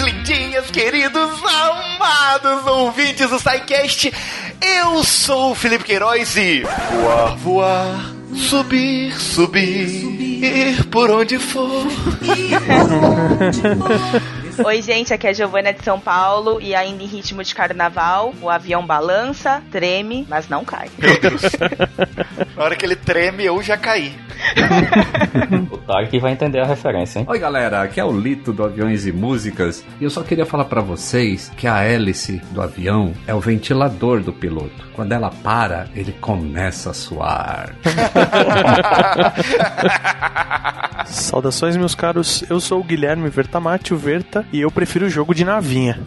lindinhos, lindinhas, queridos, amados ouvintes do SciCast. Eu sou o Felipe Queiroz e voar, voar, subir, subir, por onde for. Oi, gente, aqui é a Giovana de São Paulo e ainda em ritmo de carnaval, o avião balança, treme, mas não cai. Meu Deus. Na hora que ele treme, eu já caí. o Tarek vai entender a referência, hein? Oi, galera, aqui é o Lito do Aviões e Músicas. E eu só queria falar para vocês que a hélice do avião é o ventilador do piloto. Quando ela para, ele começa a suar. Saudações, meus caros. Eu sou o Guilherme Vertamati, o Verta, e eu prefiro o jogo de navinha.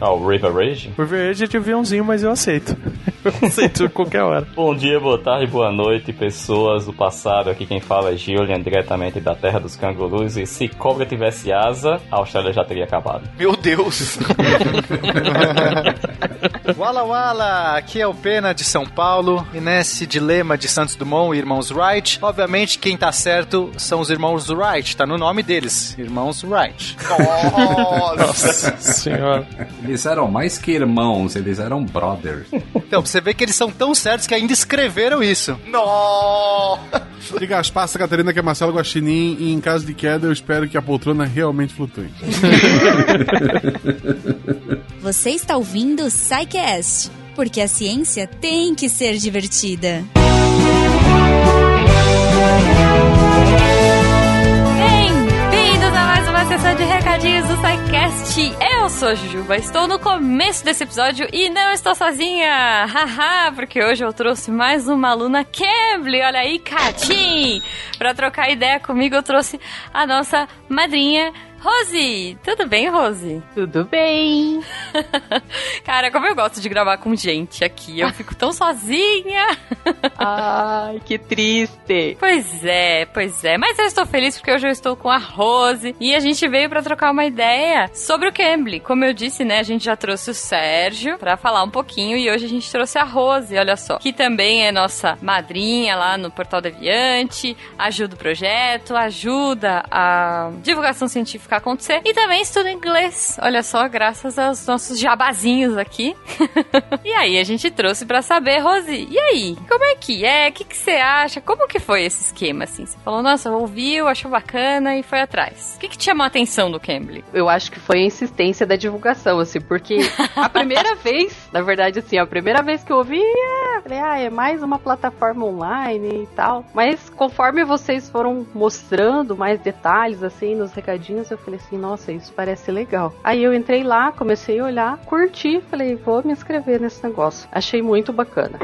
Ah, o River Rage? O River Rage é de aviãozinho, mas eu aceito. Eu aceito qualquer hora. Bom dia, boa tarde, boa noite, pessoas do passado. Aqui quem fala é Julian, diretamente da terra dos cangurus. E se cobra tivesse asa, a Austrália já teria acabado. Meu Deus! Wala Wala, aqui é o Pena de São Paulo. E nesse dilema de Santos Dumont e irmãos Wright, obviamente quem tá certo são os irmãos Wright. Tá no nome deles, irmãos Wright. Nossa senhora. Eles eram mais que irmãos, eles eram brothers. Então, você ver que eles são tão certos que ainda escreveram isso. Nossa! De Gaspar, Catarina, que é Marcelo Guaxinim, e em caso de queda, eu espero que a poltrona realmente flutue. Você está ouvindo o Psycast, porque a ciência tem que ser divertida. Bem-vindos a mais uma sessão de recadinhos do SciCast. Eu sou a Jujuba, estou no começo desse episódio e não estou sozinha. Haha, porque hoje eu trouxe mais uma aluna Cambly, olha aí, Catim. Para trocar ideia comigo, eu trouxe a nossa madrinha Rose! Tudo bem, Rose? Tudo bem. Cara, como eu gosto de gravar com gente aqui, eu fico tão sozinha. Ai, que triste. Pois é, pois é. Mas eu estou feliz porque hoje eu estou com a Rose e a gente veio para trocar uma ideia sobre o Cambly. Como eu disse, né, a gente já trouxe o Sérgio para falar um pouquinho e hoje a gente trouxe a Rose, olha só, que também é nossa madrinha lá no Portal Deviante, ajuda o projeto, ajuda a divulgação científica acontecer. E também estudo inglês. Olha só, graças aos nossos jabazinhos aqui. e aí, a gente trouxe para saber, Rose, e aí? Como é que é? O que, que você acha? Como que foi esse esquema, assim? Você falou, nossa, ouviu, achou bacana e foi atrás. O que, que te chamou a atenção do Cambly? Eu acho que foi a insistência da divulgação, assim, porque a primeira vez, na verdade, assim, a primeira vez que eu ouvi, é, falei, ah, é mais uma plataforma online e tal. Mas conforme vocês foram mostrando mais detalhes, assim, nos recadinhos, eu falei assim, nossa, isso parece legal. Aí eu entrei lá, comecei a olhar, curti, falei, vou me inscrever nesse negócio. Achei muito bacana.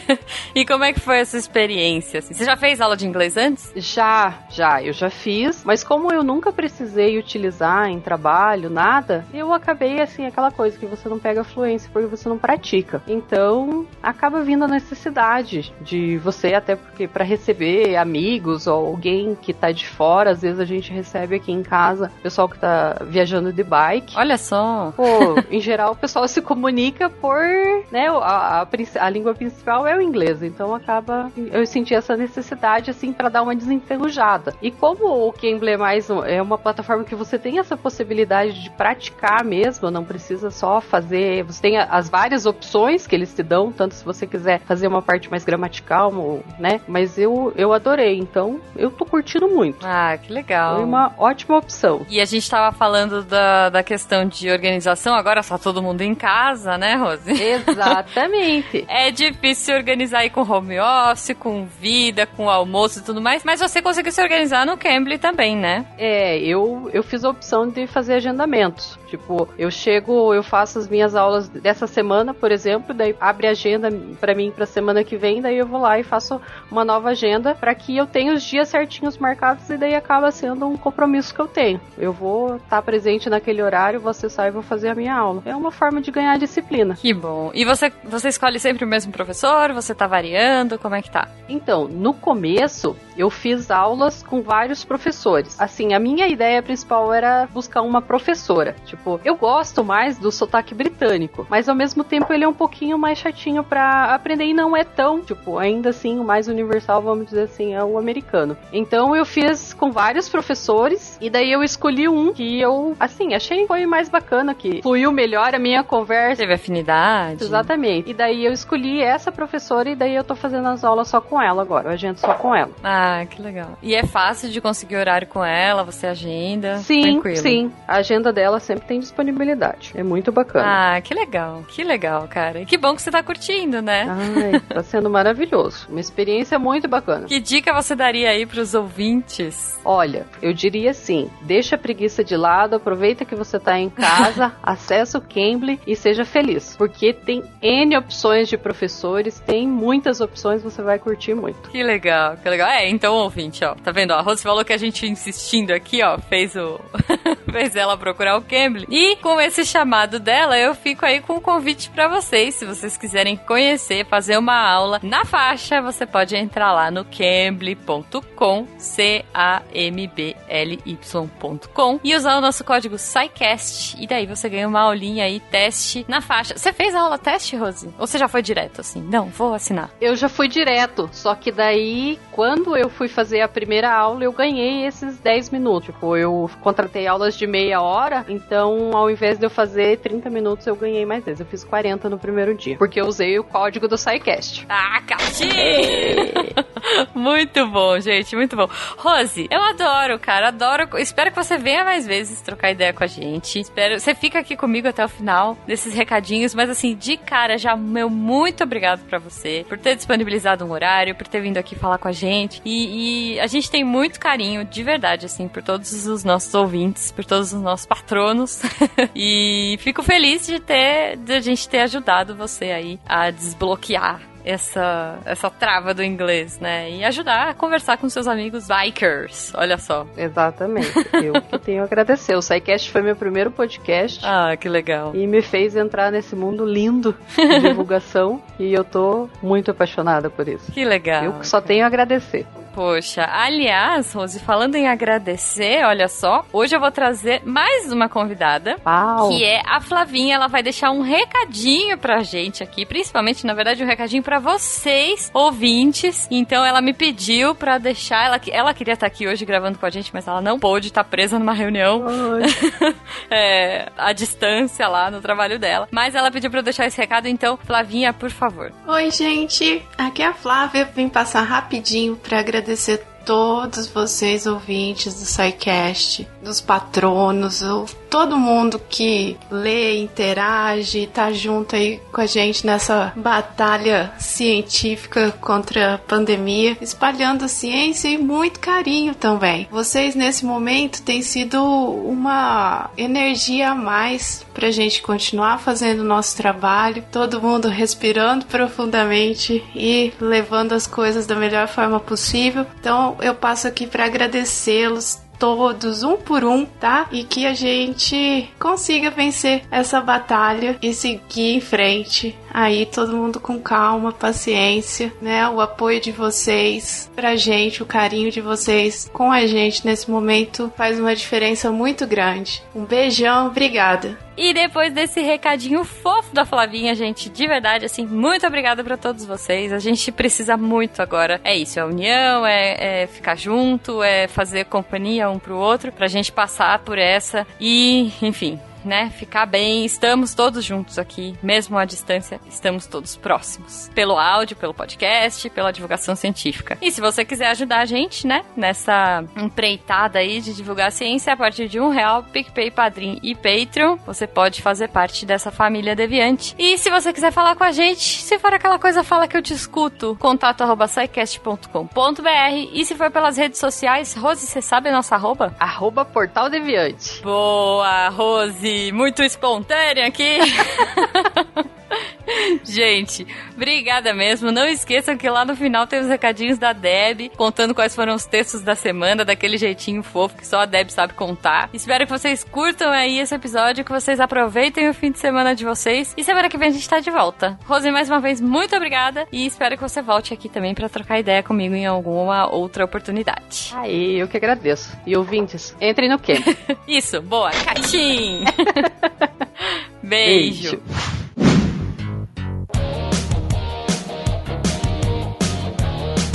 e como é que foi essa experiência? Assim? Você já fez aula de inglês antes? Já, já, eu já fiz, mas como eu nunca precisei utilizar em trabalho, nada, eu acabei assim, aquela coisa que você não pega fluência porque você não pratica. Então, acaba vindo a necessidade de você, até porque para receber amigos ou alguém que tá de fora, às vezes a gente recebe aqui em casa pessoal que tá viajando de bike. Olha só. Pô, em geral o pessoal se comunica por, né, a, a, a língua principal é o inglês, então acaba eu senti essa necessidade assim para dar uma desenferrujada. E como o Cambly é mais é uma plataforma que você tem essa possibilidade de praticar mesmo, não precisa só fazer, você tem as várias opções que eles te dão, tanto se você quiser fazer uma parte mais gramatical, né? Mas eu eu adorei, então eu tô curtindo muito. Ah, que legal. Foi uma ótima opção. E a gente tava falando da, da questão de organização, agora só todo mundo em casa, né, Rose? Exatamente. é difícil se organizar aí com home office, com vida, com almoço e tudo mais, mas você conseguiu se organizar no Cambly também, né? É, eu, eu fiz a opção de fazer agendamentos. Tipo, eu chego, eu faço as minhas aulas dessa semana, por exemplo, daí abre a agenda para mim pra semana que vem, daí eu vou lá e faço uma nova agenda para que eu tenha os dias certinhos marcados e daí acaba sendo um compromisso que eu tenho. Eu vou estar tá presente naquele horário, você sai e vou fazer a minha aula. É uma forma de ganhar disciplina. Que bom. E você, você escolhe sempre o mesmo professor? Você tá variando? Como é que tá? Então, no começo, eu fiz aulas com vários professores. Assim, a minha ideia principal era buscar uma professora. Tipo, eu gosto mais do sotaque britânico, mas ao mesmo tempo ele é um pouquinho mais chatinho para aprender aprender e não é tão, tipo, ainda assim, o mais universal, vamos dizer assim, é o americano. Então eu fiz com vários professores e daí eu escolhi um que eu, assim, achei foi mais bacana, que fluiu melhor a minha conversa. Teve afinidade. Exatamente. E daí eu escolhi essa professora e daí eu tô fazendo as aulas só com ela agora. Eu agendo só com ela. Ah, que legal. E é fácil de conseguir horário com ela, você agenda. Sim, tranquilo. sim. A agenda dela sempre tem disponibilidade. É muito bacana. Ah, que legal, que legal, cara. E que bom que você tá curtindo, né? Ai, tá sendo maravilhoso. Uma experiência muito bacana. Que dica você daria aí pros ouvintes? Olha, eu diria assim: deixa a preguiça de lado, aproveita que você tá em casa, acessa o Cambly e seja feliz. Porque tem N opções de professores, tem muitas opções, você vai curtir muito. Que legal, que legal. É, então, ouvinte, ó, tá vendo? A Rose falou que a gente insistindo aqui, ó, fez o. fez ela procurar o Cambly. E com esse chamado dela, eu fico aí com um convite para vocês. Se vocês quiserem conhecer, fazer uma aula na faixa, você pode entrar lá no cambly.com, C-A-M-B-L-Y.com, e usar o nosso código SciCast. E daí você ganha uma aulinha aí, teste na faixa. Você fez a aula teste, Rose? Ou você já foi direto assim? Não, vou assinar. Eu já fui direto, só que daí, quando eu fui fazer a primeira aula, eu ganhei esses 10 minutos. Tipo, eu contratei aulas de meia hora, então ao invés de eu fazer 30 minutos, eu ganhei mais vezes. Eu fiz 40 no primeiro dia, porque eu usei o código do SciCast. Ah, muito bom, gente, muito bom. Rose, eu adoro, cara, adoro. Espero que você venha mais vezes trocar ideia com a gente. Espero. Você fica aqui comigo até o final desses recadinhos, mas assim, de cara, já meu muito obrigado para você por ter disponibilizado um horário, por ter vindo aqui falar com a gente. E, e a gente tem muito carinho, de verdade, assim, por todos os nossos ouvintes, por todos os nossos patronos. e fico feliz de ter, de a gente ter ajudado você aí a desbloquear essa, essa trava do inglês, né? E ajudar a conversar com seus amigos bikers. Olha só. Exatamente. Eu que tenho a agradecer. O SciCast foi meu primeiro podcast. Ah, que legal. E me fez entrar nesse mundo lindo de divulgação. e eu tô muito apaixonada por isso. Que legal. Eu só tenho a agradecer. Poxa, aliás, Rose, falando em agradecer, olha só, hoje eu vou trazer mais uma convidada, Uau. que é a Flavinha. Ela vai deixar um recadinho pra gente aqui, principalmente, na verdade, um recadinho pra vocês, ouvintes. Então ela me pediu pra deixar, ela, ela queria estar aqui hoje gravando com a gente, mas ela não pôde, tá presa numa reunião é, à distância lá no trabalho dela. Mas ela pediu pra eu deixar esse recado, então, Flavinha, por favor. Oi, gente, aqui é a Flávia. Vim passar rapidinho pra agradecer todos vocês ouvintes do SciCast, dos patronos, ou todo mundo que lê, interage, tá junto aí com a gente nessa batalha científica contra a pandemia, espalhando ciência e muito carinho também. Vocês nesse momento têm sido uma energia a mais pra gente continuar fazendo o nosso trabalho, todo mundo respirando profundamente e levando as coisas da melhor forma possível. Então eu passo aqui para agradecê-los todos, um por um, tá? E que a gente consiga vencer essa batalha e seguir em frente. Aí todo mundo com calma, paciência, né? O apoio de vocês pra gente, o carinho de vocês com a gente nesse momento faz uma diferença muito grande. Um beijão, obrigada. E depois desse recadinho fofo da Flavinha, gente, de verdade, assim, muito obrigada para todos vocês. A gente precisa muito agora. É isso, é união, é, é, ficar junto, é fazer companhia um pro outro, pra gente passar por essa e, enfim, né, ficar bem. Estamos todos juntos aqui, mesmo à distância, estamos todos próximos. Pelo áudio, pelo podcast, pela divulgação científica. E se você quiser ajudar a gente, né, nessa empreitada aí de divulgar a ciência, a partir de um real, PicPay, Padrim e Patreon, você pode fazer parte dessa família deviante. E se você quiser falar com a gente, se for aquela coisa, fala que eu te escuto, contato arroba E se for pelas redes sociais, Rose, você sabe a nossa arroba? Arroba Portal Deviante. Boa, Rose! Muito espontânea aqui. Gente, obrigada mesmo. Não esqueçam que lá no final tem os recadinhos da Deb, contando quais foram os textos da semana, daquele jeitinho fofo que só a Deb sabe contar. Espero que vocês curtam aí esse episódio, que vocês aproveitem o fim de semana de vocês. E semana que vem a gente tá de volta. Rose, mais uma vez, muito obrigada. E espero que você volte aqui também para trocar ideia comigo em alguma outra oportunidade. Aí, eu que agradeço. E ouvintes, entrem no quê? Isso, boa. Catim! Beijo. Beijo.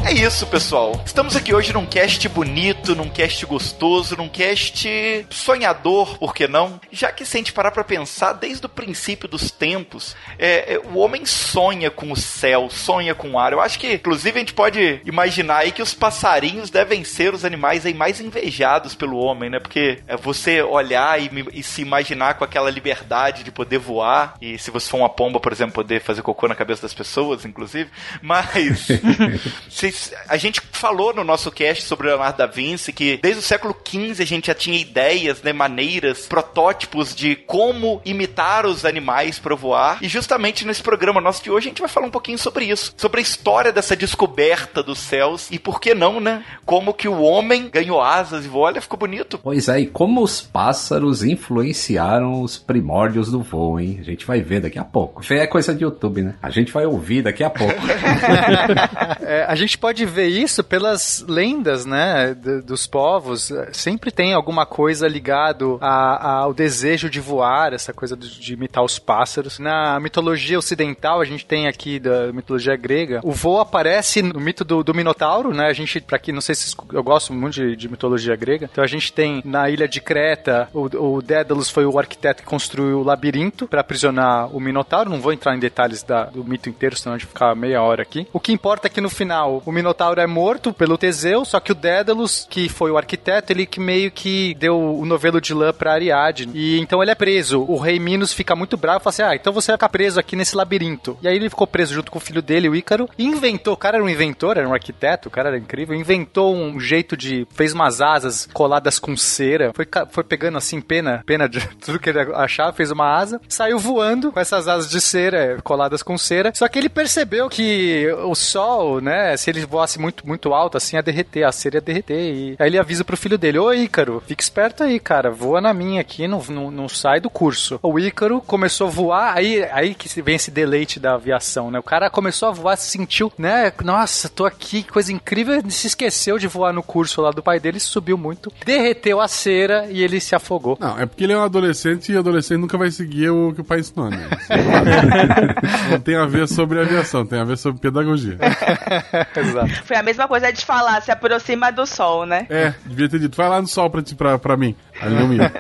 É isso, pessoal. Estamos aqui hoje num cast bonito, num cast gostoso, num cast sonhador, por que não? Já que se a gente parar pra pensar, desde o princípio dos tempos, é, é, o homem sonha com o céu, sonha com o ar. Eu acho que, inclusive, a gente pode imaginar aí que os passarinhos devem ser os animais aí mais invejados pelo homem, né? Porque é você olhar e, e se imaginar com aquela liberdade de poder voar, e se você for uma pomba, por exemplo, poder fazer cocô na cabeça das pessoas, inclusive. Mas Vocês- a gente falou no nosso cast sobre o Leonardo da Vinci que desde o século XV a gente já tinha ideias, né, maneiras, protótipos de como imitar os animais para voar. E justamente nesse programa nosso de hoje a gente vai falar um pouquinho sobre isso, sobre a história dessa descoberta dos céus e por que não, né? Como que o homem ganhou asas e voou. Olha, ficou bonito. Pois é, e como os pássaros influenciaram os primórdios do voo, hein? A gente vai ver daqui a pouco. Fé é coisa de YouTube, né? A gente vai ouvir daqui a pouco. É, a gente pode ver isso pelas lendas, né, dos povos. Sempre tem alguma coisa ligado a- ao desejo de voar, essa coisa de, de imitar os pássaros. Na mitologia ocidental, a gente tem aqui da mitologia grega, o voo aparece no mito do, do Minotauro, né? A gente, pra quem não sei se eu gosto muito de, de mitologia grega, então a gente tem na ilha de Creta, o, o Dédalus foi o arquiteto que construiu o labirinto para aprisionar o Minotauro. Não vou entrar em detalhes da- do mito inteiro, senão a gente ficar meia hora aqui. O que importa é que no final o Minotauro é morto pelo Teseu, só que o Dédalus, que foi o arquiteto, ele que meio que deu o novelo de lã pra Ariadne. E então ele é preso. O rei Minos fica muito bravo e fala assim: Ah, então você vai ficar preso aqui nesse labirinto. E aí ele ficou preso junto com o filho dele, o Ícaro, e inventou. O cara era um inventor, era um arquiteto, o cara era incrível. Inventou um jeito de. fez umas asas coladas com cera. Foi, foi pegando assim, pena, pena de tudo que ele achava, fez uma asa, saiu voando com essas asas de cera coladas com cera. Só que ele percebeu que o sol, né, se ele voasse muito, muito alto, assim, ia derreter, a cera ia derreter. E aí ele avisa pro filho dele: Ô Ícaro, fica esperto aí, cara, voa na minha aqui, não, não, não sai do curso. O Ícaro começou a voar, aí, aí que vem esse deleite da aviação, né? O cara começou a voar, se sentiu, né? Nossa, tô aqui, que coisa incrível. Ele se esqueceu de voar no curso lá do pai dele, subiu muito, derreteu a cera e ele se afogou. Não, é porque ele é um adolescente e adolescente nunca vai seguir o que o pai ensinou, né? Não tem a ver sobre aviação, tem a ver sobre pedagogia. Exato. Foi a mesma coisa de falar, se aproxima do sol, né? É, devia ter dito, vai lá no sol pra, ti, pra, pra mim. Aí não ia.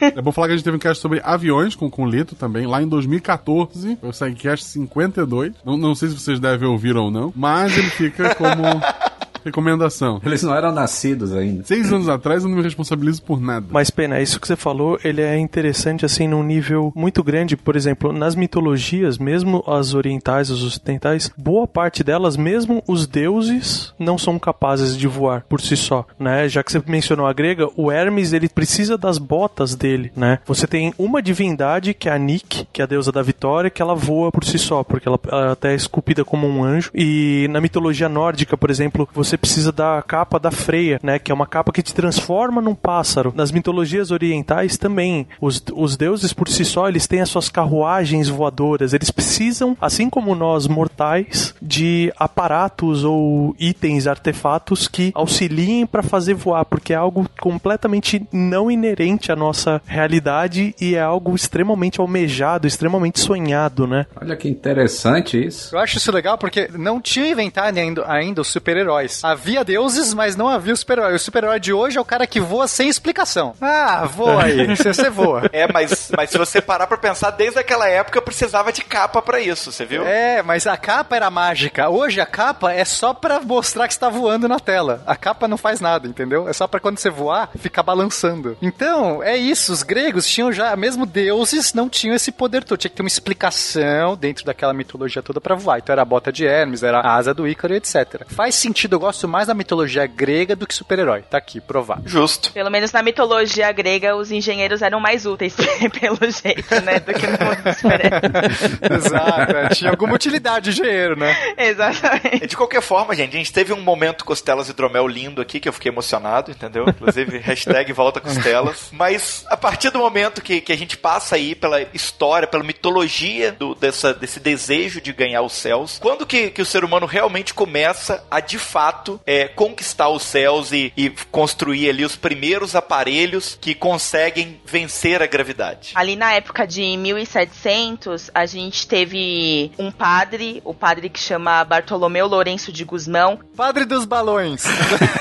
É bom falar que a gente teve um cast sobre aviões com, com o Lito também, lá em 2014. Foi o SciCast 52. Não, não sei se vocês devem ouvir ou não, mas ele fica como recomendação. Eles não eram nascidos ainda. Seis anos atrás eu não me responsabilizo por nada. Mas, Pena, isso que você falou, ele é interessante, assim, num nível muito grande. Por exemplo, nas mitologias, mesmo as orientais, as ocidentais, boa parte delas, mesmo os deuses, não são capazes de voar por si só, né? Já que você mencionou a grega, o Hermes, ele precisa das botas dele, né? Você tem uma divindade, que é a Nike, que é a deusa da vitória, que ela voa por si só, porque ela, ela até é esculpida como um anjo. E na mitologia nórdica, por exemplo, você precisa da capa da Freia, né? Que é uma capa que te transforma num pássaro. Nas mitologias orientais também, os, os deuses por si só, eles têm as suas carruagens voadoras. Eles precisam, assim como nós mortais, de aparatos ou itens, artefatos que auxiliem para fazer voar, porque é algo completamente não inerente à nossa realidade e é algo extremamente almejado, extremamente sonhado, né? Olha que interessante isso. Eu acho isso legal porque não tinha inventado ainda, ainda os super-heróis. Havia deuses, mas não havia o super-herói. O super-herói de hoje é o cara que voa sem explicação. Ah, voa aí. Você, você voa. É, mas, mas se você parar pra pensar, desde aquela época eu precisava de capa pra isso, você viu? É, mas a capa era mágica. Hoje a capa é só pra mostrar que você tá voando na tela. A capa não faz nada, entendeu? É só pra quando você voar, ficar balançando. Então, é isso. Os gregos tinham já, mesmo deuses, não tinham esse poder todo. Tinha que ter uma explicação dentro daquela mitologia toda pra voar. Então era a bota de Hermes, era a asa do Ícaro, etc. Faz sentido, eu gosto mais da mitologia grega do que super-herói. Tá aqui, provado. Justo. Pelo menos na mitologia grega, os engenheiros eram mais úteis, pelo jeito, né? Do que no mundo dos super-heróis. Exato, é, tinha alguma utilidade engenheiro, né? Exatamente. De qualquer forma, gente, a gente teve um momento Costelas Hidromel lindo aqui, que eu fiquei emocionado, entendeu? Inclusive, hashtag volta Costelas. Mas a partir do momento que, que a gente passa aí pela história, pela mitologia do, dessa, desse desejo de ganhar os céus, quando que, que o ser humano realmente começa a, de fato, é, conquistar os céus e, e construir ali os primeiros aparelhos que conseguem vencer a gravidade? Ali na época de 1700, a gente teve um padre, o padre que chama Bartolomeu Lourenço de Guzmão. Padre dos balões.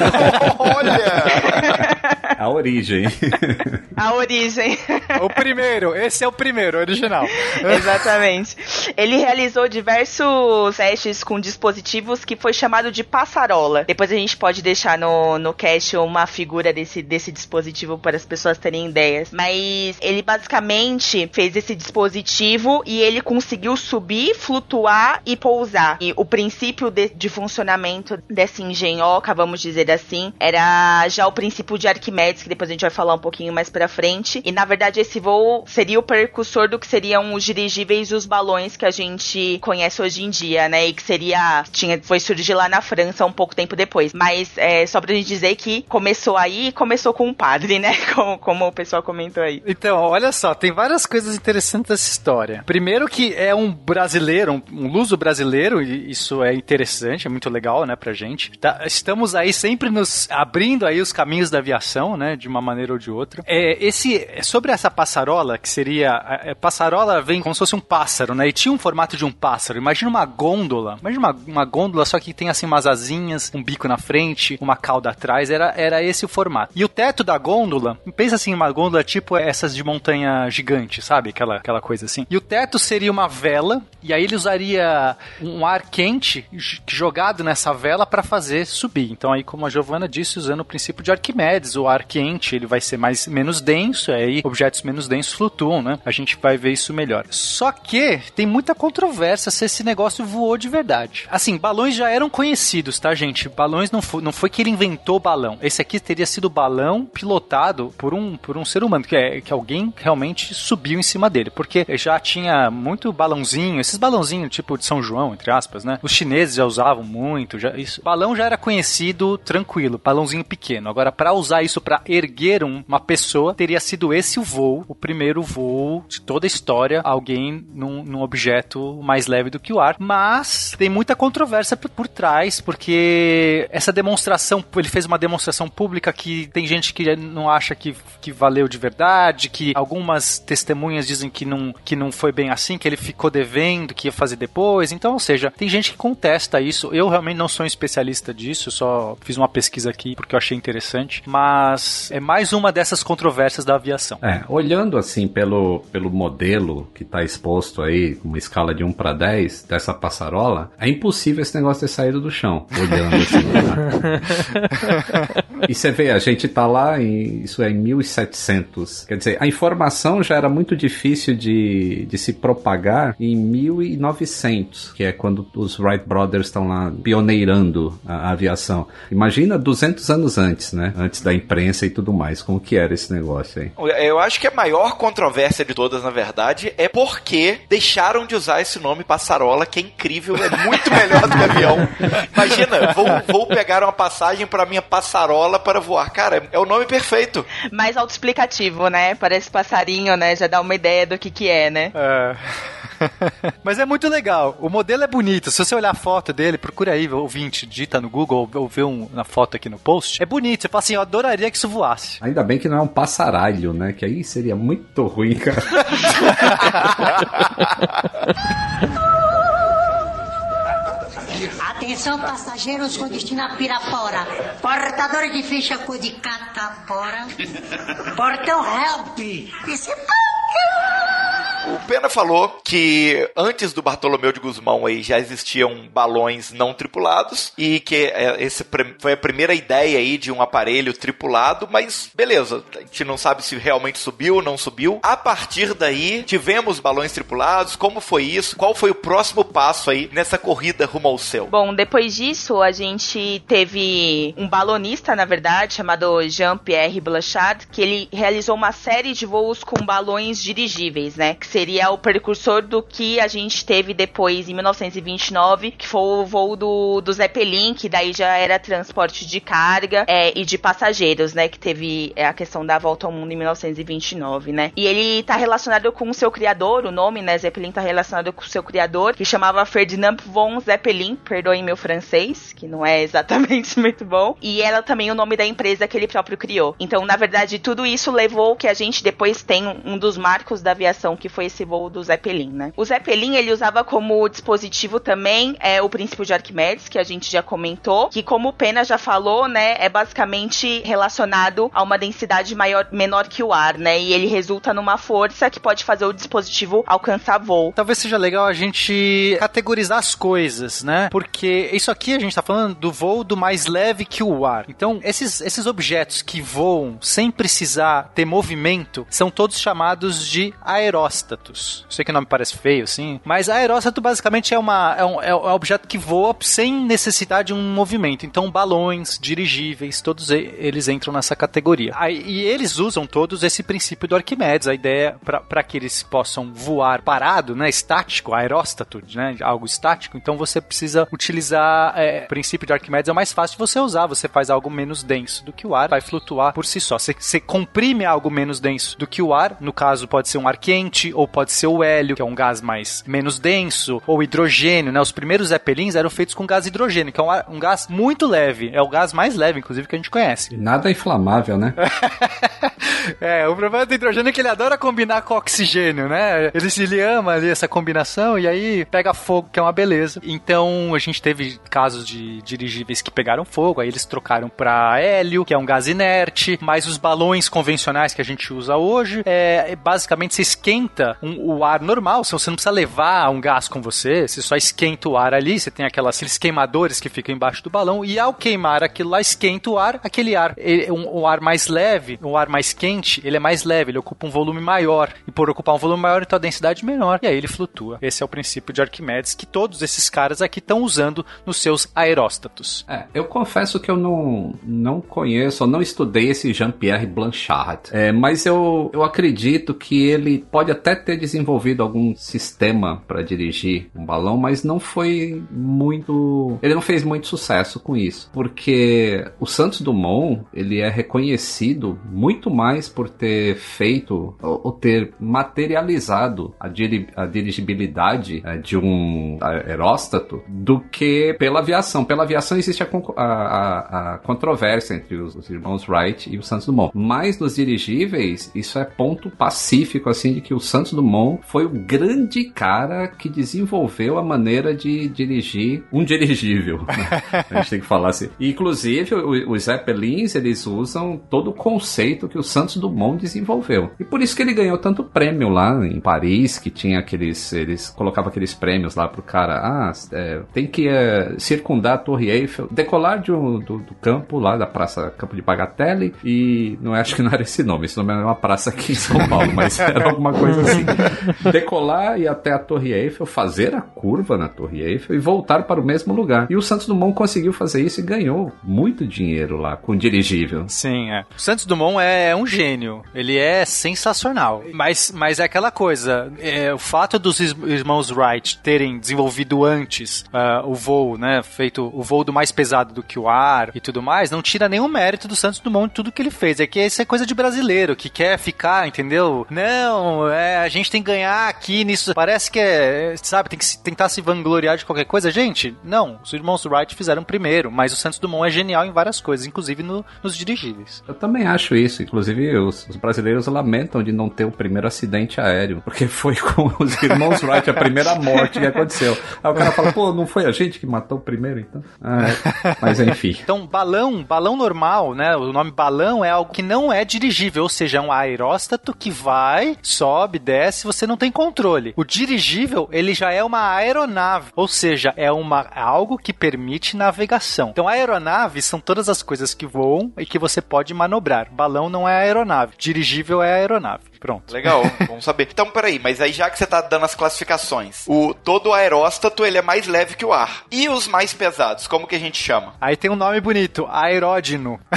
Olha! A origem. A origem. o primeiro, esse é o primeiro, original. Exatamente. Ele realizou diversos testes com dispositivos que foi chamado de Depois a gente pode deixar no, no cast uma figura desse, desse dispositivo para as pessoas terem ideias. Mas ele basicamente fez esse dispositivo e ele conseguiu subir, flutuar e pousar. E o princípio de, de funcionamento dessa engenhoca, vamos dizer assim, era já o princípio de Arquimedes, que depois a gente vai falar um pouquinho mais pra frente. E na verdade esse voo seria o precursor do que seriam os dirigíveis e os balões que a gente conhece hoje em dia, né? E que seria. Tinha, foi surgir lá na França um pouco tempo depois. Mas é só pra gente dizer que começou aí e começou com o padre, né? Como, como o pessoal comentou aí. Então, olha só, tem várias coisas interessantes dessa história. Primeiro que é um brasileiro, um, um luso brasileiro, e isso é interessante, é muito legal, né, pra gente. Tá, estamos aí sempre nos abrindo aí os caminhos da aviação, né, de uma maneira ou de outra. É, esse, sobre essa passarola, que seria, a, a passarola vem como se fosse um pássaro, né, e tinha um formato de um pássaro. Imagina uma gôndola, imagina uma, uma gôndola só que tem assim umas asinhas, um bico na frente, uma cauda atrás, era, era esse o formato. E o teto da gôndola, pensa assim, uma gôndola tipo essas de montanha gigante, sabe? Aquela, aquela coisa assim. E o teto seria uma vela, e aí ele usaria um ar quente jogado nessa vela para fazer subir. Então aí, como a Giovana disse, usando o princípio de Arquimedes, o ar quente ele vai ser mais menos denso, aí objetos menos densos flutuam, né? A gente vai ver isso melhor. Só que tem muita controvérsia se esse negócio voou de verdade. Assim, balões já eram conhecidos, tá, gente? Balões não foi, não foi que ele inventou balão. Esse aqui teria sido balão pilotado por um, por um ser humano, que, é, que alguém realmente subiu em cima dele, porque já tinha muito balãozinho, esses balãozinhos tipo de São João, entre aspas, né? Os chineses já usavam muito, já, isso. Balão já era conhecido tranquilo, balãozinho pequeno. Agora, para usar isso para erguer um, uma pessoa, teria sido esse o voo, o primeiro voo de toda a história, alguém num, num objeto mais leve do que o ar. Mas tem muita controvérsia por trás, porque essa demonstração, ele fez uma demonstração pública que tem gente que não acha que, que valeu de verdade, que algumas testemunhas dizem que não, que não foi bem assim, que ele ficou devendo, que ia fazer depois. Então, ou seja, tem gente que contesta isso. Eu realmente não sou um especialista disso, só fiz uma pesquisa aqui porque eu achei interessante. Mas é mais uma dessas controvérsias da aviação. É, olhando assim pelo, pelo modelo que está exposto aí, uma escala de 1 para 10 dessa passarola, é impossível esse negócio ter saído do chão, olhando. e você vê, a gente tá lá em, isso é em 1700. Quer dizer, a informação já era muito difícil de, de se propagar em 1900, que é quando os Wright Brothers estão lá pioneirando a, a aviação. Imagina 200 anos antes, né? Antes da imprensa e tudo mais. Como que era esse negócio aí? Eu acho que a maior controvérsia de todas, na verdade, é porque deixaram de usar esse nome passarola, que é incrível, é muito melhor do que avião. Imagina, vou, vou pegar uma passagem para minha passarola para voar. Cara, é o nome perfeito. Mais autoexplicativo, né? Parece passarinho, né? Já dá uma ideia do que que é, né? É. Mas é muito legal. O modelo é bonito. Se você olhar a foto dele, procura aí, ouvinte, digita no Google ou vê um, na foto aqui no post. É bonito. Você fala assim, eu adoraria que isso voasse. Ainda bem que não é um passaralho, né? Que aí seria muito ruim, cara. Atenção, passageiros com destino a Pirapora. Portadores de ficha cor de catapora. Portão help. Esse é O Pena falou que antes do Bartolomeu de Guzmão aí já existiam balões não tripulados e que é, esse foi a primeira ideia aí de um aparelho tripulado, mas beleza, a gente não sabe se realmente subiu ou não subiu. A partir daí, tivemos balões tripulados, como foi isso? Qual foi o próximo passo aí nessa corrida rumo ao céu? Bom, depois disso, a gente teve um balonista, na verdade, chamado Jean-Pierre Blanchard, que ele realizou uma série de voos com balões dirigíveis, né? Que seria o precursor do que a gente teve depois em 1929, que foi o voo do, do Zeppelin, que daí já era transporte de carga é, e de passageiros, né? Que teve é, a questão da volta ao mundo em 1929, né? E ele tá relacionado com o seu criador, o nome, né? Zeppelin tá relacionado com o seu criador, que chamava Ferdinand von Zeppelin, perdoem meu francês, que não é exatamente muito bom. E era também o nome da empresa que ele próprio criou. Então, na verdade, tudo isso levou que a gente depois tem um dos marcos da aviação que foi esse voo do Zeppelin, né? O Zeppelin, ele usava como dispositivo também é, o princípio de Arquimedes, que a gente já comentou, que como o Pena já falou, né, é basicamente relacionado a uma densidade maior, menor que o ar, né? E ele resulta numa força que pode fazer o dispositivo alcançar voo. Talvez seja legal a gente categorizar as coisas, né? Porque isso aqui a gente tá falando do voo do mais leve que o ar. Então, esses, esses objetos que voam sem precisar ter movimento são todos chamados de aeróstatos. Sei que o nome parece feio, assim, mas aeróstato basicamente é, uma, é, um, é um objeto que voa sem necessidade de um movimento. Então, balões, dirigíveis, todos eles entram nessa categoria. E eles usam todos esse princípio do Arquimedes, a ideia para que eles possam voar parado, né, estático, aeróstato, né, algo estático. Então, você precisa utilizar é, o princípio de Arquimedes, é mais fácil você usar. Você faz algo menos denso do que o ar, vai flutuar por si só. Você comprime algo menos denso do que o ar, no caso pode ser um ar quente, ou pode ser o hélio, que é um gás mais menos denso, ou hidrogênio, né? Os primeiros Zeppelins eram feitos com gás hidrogênio, que é um, um gás muito leve. É o gás mais leve, inclusive, que a gente conhece. Nada inflamável, né? é, o problema do hidrogênio é que ele adora combinar com oxigênio, né? Ele, ele ama ali essa combinação e aí pega fogo, que é uma beleza. Então, a gente teve casos de dirigíveis que pegaram fogo, aí eles trocaram para hélio, que é um gás inerte, mas os balões convencionais que a gente usa hoje, é, basicamente você esquenta um, o ar normal, você não precisa levar um gás com você, você só esquenta o ar ali, você tem aquelas, aqueles queimadores que ficam embaixo do balão, e ao queimar aquilo lá, esquenta o ar, aquele ar, ele, um, ar mais leve, um ar mais quente, ele é mais leve, ele ocupa um volume maior, e por ocupar um volume maior, então a densidade é menor, e aí ele flutua. Esse é o princípio de Arquimedes que todos esses caras aqui estão usando nos seus aeróstatos. É, eu confesso que eu não, não conheço, não estudei esse Jean-Pierre Blanchard, é, mas eu, eu acredito que ele pode até ter desenvolvido algum sistema para dirigir um balão, mas não foi muito. Ele não fez muito sucesso com isso, porque o Santos Dumont ele é reconhecido muito mais por ter feito ou ter materializado a, diri a dirigibilidade é, de um aeróstato do que pela aviação. Pela aviação existe a, a, a controvérsia entre os, os, irmãos Wright e o Santos Dumont, mas nos dirigíveis isso é ponto pacífico assim de que o Santos Dumont foi o grande cara que desenvolveu a maneira de dirigir um dirigível. Né? A gente tem que falar assim. Inclusive, os Zeppelins, eles usam todo o conceito que o Santos Dumont desenvolveu. E por isso que ele ganhou tanto prêmio lá em Paris, que tinha aqueles... Eles colocavam aqueles prêmios lá pro cara. Ah, é, tem que é, circundar a Torre Eiffel, decolar de um, do, do, campo lá da Praça Campo de Bagatelle e... Não acho que não era esse nome. Esse nome era uma praça aqui em São Paulo, mas era alguma coisa assim. Decolar e até a Torre Eiffel, fazer a curva na Torre Eiffel e voltar para o mesmo lugar. E o Santos Dumont conseguiu fazer isso e ganhou muito dinheiro lá com dirigível. Sim, é. O Santos Dumont é um gênio. Ele é sensacional. Mas, mas é aquela coisa, é, o fato dos irmãos Wright terem desenvolvido antes uh, o voo, né, feito o voo do mais pesado do que o ar e tudo mais, não tira nenhum mérito do Santos Dumont de tudo que ele fez. É que isso é coisa de brasileiro, que quer ficar, entendeu? Não, é, a gente tem que ganhar aqui nisso. Parece que é, sabe, tem que tentar se vangloriar de qualquer coisa. Gente, não. Os irmãos Wright fizeram primeiro, mas o Santos Dumont é genial em várias coisas, inclusive no, nos dirigíveis. Eu também acho isso. Inclusive, os, os, brasileiros lamentam de não ter o primeiro acidente aéreo, porque foi com os irmãos Wright a primeira morte que aconteceu. Aí o cara fala, pô, não foi a gente que matou o primeiro, então? Ah, é. Mas enfim. Então, balão, balão normal, né? O nome balão é algo que não é dirigível, ou seja, é um aeróstato que vai, sobe, desce, você não tem controle. O dirigível, ele já é uma aeronave, ou seja, é uma, algo que permite navegação. Então, aeronaves são todas as coisas que voam e que você pode manobrar. Balão não é aeronave, dirigível é aeronave. Pronto. Legal, vamos saber. Então, peraí, mas aí já que você tá dando as classificações, o todo aeróstato ele é mais leve que o ar. E os mais pesados, como que a gente chama? Aí tem um nome bonito, aeródino.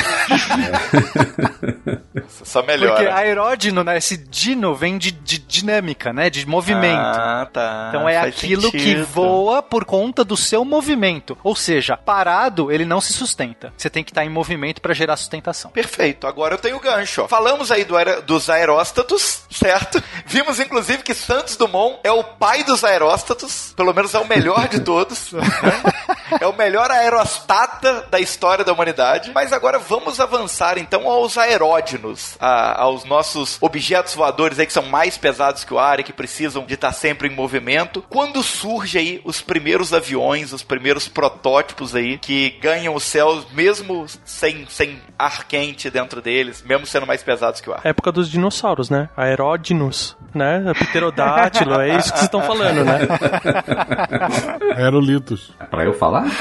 Só melhora. Porque aeródino, né? Esse dino vem de, de dinâmica, né? De movimento. Ah, tá. Então é Faz aquilo sentido. que voa por conta do seu movimento. Ou seja, parado, ele não se sustenta. Você tem que estar em movimento para gerar sustentação. Perfeito. Agora eu tenho o gancho. ó. Falamos aí do aer- dos aeróstatos aeróstatos, certo? Vimos inclusive que Santos Dumont é o pai dos aeróstatos, pelo menos é o melhor de todos. né? É o melhor aerostata da história da humanidade. Mas agora vamos avançar então aos aeródinos, a- aos nossos objetos voadores aí que são mais pesados que o ar e que precisam de estar sempre em movimento. Quando surge aí os primeiros aviões, os primeiros protótipos aí que ganham os céus mesmo sem, sem ar quente dentro deles, mesmo sendo mais pesados que o ar. Época dos dinossauros, né? Aeródinos, né? Pterodátilo, é isso que vocês estão falando, né? Aerolitos. Pra eu falar?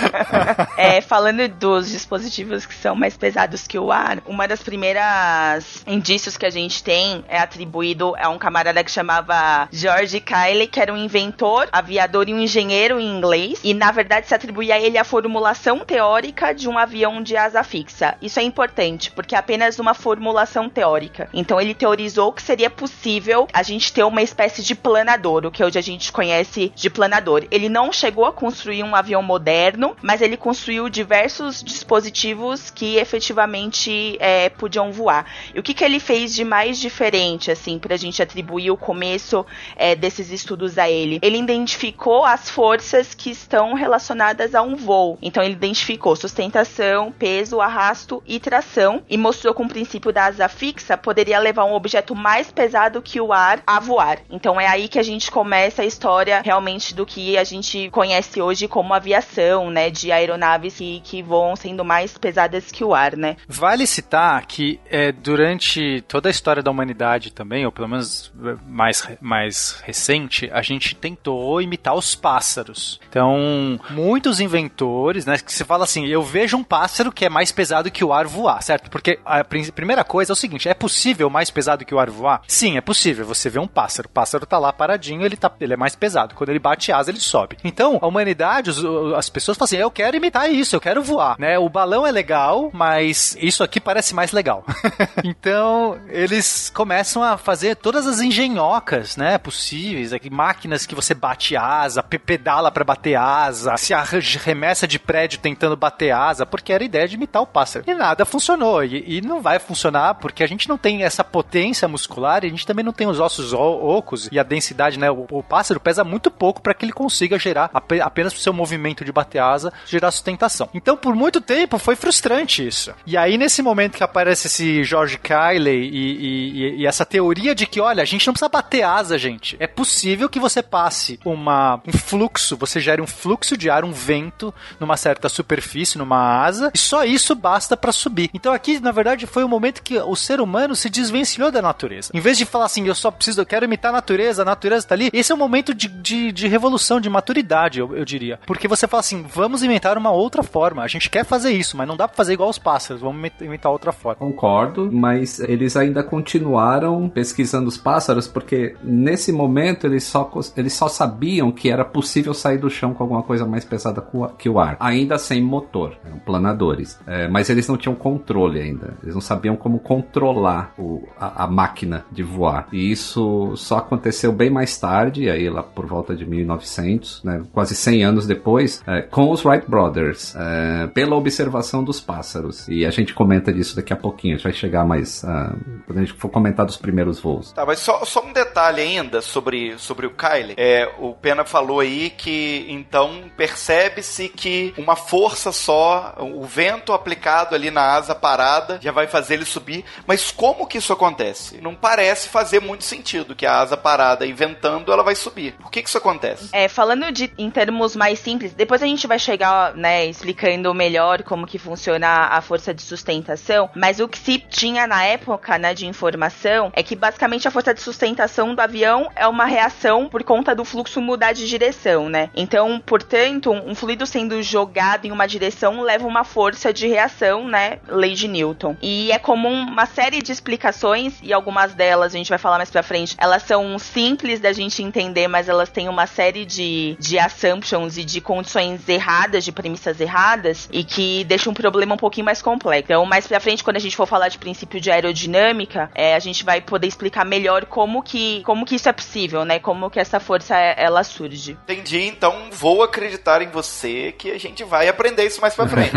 É, falando dos dispositivos que são mais pesados que o ar, uma das primeiras indícios que a gente tem é atribuído a um camarada que chamava George Kiley, que era um inventor, aviador e um engenheiro em inglês, e na verdade se atribuía a ele a formulação teórica de um avião de asa fixa. Isso é importante, porque é apenas uma formulação teórica. Então ele teorizou que seria possível a gente ter uma espécie de planador, o que hoje a gente conhece de planador. Ele não chegou a construir um avião moderno, mas ele construiu diversos dispositivos que efetivamente é, podiam voar. E o que, que ele fez de mais diferente, assim, pra gente atribuir o começo é, desses estudos a ele? Ele identificou as forças que estão relacionadas a um voo. Então ele identificou sustentação, peso, arrasto e tração e mostrou que o princípio da asa fixa poderia levar um objeto mais pesado que o ar a voar. Então é aí que a gente começa a história realmente do que a gente conhece hoje como aviação, né? De aeronaves que, que voam sendo mais pesadas que o ar, né? Vale citar que é, durante toda a história da humanidade também, ou pelo menos é, mais, mais recente, a gente tentou imitar os pássaros. Então, muitos inventores, né, que se fala assim, eu vejo um pássaro que é mais pesado que o ar voar, certo? Porque a primeira coisa é o seguinte, é possível mais pesado que o ar voar? Sim, é possível. Você vê um pássaro, o pássaro tá lá paradinho, ele, tá, ele é mais pesado. Quando ele bate asa, ele sobe. Então, a humanidade, os- as pessoas falam assim, eu quero imitar isso, eu quero voar, né? O balão é legal, mas isso aqui parece mais legal. então, eles começam a fazer todas as engenhocas, né, possíveis, aqui, máquinas que você bate asa, pe- pedala pra bater asa, se arremessa de prédio tentando bater asa, porque era a ideia de imitar o pássaro. E nada funcionou, e, e não vai funcionar porque a gente não tem essa potência muscular e a gente também não tem os ossos ocos e a densidade, né, o, o pássaro pesa muito pouco para que ele consiga gerar, ape- apenas pro seu movimento de bater asa, gerar sustentação. Então, por muito tempo, foi frustrante isso. E aí, nesse momento que aparece esse George Kiley e, e- e essa teoria de que, olha, a gente não precisa bater asa, gente. É possível que você passe uma, um fluxo, você gere um fluxo de ar, um vento, numa certa superfície, numa asa, e só isso basta para subir. Então aqui, na verdade, foi o momento que o ser humano se desvencilhou da natureza. Em vez de falar assim, eu só preciso, eu quero imitar a natureza, a natureza tá ali, esse é um momento de, de, de revolução, de maturidade, eu, eu diria. Porque você fala assim, vamos inventar uma outra forma. A gente quer fazer isso, mas não dá pra fazer igual os pássaros, vamos inventar- outra forma. Concordo, mas eles ainda continuaram pesquisando os pássaros porque nesse momento eles só, eles só sabiam que era possível sair do chão com alguma coisa mais pesada que o ar, ainda sem motor, eram planadores. É, mas eles não tinham controle ainda, eles não sabiam como controlar o- a, a máquina de voar. E isso só aconteceu bem mais tarde, aí lá por volta de 1900, né, quase 100 anos depois, é, com os Wright Brothers, é, pela observação dos pássaros. E a gente comenta disso daqui a pouquinho, a gente vai chegar mais ah, quando a gente for comentar dos primeiros voos. Tá, mas só, só um detalhe ainda sobre, sobre o Kylie. É, o Pena falou aí que então percebe-se que uma força só, o vento aplicado ali na asa parada, já vai fazer ele subir. Mas como que isso acontece? Não parece fazer muito sentido que a asa parada e ventando ela vai subir. Por que que isso acontece? É, falando de, em termos mais simples, depois a gente vai chegar, né, explicando melhor como que funciona a força de sustentação, mas o que se tinha na época, né, de informação, é que basicamente a força de sustentação do avião é uma reação por conta do fluxo mudar de direção, né? Então, portanto, um fluido sendo jogado em uma direção leva uma força de reação, né, lei de Newton. E é comum uma série de explicações, e algumas delas a gente vai falar mais pra frente, elas são simples da gente entender, mas elas têm uma série de, de assumptions e de condições erradas, de premissas erradas, e que deixam um problema um pouquinho mais complexo. Então, mais pra frente, quando a gente for falar de princípio de aerodinâmica, é, a gente vai poder explicar melhor como que, como que isso é possível, né? Como que essa força, ela surge. Entendi, então vou acreditar em você que a gente vai aprender isso mais pra frente.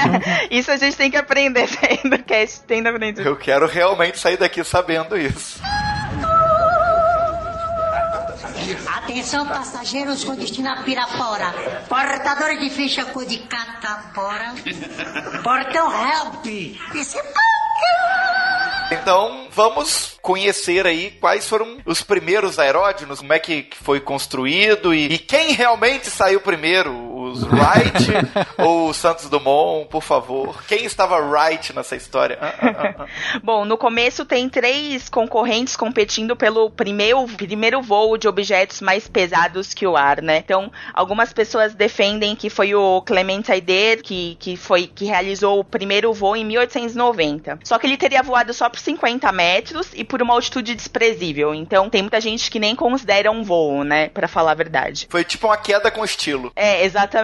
isso a gente tem que aprender saindo do cast, tem que aprender. Eu quero realmente sair daqui sabendo vendo isso. Atenção, passageiros com destino a Pirapora. Portadores de ficha cor de catapora. Portão help. É então, vamos conhecer aí quais foram os primeiros aeródinos, como é que foi construído e, e quem realmente saiu primeiro, os Wright ou o Santos Dumont, por favor. Quem estava right nessa história? Ah, ah, ah, Bom, no começo tem três concorrentes competindo pelo primeiro, primeiro voo de objetos mais pesados que o ar, né? Então, algumas pessoas defendem que foi o Clement Aider que, que foi que realizou o primeiro voo em 1890. Só que ele teria voado só por 50 metros e por uma altitude desprezível. Então, tem muita gente que nem considera um voo, né? Pra falar a verdade. Foi tipo uma queda com estilo. É, exatamente,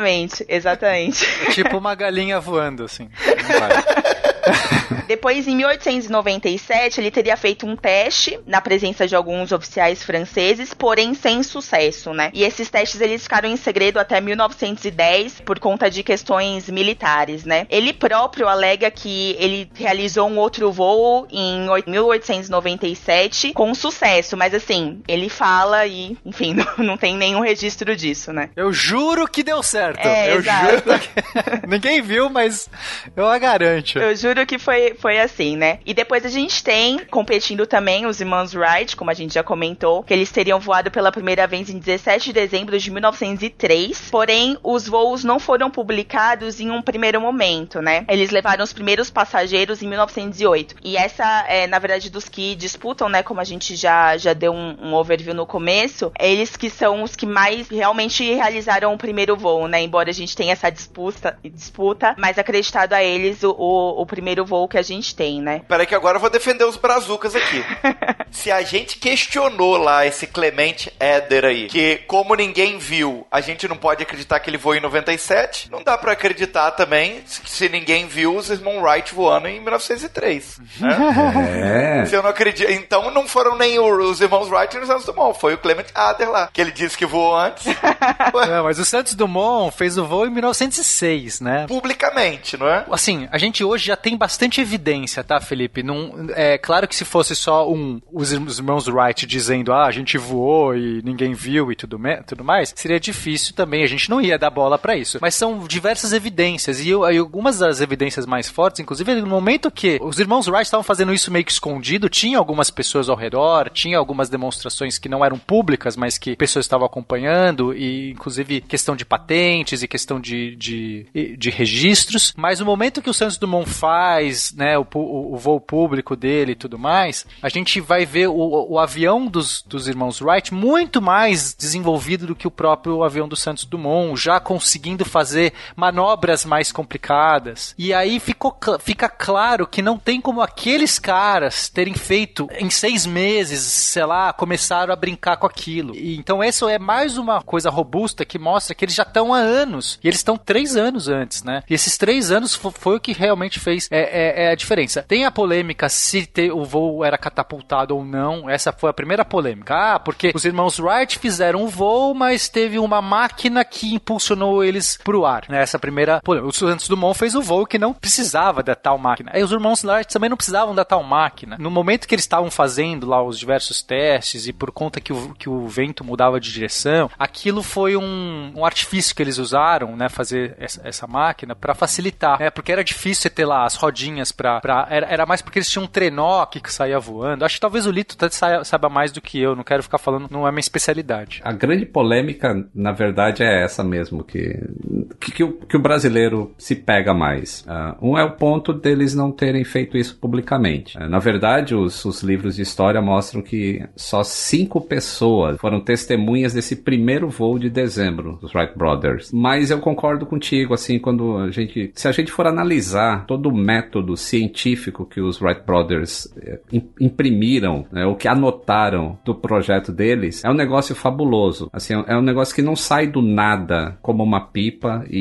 exatamente. tipo uma galinha voando, assim. Depois, em 1897, ele teria feito um teste na presença de alguns oficiais franceses, porém sem sucesso, né? E esses testes eles ficaram em segredo até 1910 por conta de questões militares, né? Ele próprio alega que ele realizou um outro voo em 1897 com sucesso, mas assim, ele fala e, enfim, não, não tem nenhum registro disso, né? Eu juro que deu certo. É, eu exato. juro que... Ninguém viu, mas eu a garanto. Eu juro que foi, foi assim, né? E depois a gente tem, competindo também, os irmãos Wright, como a gente já comentou, que eles teriam voado pela primeira vez em 17 de dezembro de 1903, porém, os voos não foram publicados em um primeiro momento, né? Eles levaram os primeiros passageiros em 1908. E essa, é, na verdade, dos que disputam, né, como a gente já, já deu um, um overview no começo, eles que são os que mais realmente realizaram o primeiro voo, né? Embora a gente tenha essa disputa, disputa mas acreditado a eles o, o, o primeiro voo que a gente tem, né? Peraí que agora eu vou defender os brazucas aqui. Se a gente questionou lá esse Clemente Éder aí, que como ninguém viu, a gente não pode acreditar que ele voou em 97, não dá pra acreditar também se, se ninguém viu os irmãos Wright voando em 1903. Né? É. Se eu não acredito. Então não foram nem os irmãos Wright nem os Santos Dumont, foi o Clement Adler lá, que ele disse que voou antes, Não, mas o Santos Dumont fez o voo em 1906, né? publicamente, não é? Assim, a gente hoje já tem bastante evidência, tá, Felipe? Não, é claro que se fosse só um os ir- os irmãos Wright dizendo, ah, a gente voou e ninguém viu e tudo, tudo mais, seria difícil também, a gente não ia dar bola pra isso. Mas são diversas evidências e, e algumas das evidências mais fortes, inclusive no momento que os irmãos Wright estavam fazendo isso meio que escondido, tinha algumas pessoas ao redor, tinha algumas demonstrações que não eram públicas, mas que pessoas estavam acompanhando e inclusive questão de patentes e questão de, de, de registros. Mas no momento que o Santos Dumont faz, né, o, o, o voo público dele e tudo mais, a gente vai ver o, o avião dos, dos irmãos Wright muito mais desenvolvido do que o próprio avião do Santos Dumont, já conseguindo fazer manobras mais complicadas. E aí ficou, fica claro que não tem como aqueles caras terem feito em seis meses, sei lá, começaram a brincar com aquilo. E, então, isso é mais uma coisa robusta que mostra que eles já estão há anos. E eles estão três anos antes, né? E esses três anos fo- foi o que realmente fez é, é- é a diferença. Tem a polêmica se te- o voo era catapultado ou não. Essa foi a primeira polêmica. Ah, porque os irmãos Wright fizeram o voo, mas teve uma máquina que impulsionou eles pro ar. Né? Essa primeira polêmica. O Santos Dumont fez o voo que não precisava da tal máquina. Aí os irmãos Wright também não precisavam da tal máquina. No momento que eles estavam fazendo lá os diversos testes e por conta que o, que o vento mudava de direção, aquilo foi um, um artifício que eles usaram, né, fazer essa, essa máquina para facilitar, né, porque era difícil ter lá as rodinhas pra, pra era, era mais porque eles tinham um trenó que saía voando. Acho que talvez o Lito saia- saiba mais do que eu, não quero ficar falando, não é minha especialidade. A grande polêmica, na verdade, é essa mesmo, que, que, que o, que o brasileiro se pega mais. Ah, um é o ponto deles não terem feito isso publicamente. Ah, na verdade, os, os livros de história mostram que só cinco pessoas foram testemunhas desse primeiro voo de dezembro dos Wright Brothers. Mas eu concordo contigo, assim, quando a gente. Se a gente for analisar todo o método científico que os Wright Brothers eh, im- imprimiram, né, o que anotaram do projeto deles, é um negócio fabuloso. Assim, é um negócio que não sai do nada como uma pipa e,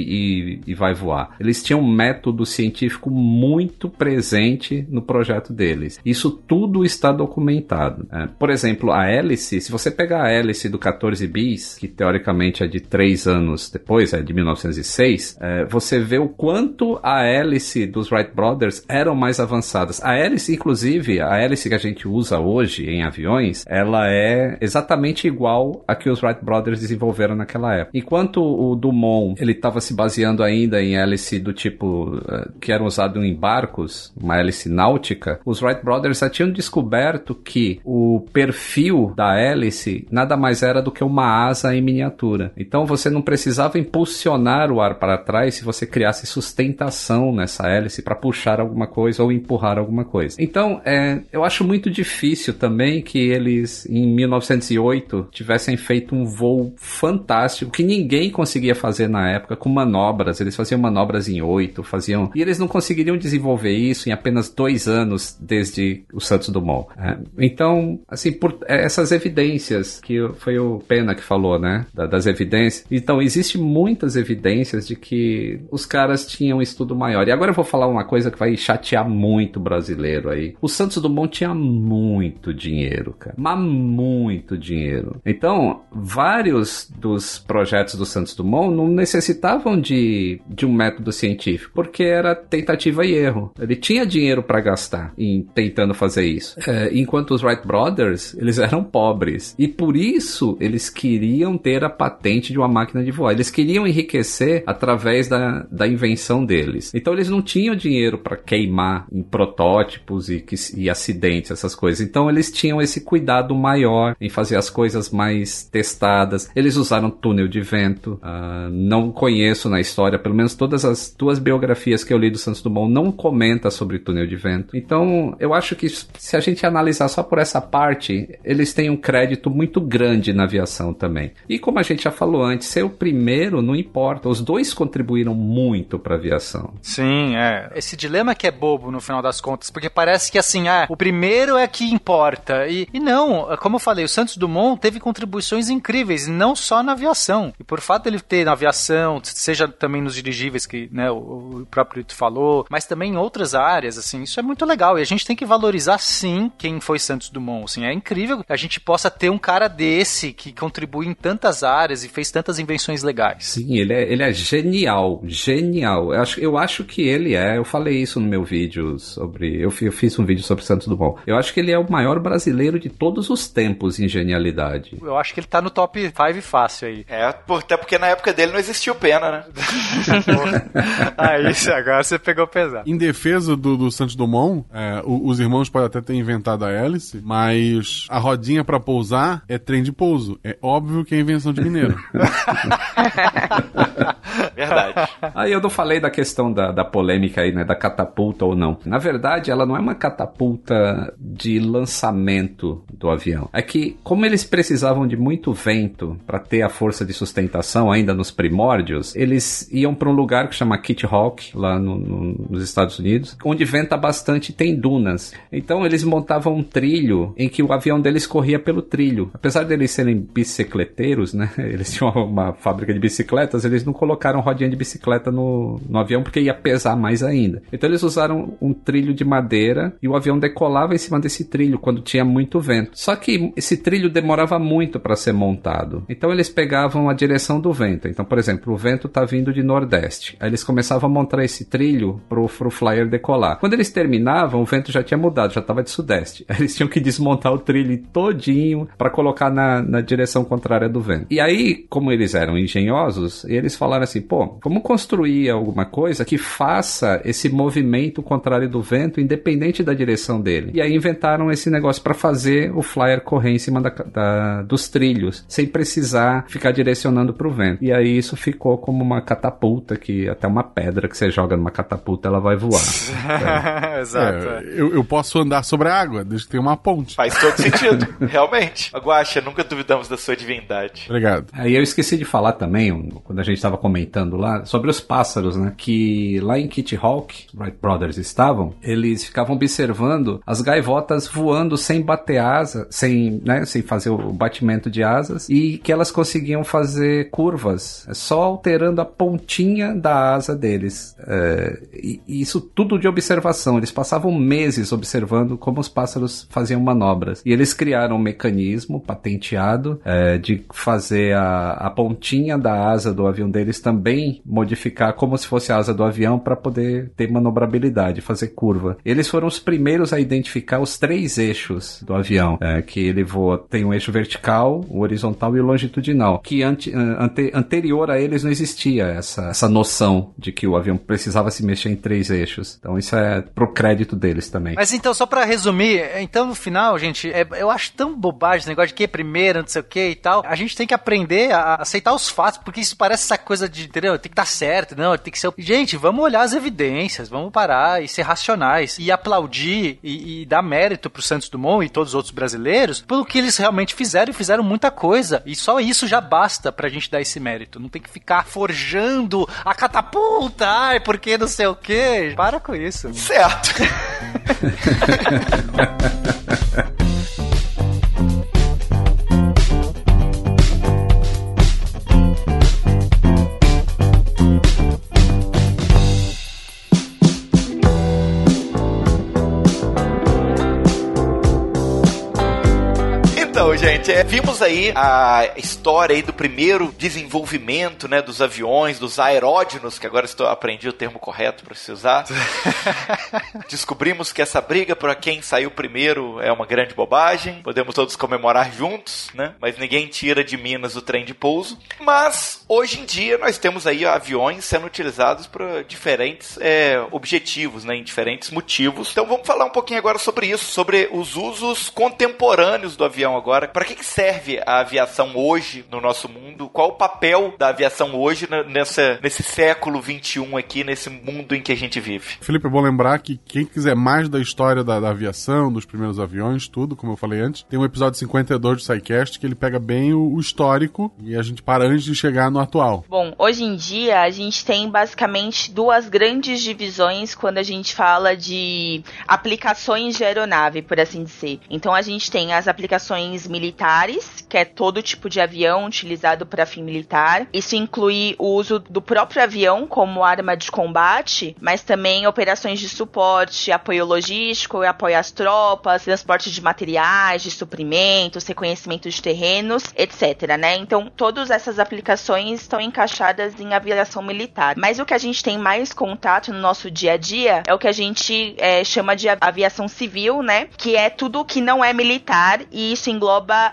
e, e vai voar. Eles tinham um método científico muito presente no projeto deles. Isso tudo está documentado. É, por exemplo, a hélice, se você pegar a hélice do 14 bis, que teoricamente é de três anos depois, é de 1906, é, você vê o quanto a hélice dos Wright Brothers eram mais avançadas. A hélice, inclusive, a hélice que a gente usa hoje em aviões, ela é exatamente igual a que os Wright Brothers desenvolveram naquela época. Enquanto o Dumont ele estava se baseando ainda em hélice do tipo uh, que eram usados em barcos, uma hélice náutica, os Wright Brothers já tinham descoberto que o perfil da hélice nada mais era do que uma asa em miniatura. Então você não precisava impulsionar o ar para trás se você criasse sustentação nessa hélice para puxar alguma coisa ou empurrar alguma coisa. Então é, eu acho muito difícil também que eles em 1908 tivessem feito um voo fantástico que ninguém conseguia fazer na época com manobras. Eles faziam manobras em oito, faziam e eles não conseguiriam desenvolver isso em apenas dois anos desde o Santos Dumont. É, então, assim, por é, essas evidências que foi o Pena que falou, né, da, das evidências. Então, existe muitas evidências de que os caras tinham um estudo maior. E agora eu vou falar uma coisa que vai chatear muito o brasileiro aí. O Santos Dumont tinha muito dinheiro, cara, mas muito dinheiro. Então, vários dos projetos do Santos Dumont não necessitavam de, de um método científico, porque era tentativa e erro. Ele tinha dinheiro para gastar em tentando fazer isso. É, enquanto os Wright Brothers, eles eram pobres. E por isso eles queriam ter a patente de uma máquina de voar. Eles queriam enriquecer através da, da invenção deles. Então eles não tinham dinheiro para queimar em protótipos e, e acidentes, essas coisas. Então eles tinham esse cuidado maior em fazer as coisas mais testadas. Eles usaram túnel de vento. Uh, não conheço na história, pelo menos todas as duas biografias que eu li do Santos Dumont não comenta sobre túnel de vento. Então eu acho que se a gente analisar só por essa parte, eles têm um crédito muito grande na aviação também. E como a gente já falou antes, ser o primeiro não importa. Os dois contribuíram muito para a aviação. Sim, é. Esse dilema que é bobo no final das contas, porque parece que assim, ah, o primeiro é que importa. E, e não, como eu falei, o Santos Dumont teve contribuições incríveis, não só na aviação. E por fato dele ter na aviação, seja também nos dirigíveis que né, o, o próprio Lito falou, mas também em outras áreas, assim, isso é muito legal. E a gente tem que valorizar sim quem foi Santos Dumont. Assim, é incrível que a gente possa ter um cara desse que contribui em tantas áreas e fez tantas invenções legais. Sim, ele é, ele é genial, genial. Eu acho, eu acho que ele é, eu falei isso no meu vídeo sobre. Eu, eu fiz um vídeo sobre Santos Dumont. Eu acho que ele é o maior brasileiro de todos os tempos em genialidade. Eu acho que ele tá no top 5 fácil aí. É, até porque na época dele não existiu pena, né? aí agora você pegou pesado. Em defesa do, do Santos Dumont, é, os irmãos podem até ter inventado a hélice, mas a rodinha para pousar é trem de pouso. É óbvio que é invenção de mineiro. Verdade. Aí eu não falei da questão da, da polêmica aí, né? Da catapulta ou não. Na verdade, ela não é uma catapulta de lançamento do avião. É que, como eles precisavam de muito vento para ter a força de sustentação ainda nos primórdios, eles iam para um lugar que chama Kitty Hawk, lá no, no, nos Estados Unidos, onde venta bastante e tem dunas. Então eles montavam um trilho em que o avião deles corria pelo trilho. Apesar deles serem bicicleteiros, né? Eles tinham uma fábrica de bicicletas, eles não colocaram rodinha de bicicleta no, no avião porque ia pesar mais ainda. Então eles usaram um trilho de madeira e o avião decolava em cima desse trilho quando tinha muito vento. Só que esse trilho demorava muito para ser montado. Então eles pegavam a direção do vento. Então, por exemplo, o vento tá vindo de nordeste. Aí eles começavam a montar esse trilho pro, pro flyer decolar. Quando eles terminavam, o vento já tinha mudado, já tava de sudeste. Aí eles tinham que desmontar o trilho todinho para colocar na, na direção contrária do vento. E aí, como eles eram engenhosos, eles falaram assim, pô, vamos construir alguma coisa que faça esse movimento contrário do vento, independente da direção dele. E aí inventaram esse negócio para fazer o flyer correr em cima da, da, dos trilhos, sem precisar ficar direcionando para o vento. E aí isso ficou como uma catapulta, que até uma pedra que você joga numa catapulta, ela vai voar. é. Exato. É, eu, eu, posso andar sobre a água, desde que tenha uma ponte. Faz todo sentido, realmente. Guaxa, nunca duvidamos da sua divindade. Obrigado. Aí eu esqueci de falar também, quando a gente estava comentando lá sobre os pássaros, né? Que lá em Kitty Hawk, Wright Brothers estavam, eles ficavam observando as gaivotas voando sem bater asa, sem, né, sem fazer o batimento de asas e que elas conseguiam fazer curvas só alterando a pontinha da asa deles. É, e isso tudo de observação. Eles passavam meses observando como os pássaros faziam manobras. E eles criaram um mecanismo patenteado é, de fazer a, a pontinha da asa do avião deles também modificar como se fosse a asa do avião para poder ter manobrabilidade, fazer curva. Eles foram os primeiros a identificar os três eixos do avião, é, que ele voa, tem um eixo vertical, o horizontal e o longitudinal, que ante, ante, anterior a eles não existia essa, essa noção de que o avião precisava se mexer em três eixos. Então isso é pro crédito deles também. Mas então, só para resumir, então no final, gente, é, eu acho tão bobagem esse negócio de que é primeiro, não sei o que e tal. A gente tem que aprender a aceitar os fatos, porque isso parece essa coisa de, entendeu? Tem que dar certo, não, tem que ser. Gente, vamos olhar as evidências, vamos parar e ser racionais e aplaudir e, e dar mérito pro Santos Dumont e todos os outros brasileiros pelo que eles realmente fizeram e fizeram muita coisa. E só isso já basta pra gente dar esse mérito. Não tem que ficar forjando a catapulta, ai, porque não sei o que. Para com isso. Certo. Então, gente, é, vimos aí a história aí do primeiro desenvolvimento, né, dos aviões, dos aeródinos, que agora estou aprendi o termo correto para se usar. Descobrimos que essa briga por quem saiu primeiro é uma grande bobagem. Podemos todos comemorar juntos, né? Mas ninguém tira de Minas o trem de pouso. Mas hoje em dia nós temos aí aviões sendo utilizados para diferentes é, objetivos, né, em diferentes motivos. Então vamos falar um pouquinho agora sobre isso, sobre os usos contemporâneos do avião agora. Para que, que serve a aviação hoje no nosso mundo? Qual o papel da aviação hoje nessa, nesse século 21 aqui, nesse mundo em que a gente vive? Felipe, é bom lembrar que quem quiser mais da história da, da aviação, dos primeiros aviões, tudo, como eu falei antes, tem um episódio 52 do SciCast que ele pega bem o, o histórico e a gente para antes de chegar no atual. Bom, hoje em dia a gente tem basicamente duas grandes divisões quando a gente fala de aplicações de aeronave, por assim dizer. Então a gente tem as aplicações militares, que é todo tipo de avião utilizado para fim militar. Isso inclui o uso do próprio avião como arma de combate, mas também operações de suporte, apoio logístico, apoio às tropas, transporte de materiais, de suprimentos, reconhecimento de terrenos, etc. Né? Então, todas essas aplicações estão encaixadas em aviação militar. Mas o que a gente tem mais contato no nosso dia a dia é o que a gente é, chama de aviação civil, né? Que é tudo que não é militar e isso engloba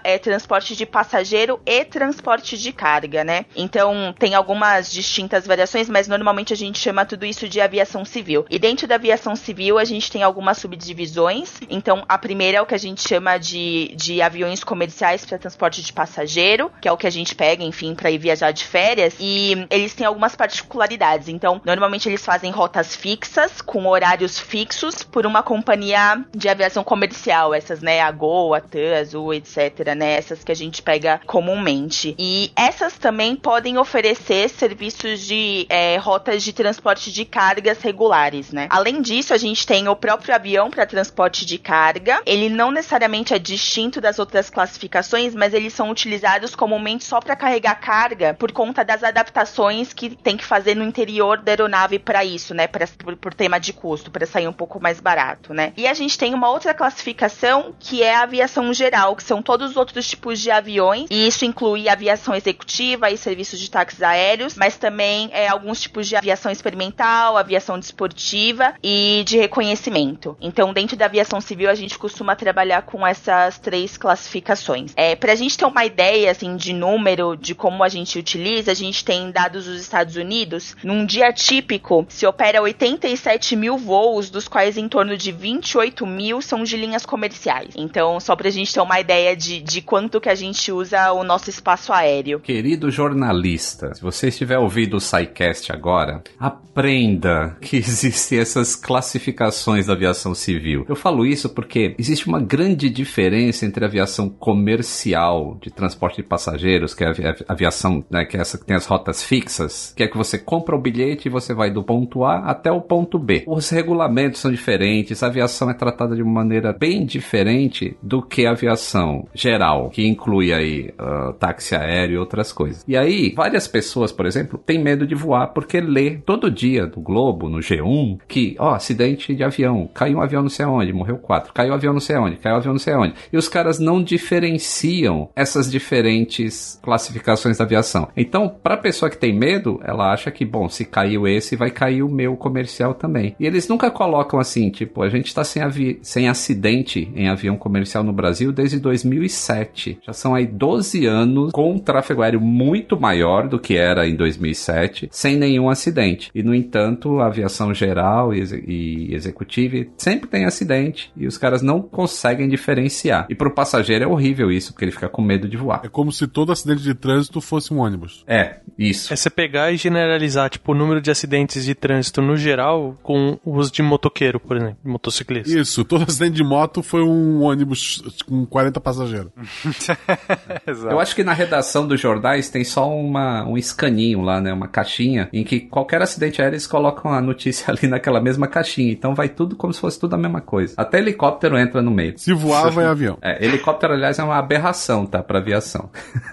é, transporte de passageiro e transporte de carga, né? Então tem algumas distintas variações, mas normalmente a gente chama tudo isso de aviação civil. E dentro da aviação civil a gente tem algumas subdivisões. Então a primeira é o que a gente chama de, de aviões comerciais para transporte de passageiro, que é o que a gente pega, enfim, para ir viajar de férias. E eles têm algumas particularidades. Então normalmente eles fazem rotas fixas com horários fixos por uma companhia de aviação comercial, essas, né, a Gol, a TAM, Azul, etc, né, essas que a gente pega comumente. E essas também podem oferecer serviços de é, rotas de transporte de cargas regulares, né. Além disso, a gente tem o próprio avião para transporte de carga. Ele não necessariamente é distinto das outras classificações, mas eles são utilizados comumente só para carregar carga por conta das adaptações que tem que fazer no interior da aeronave para isso, né, pra, por, por tema de custo, para sair um pouco mais barato, né. E a gente tem uma outra classificação que é a aviação geral, que são todos os outros tipos de aviões, e isso inclui aviação executiva e serviços de táxis aéreos, mas também é, alguns tipos de aviação experimental, aviação desportiva e de reconhecimento. Então, dentro da aviação civil, a gente costuma trabalhar com essas três classificações. É, pra gente ter uma ideia, assim, de número de como a gente utiliza, a gente tem dados dos Estados Unidos. Num dia típico, se opera 87 mil voos, dos quais em torno de 28 mil são de linhas comerciais. Então, só pra gente ter uma ideia de, de quanto que a gente usa o nosso espaço aéreo. Querido jornalista, se você estiver ouvindo o SciCast agora, aprenda que existem essas classificações da aviação civil. Eu falo isso porque existe uma grande diferença entre a aviação comercial de transporte de passageiros, que é a aviação, né, que é essa que tem as rotas fixas, que é que você compra o bilhete e você vai do ponto A até o ponto B. Os regulamentos são diferentes, a aviação é tratada de uma maneira bem diferente do que a aviação geral, que inclui aí uh, táxi aéreo e outras coisas. E aí, várias pessoas, por exemplo, têm medo de voar porque lê todo dia no Globo, no G1, que, ó, acidente de avião, caiu um avião não sei onde, morreu quatro, caiu um avião não sei onde, caiu um avião não sei onde. E os caras não diferenciam essas diferentes classificações da aviação. Então, para pessoa que tem medo, ela acha que, bom, se caiu esse, vai cair o meu comercial também. E eles nunca colocam assim, tipo, a gente tá sem, sem acidente em avião comercial no Brasil desde 2007. Já são aí 12 anos com um tráfego aéreo muito maior do que era em 2007, sem nenhum acidente. E, no entanto, a aviação geral e, e executiva sempre tem acidente e os caras não conseguem diferenciar. E pro passageiro é horrível isso, porque ele fica com medo de voar. É como se todo acidente de trânsito fosse um ônibus. É, isso. É você pegar e generalizar, tipo, o número de acidentes de trânsito no geral com os de motoqueiro, por exemplo, de motociclista. Isso, todo acidente de moto foi um ônibus com 40 passageiros. Eu acho que na redação dos jornais tem só uma, um escaninho lá, né? Uma caixinha em que qualquer acidente aéreo eles colocam a notícia ali naquela mesma caixinha. Então vai tudo como se fosse tudo a mesma coisa. Até helicóptero entra no meio. Se voar, vai avião. É, helicóptero, aliás, é uma aberração, tá? Pra aviação.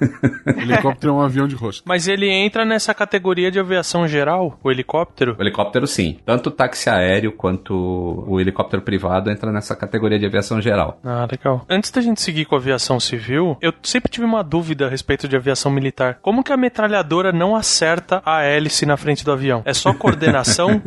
helicóptero é um avião de rosto. Mas ele entra nessa categoria de aviação geral, o helicóptero? O helicóptero, sim. Tanto o táxi aéreo quanto o helicóptero privado entra nessa categoria de aviação geral. Ah, legal. Antes da gente seguir com a aviação civil, eu sempre tive uma dúvida a respeito de aviação militar. Como que a metralhadora não acerta a hélice na frente do avião? É só coordenação?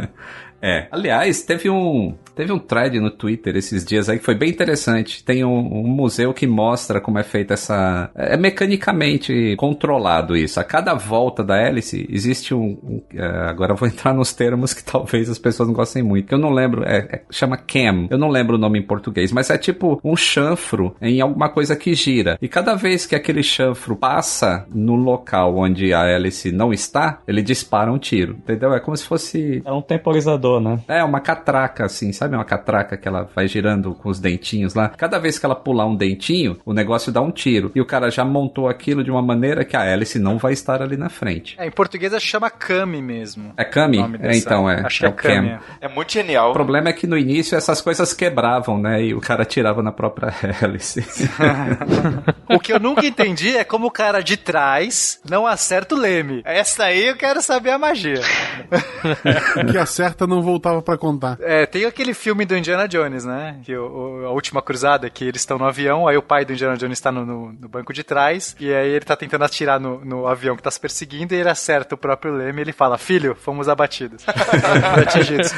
É. Aliás, teve um, teve um thread no Twitter esses dias aí que foi bem interessante. Tem um, um, museu que mostra como é feita essa. É mecanicamente controlado isso. A cada volta da hélice existe um. um é, agora eu vou entrar nos termos que talvez as pessoas não gostem muito. Que eu não lembro. É, é, chama cam. Eu não lembro o nome em português, mas é tipo um chanfro em alguma coisa que gira. E cada vez que aquele chanfro passa no local onde a hélice não está, ele dispara um tiro. Entendeu? É como se fosse. É um temporizador né? É, uma catraca, assim, sabe uma catraca que ela vai girando com os dentinhos lá? Cada vez que ela pular um dentinho, o negócio dá um tiro. E o cara já montou aquilo de uma maneira que a hélice não vai estar ali na frente. É, em português chama Kami mesmo. É Kami? É, então, é. Acho é, é o Kami. Cam. É muito genial. O problema é que no início essas coisas quebravam, né? E o cara tirava na própria hélice. o que eu nunca entendi é como o cara de trás não acerta o leme. Essa aí eu quero saber a magia. o que acerta não voltava para contar. É, tem aquele filme do Indiana Jones, né? Que o, a última cruzada, que eles estão no avião, aí o pai do Indiana Jones está no, no, no, banco de trás, e aí ele tá tentando atirar no, no avião que tá se perseguindo, e ele acerta o próprio leme e ele fala: Filho, fomos abatidos. atingidos.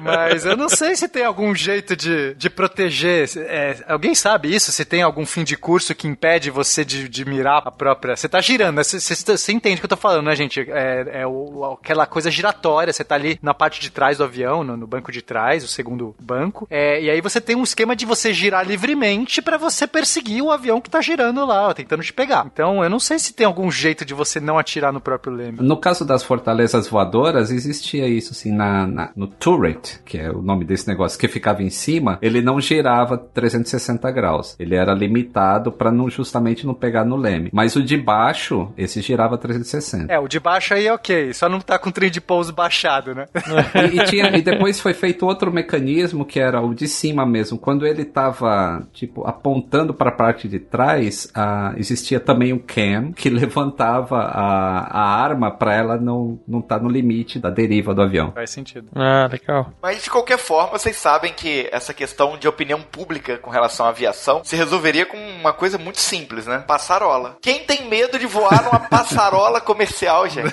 Mas eu não sei se tem algum jeito de, de proteger. É, alguém sabe isso? Se tem algum fim de curso que impede você de, de mirar a própria. Você tá girando, você, você, você entende o que eu tô falando, né, gente? É, é o, aquela coisa giratória, você tá ali na parte de trás do avião, no, no banco de trás, o segundo banco. É, e aí você tem um esquema de você girar livremente para você perseguir o avião que tá girando lá, ó, tentando te pegar. Então, eu não sei se tem algum jeito de você não atirar no próprio leme. No caso das fortalezas voadoras, existia isso assim na, na, no turret, que é o nome desse negócio, que ficava em cima, ele não girava 360 graus. Ele era limitado para não justamente não pegar no leme. Mas o de baixo, esse girava 360. É, o de baixo aí é ok, só não tá com o trem de pouso baixado, né? e, e, tinha, e depois foi feito outro mecanismo que era o de cima mesmo. Quando ele estava tipo apontando para a parte de trás, uh, existia também um cam que levantava a, a arma para ela não não estar tá no limite da deriva do avião. Faz sentido. Ah, legal. Mas de qualquer forma, vocês sabem que essa questão de opinião pública com relação à aviação se resolveria com uma coisa muito simples, né? Passarola. Quem tem medo de voar numa passarola comercial, gente?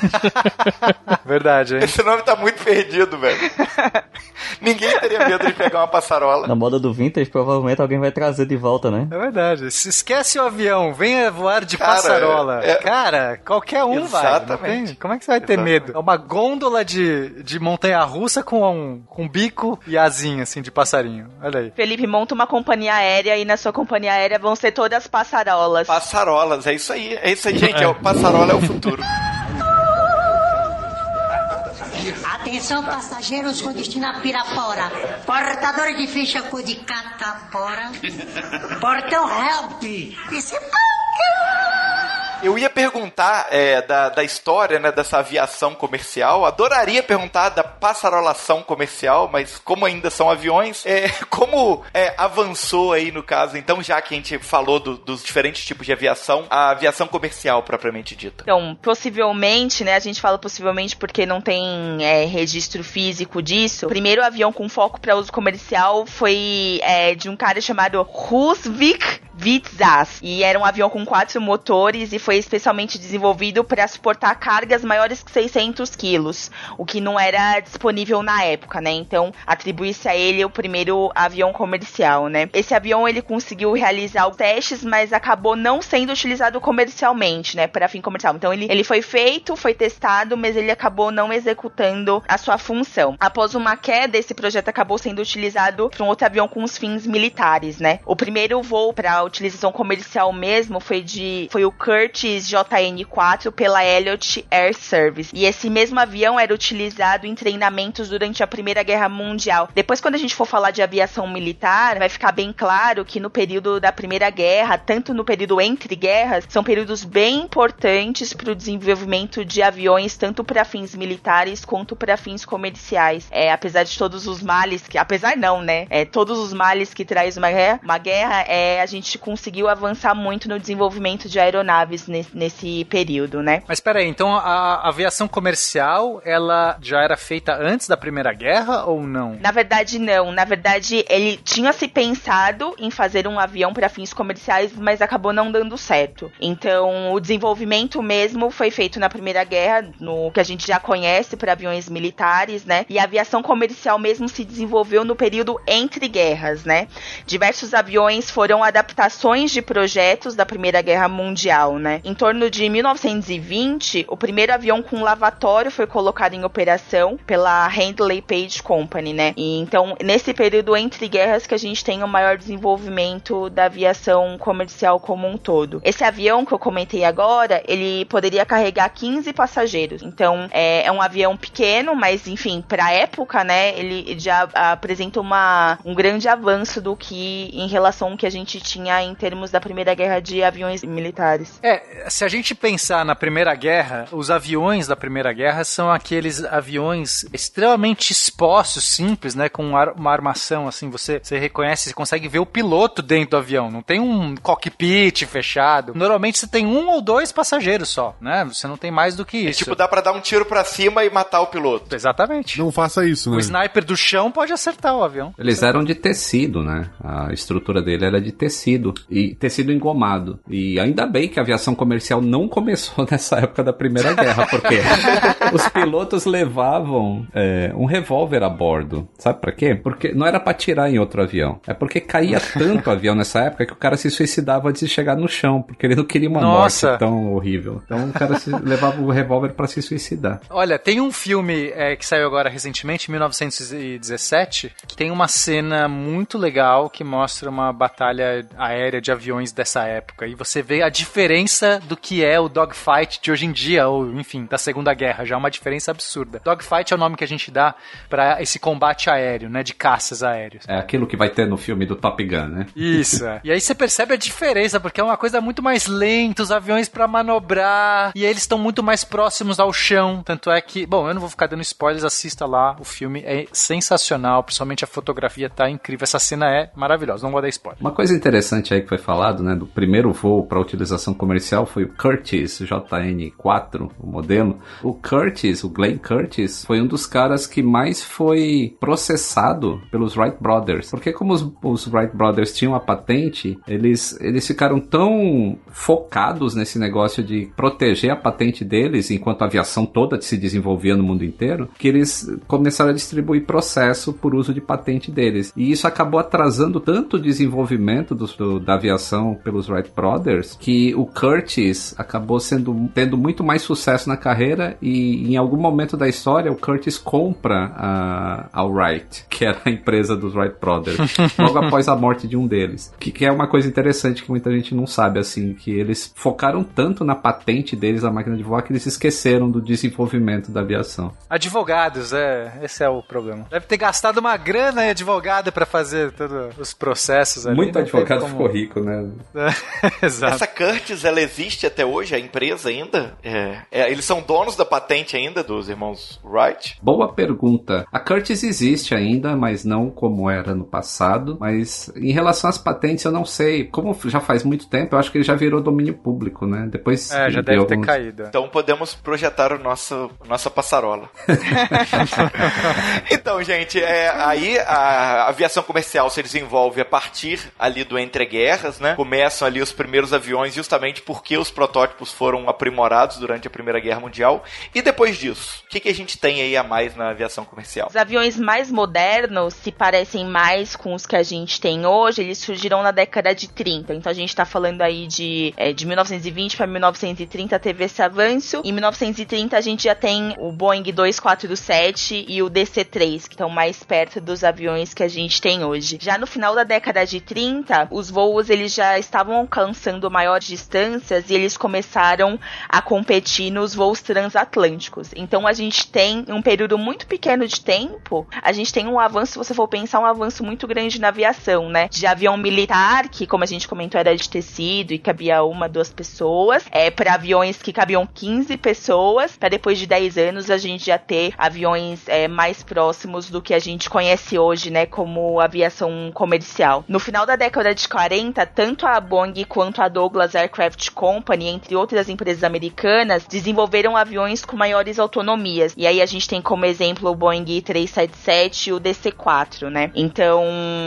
Verdade, hein? Esse nome tá muito perdido, velho. Ninguém teria medo de pegar uma passarola. Na moda do vintage, provavelmente alguém vai trazer de volta, né? É verdade. Se esquece o avião, venha voar de Cara, passarola. é- Cara, qualquer um vai. não Exatamente. Como é que você vai ter medo? É uma gôndola de, de montanha-russa com um com bico e asinha, assim, de passarinho. Olha aí. Felipe, monta uma companhia aérea e na sua companhia aérea vão ser todas passarolas. Passarolas, é isso aí. É isso aí, gente. É. o passarola é o futuro. Atenção, passageiros com destino a Pirapora. Portadores de ficha cor de catapora. Portão help. Esse Eu ia perguntar é, da, da história né, dessa aviação comercial. Adoraria perguntar da passarolação comercial, mas como ainda são aviões, é, como é, avançou aí no caso? Então, já que a gente falou do- dos diferentes tipos de aviação, a aviação comercial propriamente dita. Então, possivelmente, né? A gente fala possivelmente porque não tem é, registro físico disso. O primeiro avião com foco para uso comercial foi é, de um cara chamado Rusvik Witzas. E era um avião com quatro motores e foi especialmente desenvolvido para suportar cargas maiores que 600 quilos, o que não era disponível na época, né? Então, atribui-se a ele o primeiro avião comercial, né? Esse avião ele conseguiu realizar os testes, mas acabou não sendo utilizado comercialmente, né? Para fim comercial. Então, ele, ele foi feito, foi testado, mas ele acabou não executando a sua função. Após uma queda, esse projeto acabou sendo utilizado para um outro avião com os fins militares, né? O primeiro voo para utilização comercial mesmo foi de foi o Curtiss JN4 pela Elliott Air Service. E esse mesmo avião era utilizado em treinamentos durante a Primeira Guerra Mundial. Depois, quando a gente for falar de aviação militar, vai ficar bem claro que no período da Primeira Guerra, tanto no período entre guerras, são períodos bem importantes para o desenvolvimento de aviões, tanto para fins militares quanto para fins comerciais. É, apesar de todos os males que, apesar não, né? É, todos os males que traz uma guerra, uma guerra, é, a gente conseguiu avançar muito no desenvolvimento de aeronaves nesse, nesse período, né? Mas peraí, então a aviação comercial, ela já era feita antes da Primeira Guerra ou não? Na verdade, não. Na verdade, ele tinha se pensado em fazer um avião para fins comerciais, mas acabou não dando certo. Então, o desenvolvimento mesmo foi feito na Primeira Guerra, no que a gente já conhece para aviões militares, né? E a aviação comercial mesmo se desenvolveu no período entre guerras, né? Diversos aviões foram adaptações de projetos da Primeira Guerra Mundial, né? Em torno de 1920, o primeiro avião com lavatório foi colocado em operação pela Handley Page Company, né? E então, nesse período entre guerras que a gente tem o maior desenvolvimento da aviação comercial como um todo. Esse avião que eu comentei agora, ele poderia carregar 15 passageiros. Então, é, é um avião pequeno, mas enfim, para época, né, ele já apresenta uma, um grande avanço do que em relação ao que a gente tinha em termos da Primeira Guerra de aviões militares. É, se a gente pensar na Primeira Guerra, os aviões da Primeira Guerra são aqueles aviões extremamente expostos, simples, né, com uma armação assim, você, você reconhece, você consegue ver o piloto dentro do avião, não tem um cockpit fechado. Normalmente você tem um ou dois passageiros só, né? Você não tem mais do que isso. Tipo, dá pra dar um tiro pra cima e matar o piloto. Exatamente. Não faça isso, né? O sniper do chão pode acertar o avião. Eles eram de tecido, né? A estrutura dele era de tecido. E tecido engomado. E ainda bem que a aviação comercial não começou nessa época da Primeira Guerra, porque os pilotos levavam é, um revólver a bordo. Sabe pra quê? Porque não era pra atirar em outro avião. É porque caía tanto o avião nessa época que o cara se suicidava antes de chegar no chão, porque ele não queria uma Nossa. morte tão horrível. Então o cara se- levava o revólver pra se suicidar. Olha, tem um filme é, que saiu agora recentemente, em 1917, que tem uma cena muito legal que mostra uma batalha aérea de aviões dessa época. E você vê a diferença do que é o dogfight de hoje em dia, ou enfim, da Segunda Guerra. Já é uma diferença absurda. Dogfight é o nome que a gente dá pra esse combate aéreo, né? De caças aéreos. É aquilo que vai ter no filme do Top Gun, né? Isso, é. E aí você percebe a diferença, porque é uma coisa muito mais lenta, os aviões pra manobrar, e eles estão muito mais próximos ao chão. Tanto é que, bom, eu não vou ficar dando spoilers, assista lá, o filme é sensacional, principalmente a fotografia tá incrível. Essa cena é maravilhosa, não vou dar spoiler. Uma coisa interessante interessante aí que foi falado, né? Do primeiro voo para utilização comercial foi o Curtiss JN4, o modelo. O Curtiss, o Glenn Curtiss, foi um dos caras que mais foi processado pelos Wright Brothers. Porque como os, os Wright Brothers tinham a patente, eles, eles ficaram tão focados nesse negócio de proteger a patente deles, enquanto a aviação toda se desenvolvia no mundo inteiro, que eles começaram a distribuir processo por uso de patente deles. E isso acabou atrasando tanto o desenvolvimento do, do, da aviação pelos Wright Brothers que o Curtis acabou sendo tendo muito mais sucesso na carreira e em algum momento da história o Curtis compra a, a Wright, que era a empresa dos Wright Brothers, logo após a morte de um deles. Que, que é uma coisa interessante que muita gente não sabe, assim, que eles focaram tanto na patente deles, a máquina de voar, que eles esqueceram do desenvolvimento da aviação. Advogados, é, esse é o problema. Deve ter gastado uma grana em advogado para fazer todos os processos ali. Muito advogado. Ficou rico, né? Exato. Essa Curtis, ela existe até hoje, a empresa ainda? É, é, eles são donos da patente ainda dos irmãos Wright? Boa pergunta. A Curtis existe ainda, mas não como era no passado. Mas em relação às patentes, eu não sei. Como já faz muito tempo, eu acho que ele já virou domínio público, né? Depois. É, já deve alguns... ter caído. Então podemos projetar o nosso nossa passarola. então, gente, é, aí a aviação comercial se desenvolve a partir ali do entre guerras, né? Começam ali os primeiros aviões justamente porque os protótipos foram aprimorados durante a Primeira Guerra Mundial. E depois disso, o que, que a gente tem aí a mais na aviação comercial? Os aviões mais modernos se parecem mais com os que a gente tem hoje, eles surgiram na década de 30. Então a gente está falando aí de, é, de 1920 para 1930 teve esse avanço. Em 1930 a gente já tem o Boeing 247 e o DC-3, que estão mais perto dos aviões que a gente tem hoje. Já no final da década de 30, os voos eles já estavam alcançando maiores distâncias e eles começaram a competir nos voos transatlânticos. Então a gente tem um período muito pequeno de tempo, a gente tem um avanço, se você for pensar, um avanço muito grande na aviação, né? De avião militar, que como a gente comentou era de tecido e cabia uma, duas pessoas, é para aviões que cabiam 15 pessoas, para depois de 10 anos a gente já ter aviões é, mais próximos do que a gente conhece hoje, né, como aviação comercial. No final da década de 40, tanto a Boeing quanto a Douglas Aircraft Company, entre outras empresas americanas, desenvolveram aviões com maiores autonomias. E aí a gente tem como exemplo o Boeing 377 e o DC-4, né? Então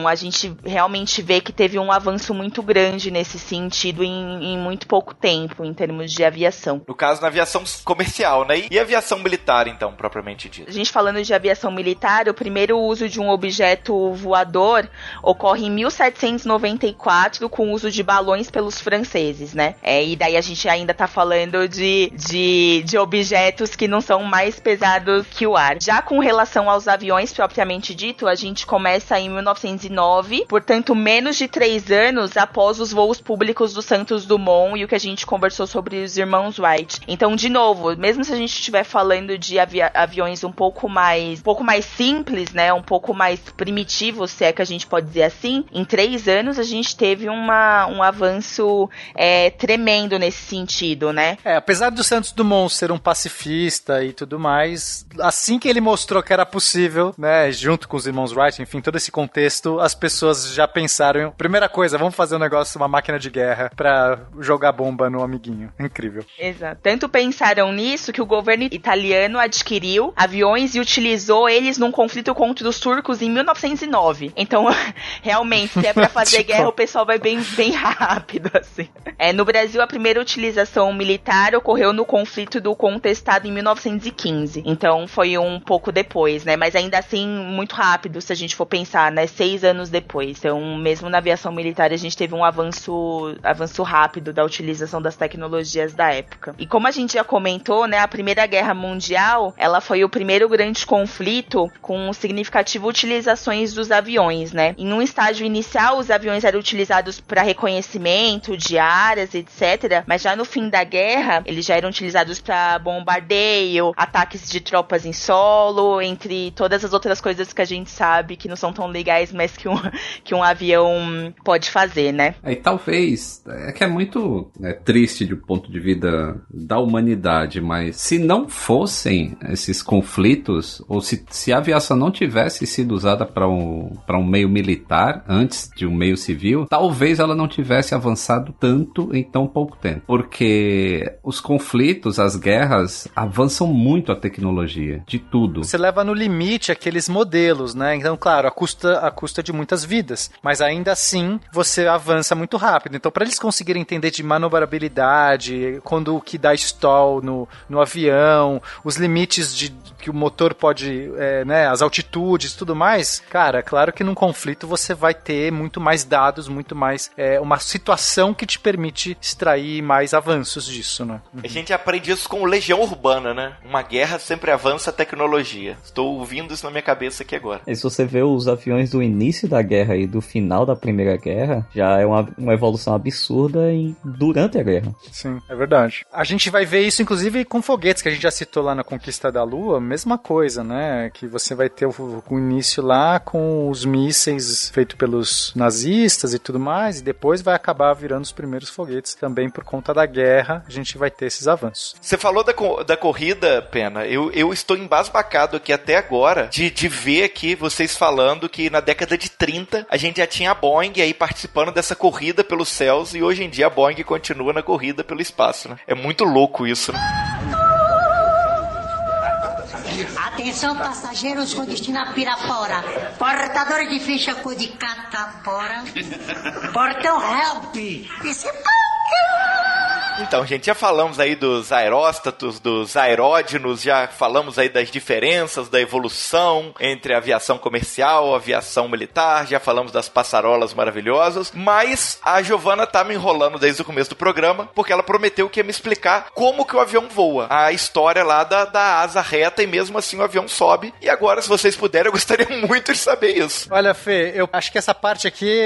a gente realmente vê que teve um avanço muito grande nesse sentido em, em muito pouco tempo, em termos de aviação. No caso, na aviação comercial, né? E aviação militar, então, propriamente dito? A gente falando de aviação militar, o primeiro uso de um objeto voador ocorre em 1794 com o uso de balões pelos franceses, né? É, e daí a gente ainda tá falando de, de, de objetos que não são mais pesados que o ar. Já com relação aos aviões propriamente dito, a gente começa em 1909, portanto, menos de três anos após os voos públicos do Santos Dumont e o que a gente conversou sobre os irmãos Wright. Então, de novo, mesmo se a gente estiver falando de avi aviões um pouco mais, um pouco mais simples, né, um pouco mais primitivos, se é que a gente pode dizer assim, em três anos a gente teve uma, um avanço é, tremendo nesse sentido, né? É, apesar do Santos Dumont ser um pacifista e tudo mais, assim que ele mostrou que era possível, né, junto com os irmãos Wright, enfim, todo esse contexto, as pessoas já pensaram, primeira coisa, vamos fazer um negócio, uma máquina de guerra para jogar bomba no amiguinho. Incrível. Exato. Tanto pensaram nisso que o governo italiano adquiriu aviões e utilizou eles num conflito contra os turcos em 1909. Então, realmente, se é pra fazer tipo... guerra, o pessoal vai bem, bem rápido, assim. É, no Brasil, a primeira utilização militar ocorreu no conflito do contestado em 1915. Então, foi um pouco depois, né? Mas ainda assim, muito rápido, se a gente for pensar, né? Seis anos depois. Então, mesmo na aviação militar, a gente teve um avanço, avanço rápido da utilização das tecnologias da época. E como a gente já comentou, né? A Primeira Guerra Mundial, ela foi o primeiro grande conflito com significativas utilizações dos aviões, né? Em um estágio inicial, os aviões eram utilizados para reconhecimento de áreas, etc. Mas já no fim da guerra, eles já eram utilizados para bombardeio, ataques de tropas em solo, entre todas as outras coisas que a gente sabe que não são tão legais, mas que um, que um avião pode fazer, né? É, e talvez, é que é muito né, triste do ponto de vista da humanidade, mas se não fossem esses conflitos, ou se, se a aviação não tivesse sido usada para um, um meio militar antes de um meio civil, 2000, talvez ela não tivesse avançado tanto em tão pouco tempo. Porque os conflitos, as guerras, avançam muito a tecnologia, de tudo. Você leva no limite aqueles modelos, né? Então, claro, a custa, a custa de muitas vidas. Mas ainda assim, você avança muito rápido. Então, para eles conseguirem entender de manobrabilidade, quando o que dá stall no, no avião, os limites de que o motor pode, é, né, as altitudes e tudo mais, cara, claro que num conflito você vai ter muito mais dados, muito mais é, uma situação que te permite extrair mais avanços disso, né? A gente aprende isso com Legião Urbana, né? Uma guerra sempre avança a tecnologia. Estou ouvindo isso na minha cabeça aqui agora. E se você vê os aviões do início da guerra e do final da Primeira Guerra, já é uma, uma evolução absurda em, durante a guerra. Sim, é verdade. A gente vai ver isso, inclusive, com foguetes, que a gente já citou lá na Conquista da Lua, mesma coisa, né? Que você vai ter o, o início lá com os mísseis feitos pelos nazistas e tudo mais, e depois vai acabar virando os primeiros foguetes também por conta da guerra, a gente vai ter esses avanços. Você falou da, da corrida, Pena. Eu, eu estou embasbacado aqui até agora de, de ver aqui vocês falando que na década de 30 a gente já tinha a Boeing aí participando dessa corrida pelos céus e hoje em dia a Boeing continua na corrida pelo espaço, né? É muito louco isso, né? Atenção, passageiros com destino a Pirapora. Portador de ficha cor de catapora. Portão help. Esse Então, gente, já falamos aí dos aeróstatos, dos aeródinos, já falamos aí das diferenças, da evolução entre aviação comercial, aviação militar, já falamos das passarolas maravilhosas, mas a Giovana tá me enrolando desde o começo do programa, porque ela prometeu que ia me explicar como que o avião voa, a história lá da, da asa reta e mesmo assim o avião sobe. E agora, se vocês puderem, eu gostaria muito de saber isso. Olha, Fê, eu acho que essa parte aqui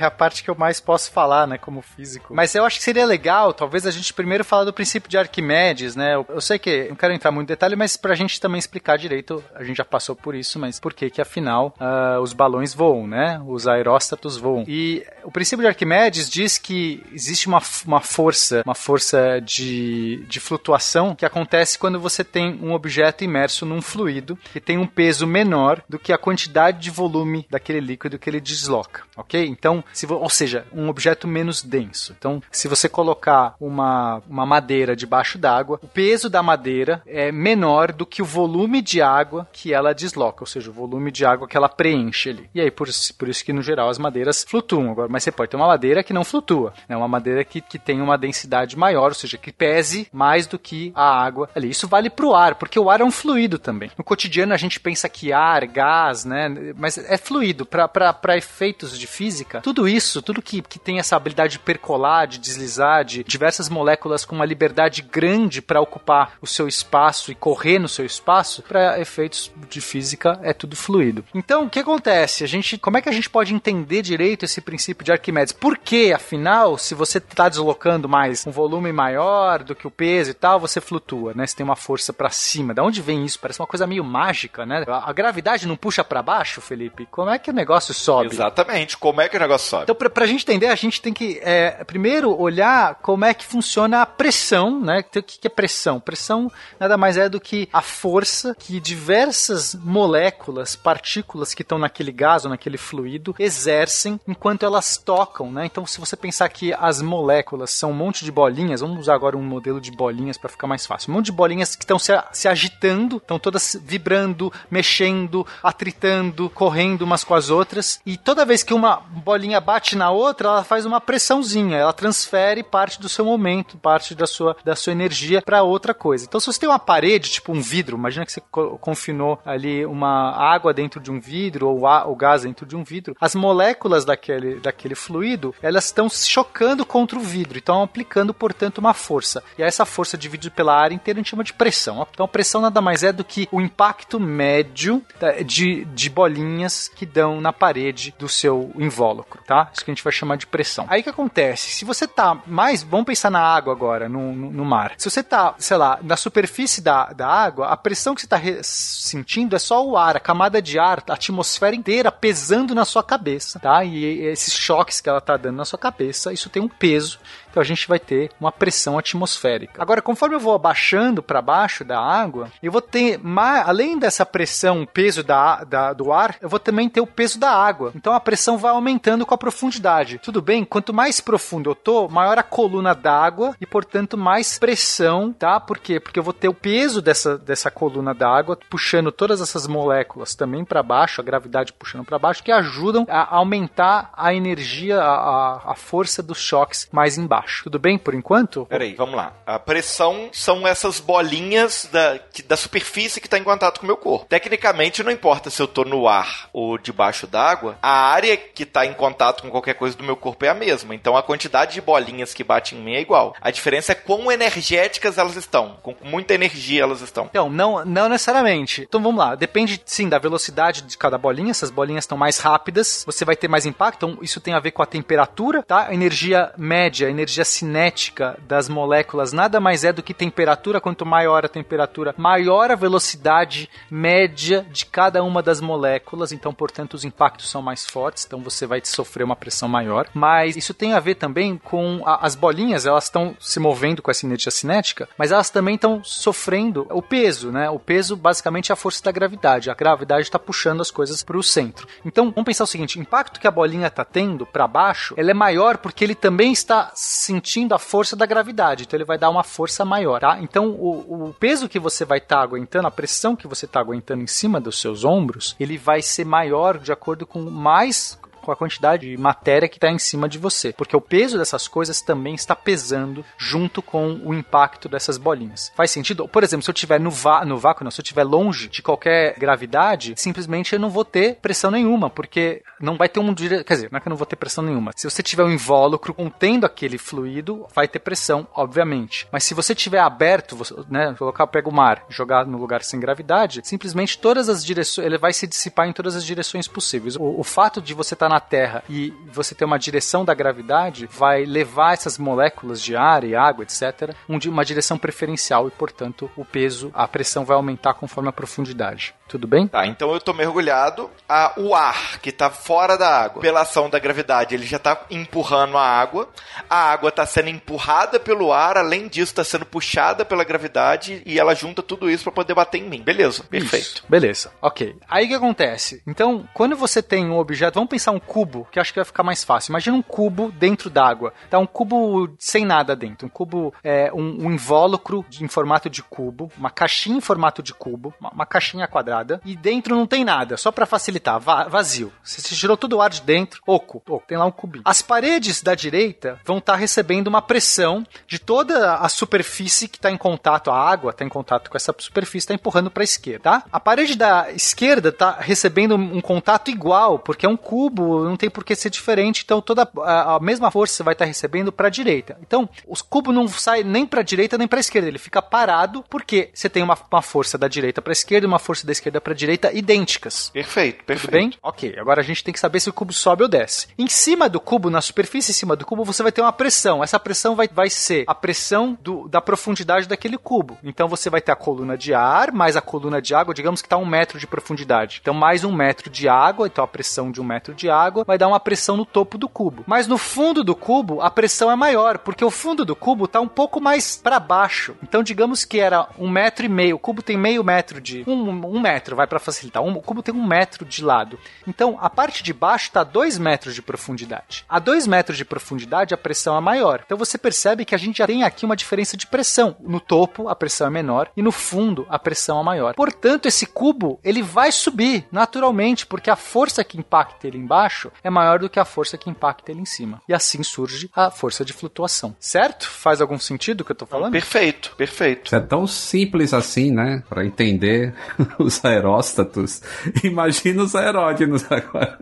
é a parte que eu mais posso falar, né, como físico. Mas eu acho que seria legal, talvez a gente primeiro falar do princípio de Arquimedes, né? Eu, sei que não quero entrar muito em detalhe, mas pra gente também explicar direito, a gente já passou por isso, mas por que que afinal ah, os balões voam, né? Os aeróstatos voam. E o princípio de Arquimedes diz que existe uma, uma força, uma força de, de flutuação que acontece quando você tem um objeto imerso num fluido que tem um peso menor do que a quantidade de volume daquele líquido que ele desloca, ok? Então, se ou seja, um objeto menos denso. Então, se você colocar uma, uma madeira debaixo d'água, o peso da madeira é menor do que o volume de água que ela desloca, ou seja, o volume de água que ela preenche ali. E aí, por, por isso que, no geral, as madeiras flutuam. Agora, mas você pode ter uma madeira que não flutua, né? Uma madeira que, que tem uma densidade maior, ou seja, que pese mais do que a água ali. Isso vale para o ar, porque o ar é um fluido também. No cotidiano a gente pensa que ar, gás, né? Mas é fluido. Para efeitos de física, tudo isso, tudo que, que tem essa habilidade de percolar, de deslizar, de diversas moléculas com uma liberdade grande para ocupar o seu espaço e correr no seu espaço, para efeitos de física é tudo fluido. Então, o que acontece? A gente, como é que a gente pode entender direito esse princípio de Arquimedes? Por que, afinal, se você está deslocando mais um volume maior do que o peso e tal, você flutua, né? Você tem uma força para cima. Da onde vem isso? Parece uma coisa meio mágica, né? A, a gravidade não puxa para baixo, Felipe? Como é que o negócio sobe? Exatamente, como é que o negócio sobe? Então, pra, pra gente entender, a gente tem que é, primeiro olhar como é que funciona a pressão, né? Então, O que, é pressão? Pressão nada mais é do que a força que diversas moléculas, partículas que estão naquele gás ou naquele fluido exercem enquanto elas tocam, né? Então, se você pensar que as moléculas são um monte de bolinhas, vamos usar agora um modelo de bolinhas para ficar mais fácil. Um monte de bolinhas que estão se, se agitando, estão todas vibrando, mexendo, atritando, correndo umas com as outras, e toda vez que uma bolinha bate na outra, ela faz uma pressãozinha, ela transfere parte do seu momento, parte da sua, da sua energia para outra coisa. Então, se você tem uma parede, tipo um vidro, imagina que você co- confinou ali uma água dentro de um vidro ou o gás dentro de um vidro, as moléculas daquele, daquele fluido, elas estão se chocando contra o vidro, então aplicando, portanto, uma força. E essa força dividida pela área inteira a gente chama de pressão. Então, pressão nada mais é do que o impacto médio de, de bolinhas que dão na parede do seu invólucro, tá? Isso que a gente vai chamar de pressão. Aí o que acontece? Se você tá mais, vamos pensar na água agora, no, no, no mar. Se você tá, sei lá, na superfície da, da água, a pressão que você tá sentindo é só o ar, a camada de ar, a atmosfera inteira pesando na sua cabeça, tá? E esses choques que ela tá dando na sua cabeça, isso tem um peso. Então a gente vai ter uma pressão atmosférica. Agora, conforme eu vou abaixando para baixo da água, eu vou ter, além dessa pressão, peso da, da, do ar, eu vou também ter o peso da água. Então a pressão vai aumentando com a profundidade. Tudo bem? Quanto mais profundo eu tô, maior a coluna d'água e, portanto, mais pressão, tá? Por quê? Porque eu vou ter o peso dessa, dessa coluna d'água puxando todas essas moléculas também para baixo, a gravidade puxando para baixo, que ajudam a aumentar a energia, a, a força dos choques mais embaixo. Tudo bem por enquanto? Peraí, vamos lá. A pressão são essas bolinhas da, que- da superfície que está em contato com o meu corpo. Tecnicamente, não importa se eu tô no ar ou debaixo d'água, a área que está em contato com qualquer coisa do meu corpo é a mesma. Então a quantidade de bolinhas que bate em mim é igual. A diferença é quão energéticas elas estão, com muita energia elas estão. Então, não, não necessariamente. Então vamos lá, depende sim da velocidade de cada bolinha. Essas bolinhas estão mais rápidas, você vai ter mais impacto. Então, isso tem a ver com a temperatura, tá? A energia média, a energia cinética das moléculas nada mais é do que temperatura. Quanto maior a temperatura, maior a velocidade média de cada uma das moléculas. Então, portanto, os impactos são mais fortes. Então, você vai sofrer uma pressão maior. Mas isso tem a ver também com a- as bolinhas, elas estão se movendo com essa energia cinética, mas elas também estão sofrendo o peso, né? O peso basicamente é a força da gravidade. A gravidade está puxando as coisas para o centro. Então, vamos pensar o seguinte: o impacto que a bolinha está tendo para baixo, ela é maior porque ele também está sentindo a força da gravidade. Então, ele vai dar uma força maior, tá? Então, o, o peso que você vai estar aguentando, a pressão que você está aguentando em cima dos seus ombros, ele vai ser maior de acordo com mais com a quantidade de matéria que está em cima de você. Porque o peso dessas coisas também está pesando junto com o impacto dessas bolinhas. Faz sentido? Por exemplo, se eu estiver no, no vácuo, não, se eu estiver longe de qualquer gravidade, simplesmente eu não vou ter pressão nenhuma, porque não vai ter um dire... Quer dizer, não é que eu não vou ter pressão nenhuma. Se você tiver um invólucro contendo aquele fluido, vai ter pressão, obviamente. Mas se você tiver aberto, você, né, colocar, pega o mar, jogar no lugar sem gravidade, simplesmente todas as direções, ele vai se dissipar em todas as direções possíveis. O, o fato de você estar na Terra e você ter uma direção da gravidade vai levar essas moléculas de ar e água, etc., um uma direção preferencial e, portanto, o peso, a pressão vai aumentar conforme a profundidade. Tudo bem? Tá, então eu tô mergulhado, a, o ar que tá fora da água, pela ação da gravidade, ele já tá empurrando a água, a água tá sendo empurrada pelo ar, além disso tá sendo puxada pela gravidade e ela junta tudo isso para poder bater em mim. Beleza, perfeito. Isso, Beleza, ok. Aí o que acontece? Então, quando você tem um objeto, vamos pensar um cubo, que eu acho que vai ficar mais fácil. Imagina um cubo dentro d'água. Tá um cubo sem nada dentro. Um cubo, é, um, um invólucro de- em formato de cubo, uma caixinha em formato de cubo, uma, uma caixinha quadrada, e dentro não tem nada, só pra facilitar, va- vazio. Você tirou todo o ar de dentro, oco, oco, tem lá um cubinho. As paredes da direita vão estar recebendo uma pressão de toda a superfície que está em contato, a água está em contato com essa superfície, está empurrando para a esquerda, tá? A parede da esquerda está recebendo um contato igual, porque é um cubo, não tem por que ser diferente, então toda a, mesma força vai estar recebendo para a direita. Então, os cubos não saem nem para a direita nem para a esquerda, ele fica parado porque você tem uma, uma força da direita para a esquerda e uma força da esquerda para a direita idênticas. Perfeito, Tudo perfeito. bem? Ok, agora a gente tem que saber se o cubo sobe ou desce. Em cima do cubo, na superfície em cima do cubo, você vai ter uma pressão. Essa pressão vai, vai ser a pressão do- da profundidade daquele cubo. Então você vai ter a coluna de ar mais a coluna de água, digamos que está um metro de profundidade. Então mais um metro de água, então a pressão de um metro de água vai dar uma pressão no topo do cubo. Mas no fundo do cubo, a pressão é maior, porque o fundo do cubo está um pouco mais para baixo. Então digamos que era um metro e meio. O cubo tem meio metro de. Um, um metro, vai para facilitar. Um- o cubo tem um metro de lado. Então a parte de baixo está dois metros de profundidade. A dois metros de profundidade a pressão é maior. Então você percebe que a gente já tem aqui uma diferença de pressão. No topo a pressão é menor e no fundo a pressão é maior. Portanto, esse cubo ele vai subir naturalmente, porque a força que impacta ele embaixo é maior do que a força que impacta ele em cima. E assim surge a força de flutuação. Certo? Faz algum sentido o que eu tô falando? Perfeito, perfeito. Isso é tão simples assim, né? Pra entender os aeróstatos. Imagina os aeródinos agora.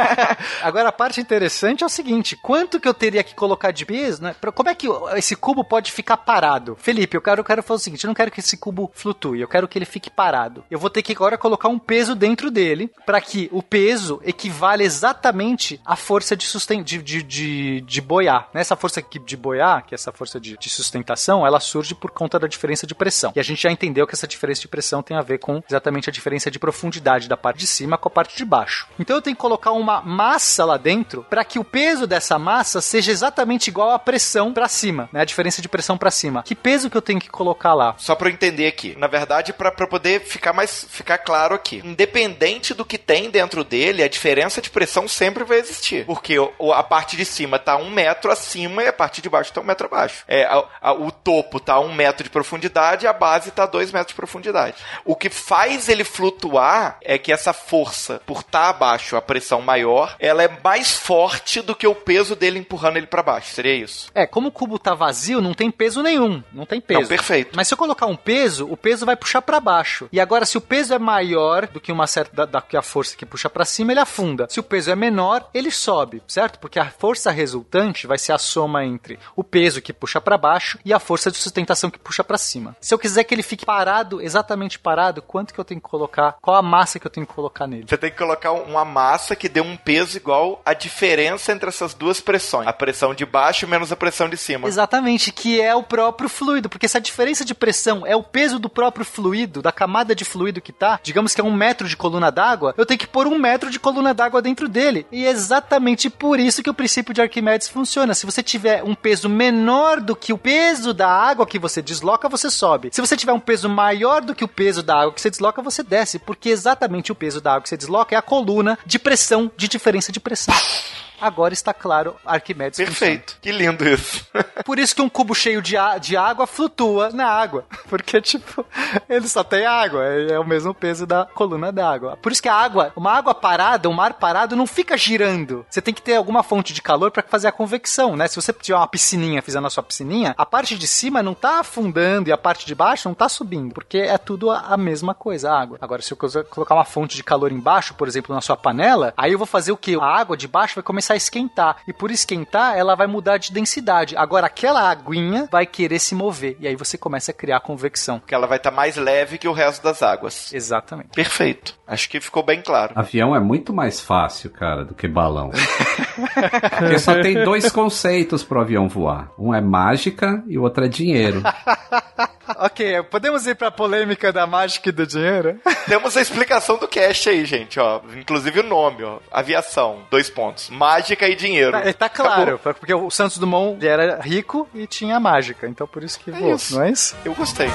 Agora a parte interessante é o seguinte: quanto que eu teria que colocar de peso, né? Como é que esse cubo pode ficar parado? Felipe, eu quero, eu quero fazer o seguinte: eu não quero que esse cubo flutue, eu quero que ele fique parado. Eu vou ter que agora colocar um peso dentro dele para que o peso equivale exatamente à força de, susten de, de, de, de boiar. Essa força de boiar, que é essa força de, de sustentação, ela surge por conta da diferença de pressão. E a gente já entendeu que essa diferença de pressão tem a ver com exatamente a diferença de profundidade da parte de cima com a parte de baixo. Então eu tenho que colocar uma massa lá dentro para que o peso dessa massa seja exatamente igual à pressão para cima, né? A diferença de pressão para cima. Que peso que eu tenho que colocar lá? Só pra eu entender aqui. Na verdade, pra poder ficar mais ficar claro aqui. Independente do que tem dentro dele, a diferença de pressão sempre vai existir. Porque a parte de cima tá um metro acima e a parte de baixo tá um metro abaixo. É, a- a- o topo tá um metro de profundidade e a base tá dois metros de profundidade. O que faz ele flutuar é que essa força, por estar abaixo, a pressão maior, ela é mais forte do que o peso dele empurrando ele pra baixo. Seria isso? É, como o cubo tá vazio, não tem peso nenhum. Não tem peso. Não, perfeito. Mas se eu colocar um peso, o peso vai puxar pra baixo. E agora, se o peso é maior do que uma certa da, que a força que puxa pra cima, ele afunda. Se o peso é menor, ele sobe, certo? Porque a força resultante vai ser a soma entre o peso que puxa pra baixo e a força de sustentação que puxa pra cima. Se eu quiser que ele fique parado, exatamente parado, quanto que eu tenho que colocar? Qual a massa que eu tenho que colocar nele? Você tem que colocar uma massa que dê um peso igual à diferença entre essas duas pressões. A pressão de baixo menos a pressão de cima. Exatamente, que é o próprio fluido, porque se a diferença de pressão é o peso do próprio fluido, da camada de fluido que tá, digamos que é um metro de coluna d'água, eu tenho que pôr um metro de coluna d'água dentro dele. E é exatamente por isso que o princípio de Arquimedes funciona. Se você tiver um peso menor do que o peso da água que você desloca, você sobe. Se você tiver um peso maior do que o peso da água que você desloca, você desce, porque exatamente o peso da água que você desloca é a coluna de pressão, de diferença de pressão. Agora está claro, Arquimedes funciona. Perfeito. Que lindo isso. Por isso que um cubo cheio de, de água flutua na água. Porque, tipo, ele só tem água. É é o mesmo peso da coluna d'água. Por isso que a água, uma água parada, um mar parado, não fica girando. Você tem que ter alguma fonte de calor para fazer a convecção, né? Se você tiver uma piscininha, fizer na sua piscininha, a parte de cima não tá afundando e a parte de baixo não tá subindo. Porque é tudo a, mesma coisa, a água. Agora, se eu colo- colocar uma fonte de calor embaixo, por exemplo, na sua panela, aí eu vou fazer o quê? A água de baixo vai começar a esquentar. E por esquentar, ela vai mudar de densidade. Agora, aquela aguinha vai querer se mover. E aí você começa a criar convecção. Porque ela vai estar mais leve que o resto das águas. Exatamente. Perfeito. Acho que ficou bem claro. Avião é muito mais fácil, cara, do que balão. Porque só tem dois conceitos pro avião voar. Um é mágica e o outro é dinheiro. ok, podemos ir pra polêmica da mágica e do dinheiro? Temos a explicação do cast aí, gente, ó. Inclusive o nome, ó. Aviação, dois pontos. Mágica e dinheiro. Tá, tá claro, Acabou. porque o Santos Dumont era rico e tinha mágica, então por isso que voou, isso. não é isso? Eu gostei.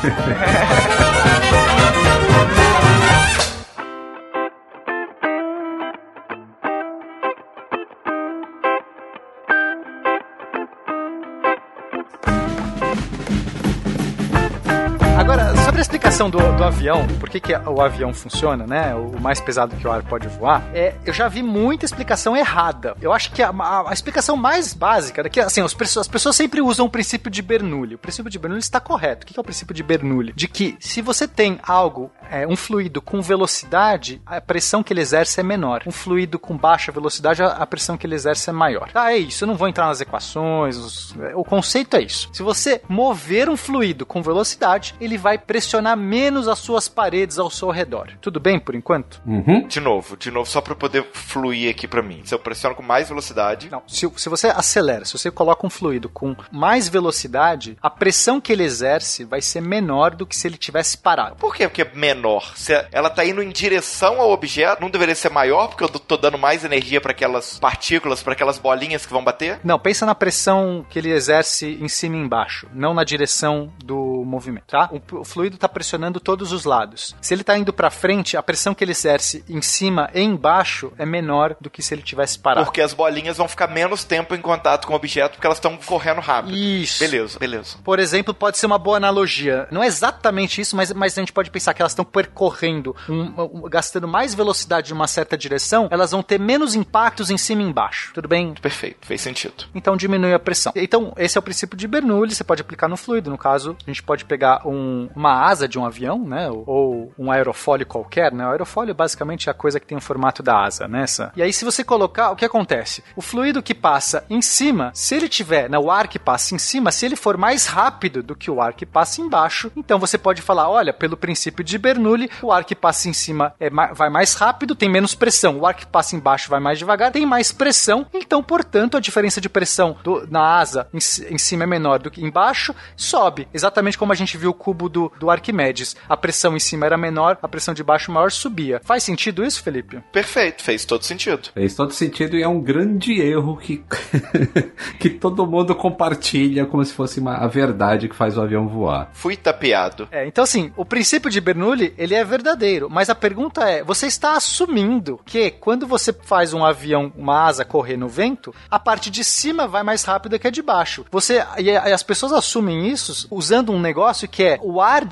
explicação do, do avião, por que, que o avião funciona, né? O mais pesado que o ar pode voar, é, eu já vi muita explicação errada. Eu acho que a, a- a explicação mais básica, é que assim, as pessoas, as pessoas sempre usam o princípio de Bernoulli. O princípio de Bernoulli está correto. O que é o princípio de Bernoulli? De que se você tem algo, é, um fluido com velocidade, a pressão que ele exerce é menor. Um fluido com baixa velocidade, a, pressão que ele exerce é maior. Ah, é isso. Eu não vou entrar nas equações. os- o conceito é isso. Se você mover um fluido com velocidade, ele vai pressionar menos as suas paredes ao seu redor. Tudo bem por enquanto? Uhum. De novo, de novo, só pra poder fluir aqui pra mim. Se eu pressiono com mais velocidade. Não, se, se você acelera, se você coloca um fluido com mais velocidade, a pressão que ele exerce vai ser menor do que se ele tivesse parado. Por quê? Porque é menor. Se ela tá indo em direção ao objeto, não deveria ser maior, porque eu tô dando mais energia pra aquelas partículas, pra aquelas bolinhas que vão bater? Não, pensa na pressão que ele exerce em cima e embaixo, não na direção do movimento, tá? O, o fluido está pressionando todos os lados. Se ele está indo para frente, a pressão que ele exerce em cima e embaixo é menor do que se ele tivesse parado. Porque as bolinhas vão ficar menos tempo em contato com o objeto, porque elas estão correndo rápido. Isso. Beleza, beleza. Por exemplo, pode ser uma boa analogia. Não é exatamente isso, mas, mas a gente pode pensar que elas estão percorrendo, um- um- gastando mais velocidade em uma certa direção, elas vão ter menos impactos em cima e embaixo. Tudo bem? Perfeito, fez sentido. Então diminui a pressão. Então, esse é o princípio de Bernoulli, você pode aplicar no fluido. No caso, a gente pode pegar um- uma asa de um avião, né? Ou, um aerofólio qualquer, né? O aerofólio basicamente é a coisa que tem o formato da asa, né? Essa. E aí, se você colocar, o que acontece? O fluido que passa em cima, se ele tiver, né, o ar que passa em cima, se ele for mais rápido do que o ar que passa embaixo, então você pode falar, olha, pelo princípio de Bernoulli, o ar que passa em cima é vai mais rápido, tem menos pressão. O ar que passa embaixo vai mais devagar, tem mais pressão. Então, portanto, a diferença de pressão do- na asa em, em cima é menor do que embaixo, sobe. Exatamente como a gente viu o cubo do, do Arquimedes. A pressão em cima era menor, a pressão de baixo maior subia. Faz sentido isso, Felipe? Perfeito, fez todo sentido. Fez todo sentido e é um grande erro que, que todo mundo compartilha como se fosse uma, a verdade que faz o avião voar. Fui tapeado. É, então assim, o princípio de Bernoulli, ele é verdadeiro, mas a pergunta é, você está assumindo que quando você faz um avião, uma asa correr no vento, a parte de cima vai mais rápida que a de baixo. Você e, as pessoas assumem isso usando um negócio que é o ar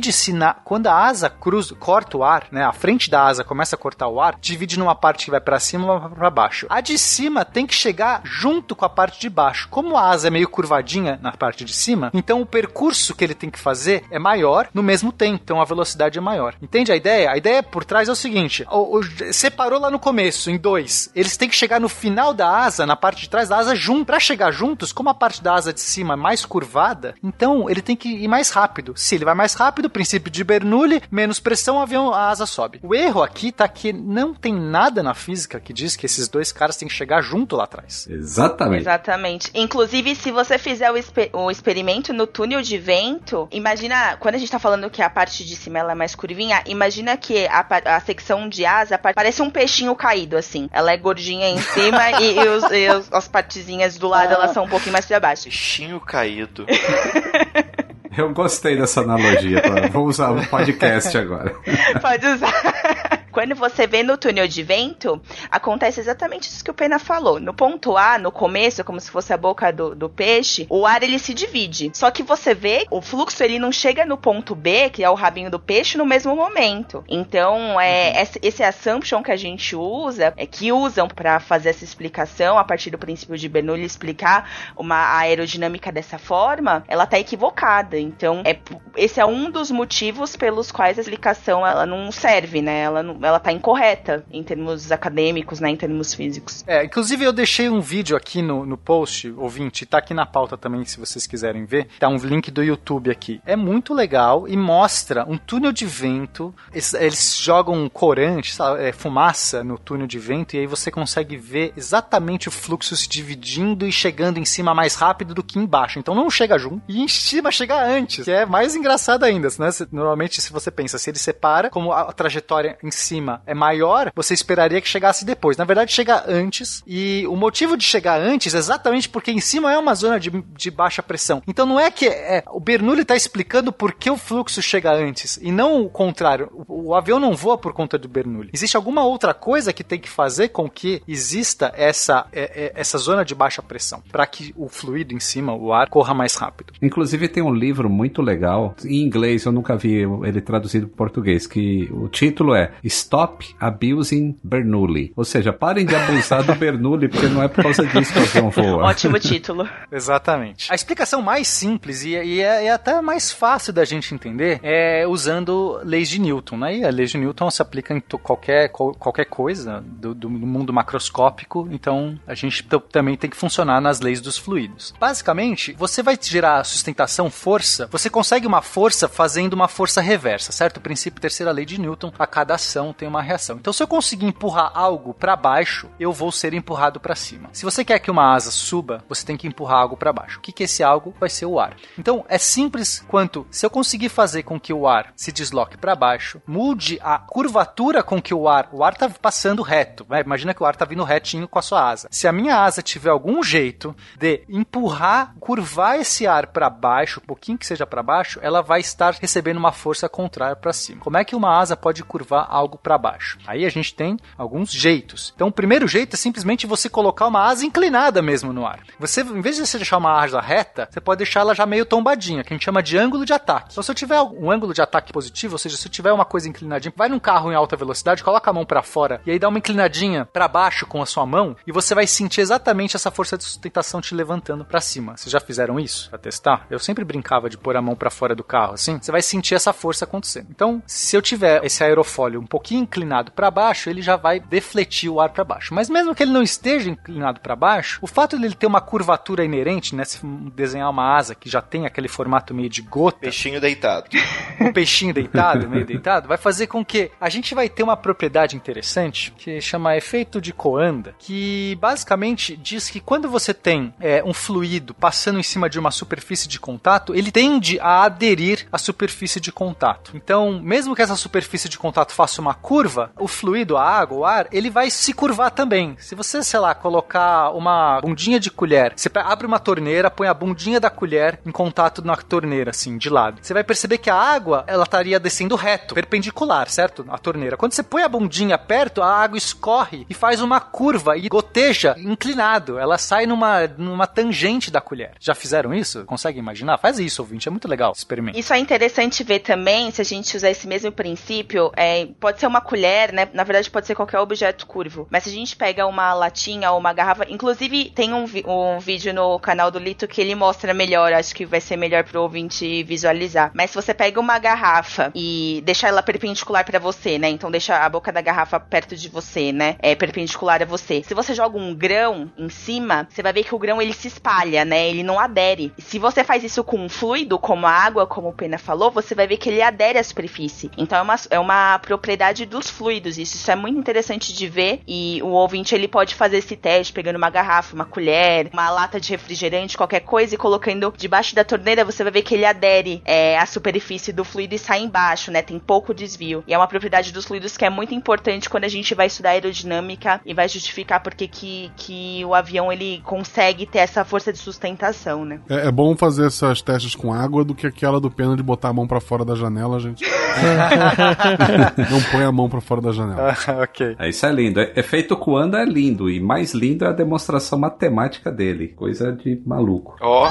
divide-se na quando a asa cruza, corta o ar, né? A frente da asa começa a cortar o ar, divide numa parte que vai para cima e uma para baixo. A de cima tem que chegar junto com a parte de baixo. Como a asa é meio curvadinha na parte de cima, então o percurso que ele tem que fazer é maior no mesmo tempo, então a velocidade é maior. Entende a ideia? A ideia por trás é o seguinte: o, o, separou lá no começo em dois, eles têm que chegar no final da asa, na parte de trás da asa junto. Para chegar juntos, como a parte da asa de cima é mais curvada, então ele tem que ir mais rápido. Se ele vai mais rápido, princípio de Bernoulli, menos pressão, o avião, a asa sobe. O erro aqui tá que não tem nada na física que diz que esses dois caras têm que chegar junto lá atrás. Exatamente. Exatamente. Inclusive, se você fizer o, exper o experimento no túnel de vento, imagina, quando a gente tá falando que a parte de cima ela é mais curvinha, imagina que a, a secção de asa parece um peixinho caído, assim. Ela é gordinha em cima e, e, os, e os, as partezinhas do lado, elas são um pouquinho mais pra baixo. Peixinho caído. Eu gostei dessa analogia. Vou usar o podcast agora. Pode usar. Quando você vê no túnel de vento, acontece exatamente isso que o Pena falou. No ponto A, no começo, como se fosse a boca do, do peixe, o ar ele se divide. Só que você vê, o fluxo ele não chega no ponto B, que é o rabinho do peixe, no mesmo momento. Então, é, esse assumption que a gente usa, é que usam para fazer essa explicação, a partir do princípio de Bernoulli explicar uma aerodinâmica dessa forma, ela tá equivocada. Então, é, esse é um dos motivos pelos quais a explicação ela não serve, né? Ela não, ela tá incorreta em termos acadêmicos, né, em termos físicos. É, inclusive eu deixei um vídeo aqui no, no post, ouvinte, tá aqui na pauta também, se vocês quiserem ver. Tá um link do YouTube aqui. É muito legal e mostra um túnel de vento. Eles, eles jogam corante, sabe, é, fumaça no túnel de vento, e aí você consegue ver exatamente o fluxo se dividindo e chegando em cima mais rápido do que embaixo. Então não chega junto, e em cima chega antes, que é mais engraçado ainda, né? Normalmente, se você pensa, se ele separa, como a trajetória em cima é maior, você esperaria que chegasse depois. Na verdade, chega antes. E o motivo de chegar antes é exatamente porque em cima é uma zona de, de baixa pressão. Então não é que é, o Bernoulli está explicando por que o fluxo chega antes e não o contrário. O, o, avião não voa por conta do Bernoulli. Existe alguma outra coisa que tem que fazer com que exista essa, é, é, essa zona de baixa pressão para que o fluido em cima, o ar, corra mais rápido. Inclusive tem um livro muito legal em inglês, eu nunca vi ele traduzido para português, que o título é Stop Abusing Bernoulli. Ou seja, parem de abusar do Bernoulli, porque não é por causa disso que o avião voa. Ótimo título. Exatamente. A explicação mais simples e, e, é, é, até mais fácil da gente entender é usando leis de Newton. Né? E a lei de Newton se aplica em qualquer, qualquer coisa do, do mundo macroscópico, então a gente também tem que funcionar nas leis dos fluidos. Basicamente, você vai gerar sustentação, força, você consegue uma força fazendo uma força reversa, certo? O princípio terceira lei de Newton, a cada ação tem uma reação. Então, se eu conseguir empurrar algo para baixo, eu vou ser empurrado para cima. Se você quer que uma asa suba, você tem que empurrar algo para baixo. O que, que esse algo vai ser o ar. Então, é simples quanto se eu conseguir fazer com que o ar se desloque para baixo, mude a curvatura com que o ar, o ar tá passando reto. Né? Imagina que o ar tá vindo retinho com a sua asa. Se a minha asa tiver algum jeito de empurrar, curvar esse ar para baixo, um pouquinho que seja para baixo, ela vai estar recebendo uma força contrária para cima. Como é que uma asa pode curvar algo para baixo? Aí a gente tem alguns jeitos. Então, o primeiro jeito é simplesmente você colocar uma asa inclinada mesmo no ar. Você, em vez de você deixar uma asa reta, você pode deixar ela já meio tombadinha, que a gente chama de ângulo de ataque. Então, se eu tiver um ângulo de ataque positivo, ou seja, se eu tiver uma coisa inclinadinha, vai num carro em alta velocidade, coloca a mão para fora e aí dá uma inclinadinha para baixo com a sua mão e você vai sentir exatamente essa força de sustentação te levantando para cima. Vocês já fizeram isso para testar? Eu sempre brincava de pôr a mão para fora do carro, assim. Você vai sentir essa força acontecendo. Então, se eu tiver esse aerofólio um pouquinho pouquinho inclinado para baixo, ele já vai defletir o ar para baixo. Mas mesmo que ele não esteja inclinado para baixo, o fato de ele ter uma curvatura inerente, né, se desenhar uma asa que já tem aquele formato meio de gota, Peixinho deitado. um peixinho deitado, meio deitado, vai fazer com que a gente vai ter uma propriedade interessante que chama efeito de Coanda, que basicamente diz que quando você tem é, um fluido passando em cima de uma superfície de contato, ele tende a aderir à superfície de contato. Então, mesmo que essa superfície de contato faça uma curva, o fluido, a água, o ar, ele vai se curvar também. Se você, sei lá, colocar uma bundinha de colher, você abre uma torneira, põe a bundinha da colher em contato na torneira, assim, de lado. Você vai perceber que a água, ela estaria descendo reto, perpendicular, certo? A torneira. Quando você põe a bundinha perto, a água escorre e faz uma curva e goteja inclinado. Ela sai numa, numa tangente da colher. Já fizeram isso? Consegue imaginar? Faz isso, ouvinte. É muito legal. Experimenta. Isso é interessante ver também, se a gente usar esse mesmo princípio, é, pode ser uma colher, né? Na verdade, pode ser qualquer objeto curvo. Mas se a gente pega uma latinha ou uma garrafa, inclusive tem um, um vídeo no canal do Lito que ele mostra melhor, acho que vai ser melhor pro ouvinte visualizar. Mas se você pega uma garrafa e deixa ela perpendicular pra você, né? Então deixa a boca da garrafa perto de você, né? É perpendicular a você. Se você joga um grão em cima, você vai ver que o grão ele se espalha, né? Ele não adere. Se você faz isso com um fluido, como a água, como o Pena falou, você vai ver que ele adere à superfície. Então é uma, é uma propriedade dos fluidos. Isso, isso é muito interessante de ver. E o ouvinte ele pode fazer esse teste pegando uma garrafa, uma colher, uma lata de refrigerante, qualquer coisa, e colocando debaixo da torneira, você vai ver que ele adere é, à superfície do fluido e sai embaixo, né? Tem pouco desvio. E é uma propriedade dos fluidos que é muito importante quando a gente vai estudar aerodinâmica e vai justificar porque que, que o avião ele consegue ter essa força de sustentação, né? É, é bom fazer essas testes com água do que aquela do pena de botar a mão pra fora da janela, gente. Não põe a mão pra fora da janela. ok. É, isso é lindo. É- Efeito Coanda é lindo. E mais lindo é a demonstração matemática dele. Coisa de maluco. Ó,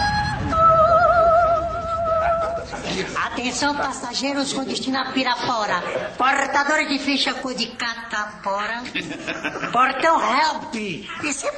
Atenção, passageiros com destino a Pirapora. Portadores de ficha cor de catapora. Portão help. Isso é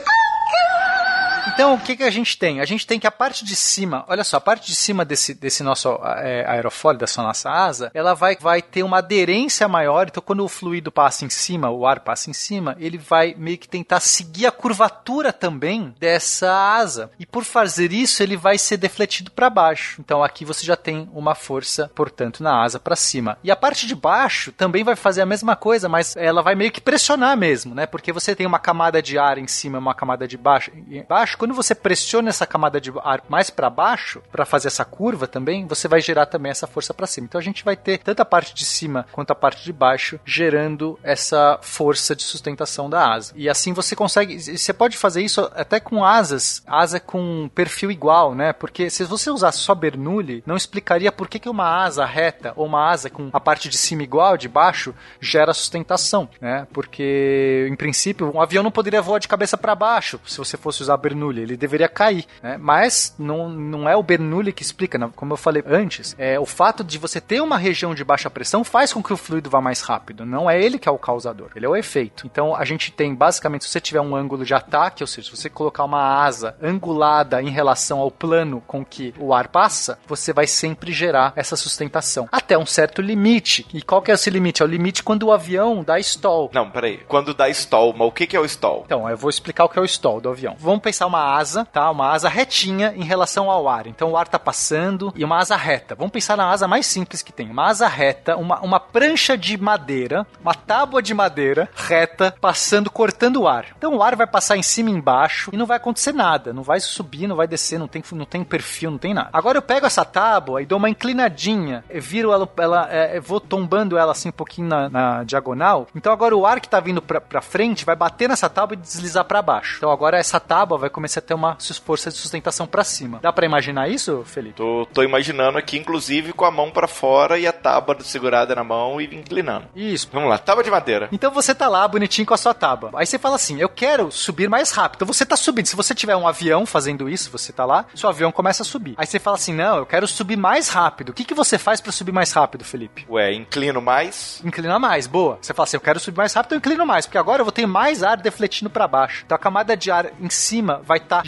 Então, o que, que a gente tem? A gente tem que a parte de cima, olha só, a parte de cima desse, desse nosso é, aerofólio, dessa nossa asa, ela vai, vai ter uma aderência maior. Então, quando o fluido passa em cima, o ar passa em cima, ele vai meio que tentar seguir a curvatura também dessa asa. E por fazer isso, ele vai ser defletido para baixo. Então, aqui você já tem uma força, portanto, na asa para cima. E a parte de baixo também vai fazer a mesma coisa, mas ela vai meio que pressionar mesmo, né? Porque você tem uma camada de ar em cima, uma camada de baixo, baixo. Quando você pressiona essa camada de ar mais para baixo, para fazer essa curva também, você vai gerar também essa força para cima. Então a gente vai ter tanto a parte de cima quanto a parte de baixo gerando essa força de sustentação da asa. E assim você consegue, você pode fazer isso até com asas, asa com perfil igual, né? Porque se você usasse só Bernoulli, não explicaria por que, que uma asa reta ou uma asa com a parte de cima igual, de baixo, gera sustentação, né? Porque, em princípio, um avião não poderia voar de cabeça para baixo se você fosse usar Bernoulli, ele deveria cair, né? Mas não, não é o Bernoulli que explica, né? como eu falei antes, é o fato de você ter uma região de baixa pressão faz com que o fluido vá mais rápido, não é ele que é o causador, ele é o efeito. Então, a gente tem, basicamente, se você tiver um ângulo de ataque, ou seja, se você colocar uma asa angulada em relação ao plano com que o ar passa, você vai sempre gerar essa sustentação. Até um certo limite. E qual que é esse limite? É o limite quando o avião dá stall. não, peraí. Quando dá stall, mas o que, que é o stall? Então, eu vou explicar o que é o stall do avião. Vamos pensar uma asa, tá? Uma asa retinha em relação ao ar. Então, o ar tá passando e uma asa reta. Vamos pensar na asa mais simples que tem. Uma asa reta, uma, uma prancha de madeira, uma tábua de madeira reta, passando, cortando o ar. Então, o ar vai passar em cima e embaixo e não vai acontecer nada. Não vai subir, não vai descer, não tem, não tem perfil, não tem nada. Agora, eu pego essa tábua e dou uma inclinadinha, viro ela, ela é, vou tombando ela assim um pouquinho na, na diagonal. Então, agora o ar que tá vindo pra, pra frente vai bater nessa tábua e deslizar pra baixo. Então, agora essa tábua vai começar a ter uma força de sustentação pra cima. Dá pra imaginar isso, Felipe? Tô, tô imaginando aqui, inclusive, com a mão pra fora e a tábua segurada na mão e inclinando. Isso. Vamos lá, tábua de madeira. Então você tá lá bonitinho com a sua tábua. Aí você fala assim: eu quero subir mais rápido. Então você tá subindo. Se você tiver um avião fazendo isso, você tá lá, seu avião começa a subir. Aí você fala assim: não, eu quero subir mais rápido. O que, que você faz pra subir mais rápido, Felipe? Ué, inclino mais. Inclina mais, boa. Você fala assim: eu quero subir mais rápido, eu inclino mais, porque agora eu vou ter mais ar defletindo pra baixo. Então a camada de ar em cima vai estar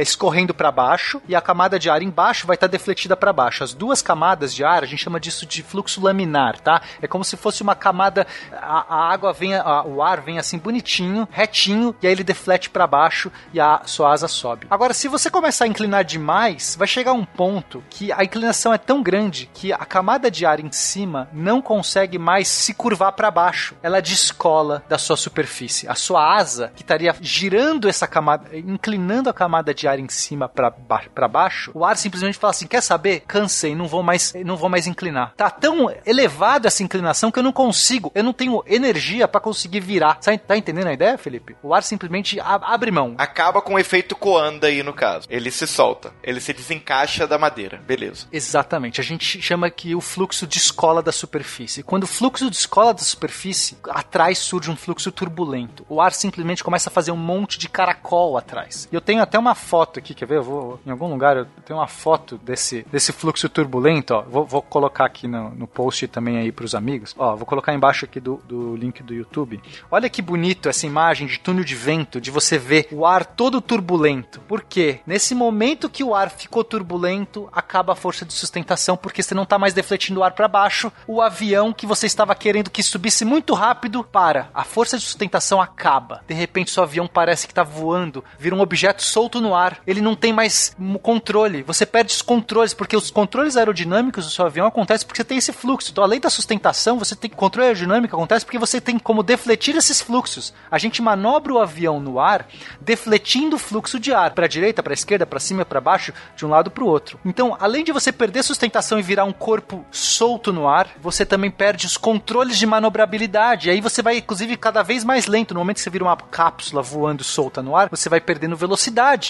escorrendo pra baixo e a camada de ar embaixo vai estar defletida pra baixo. As duas camadas de ar, a gente chama disso de fluxo laminar, tá? É como se fosse uma camada. a, a água vem, a, o ar vem assim bonitinho, retinho, e aí ele deflete para baixo e a sua asa sobe. Agora, se você começar a inclinar demais, vai chegar um ponto que a inclinação é tão grande que a camada de ar em cima não consegue mais se curvar para baixo. Ela descola da sua superfície. A sua asa, que estaria girando essa camada, inclinando a camada de ar em cima para ba baixo, o ar simplesmente fala assim: quer saber? Cansei, não vou mais, não vou mais inclinar. Tá tão elevada essa inclinação que eu não consigo, eu não tenho energia para conseguir virar. Tá entendendo a ideia, Felipe? O ar simplesmente abre mão. Acaba com o efeito coanda aí no caso. Ele se solta, ele se desencaixa da madeira. Beleza. Exatamente. A gente chama que o fluxo descola da superfície. Quando o fluxo descola da superfície, atrás surge um fluxo turbulento. O ar simplesmente começa a fazer um monte de caracol atrás. E eu tenho até uma foto aqui, quer ver? Eu vou em algum lugar eu tenho uma foto desse, desse fluxo turbulento, ó. Vou, vou colocar aqui no, no post também aí para os amigos. Ó, vou colocar embaixo aqui do, do link do YouTube. Olha que bonito essa imagem de túnel de vento, de você ver o ar todo turbulento. Por quê? Nesse momento que o ar ficou turbulento, acaba a força de sustentação, porque você não está mais defletindo o ar para baixo. O avião que você estava querendo que subisse muito rápido, para. A força de sustentação acaba. De repente, seu avião parece que está voando, vira um objeto solto no ar. Ele não tem mais controle. Você perde os controles, porque os controles aerodinâmicos do seu avião acontecem porque você tem esse fluxo. Então, além da sustentação, você tem controle aerodinâmico acontece porque você tem como defletir esses fluxos. A gente manobra o avião no ar, defletindo o fluxo de ar para a direita, para a esquerda, para cima, para baixo, de um lado para o outro. Então, além de você perder sustentação e virar um corpo solto no ar, você também perde os controles de manobrabilidade. E aí você vai, inclusive, cada vez mais lento. No momento que você vira uma cápsula voando solta no ar, você vai perdendo velocidade.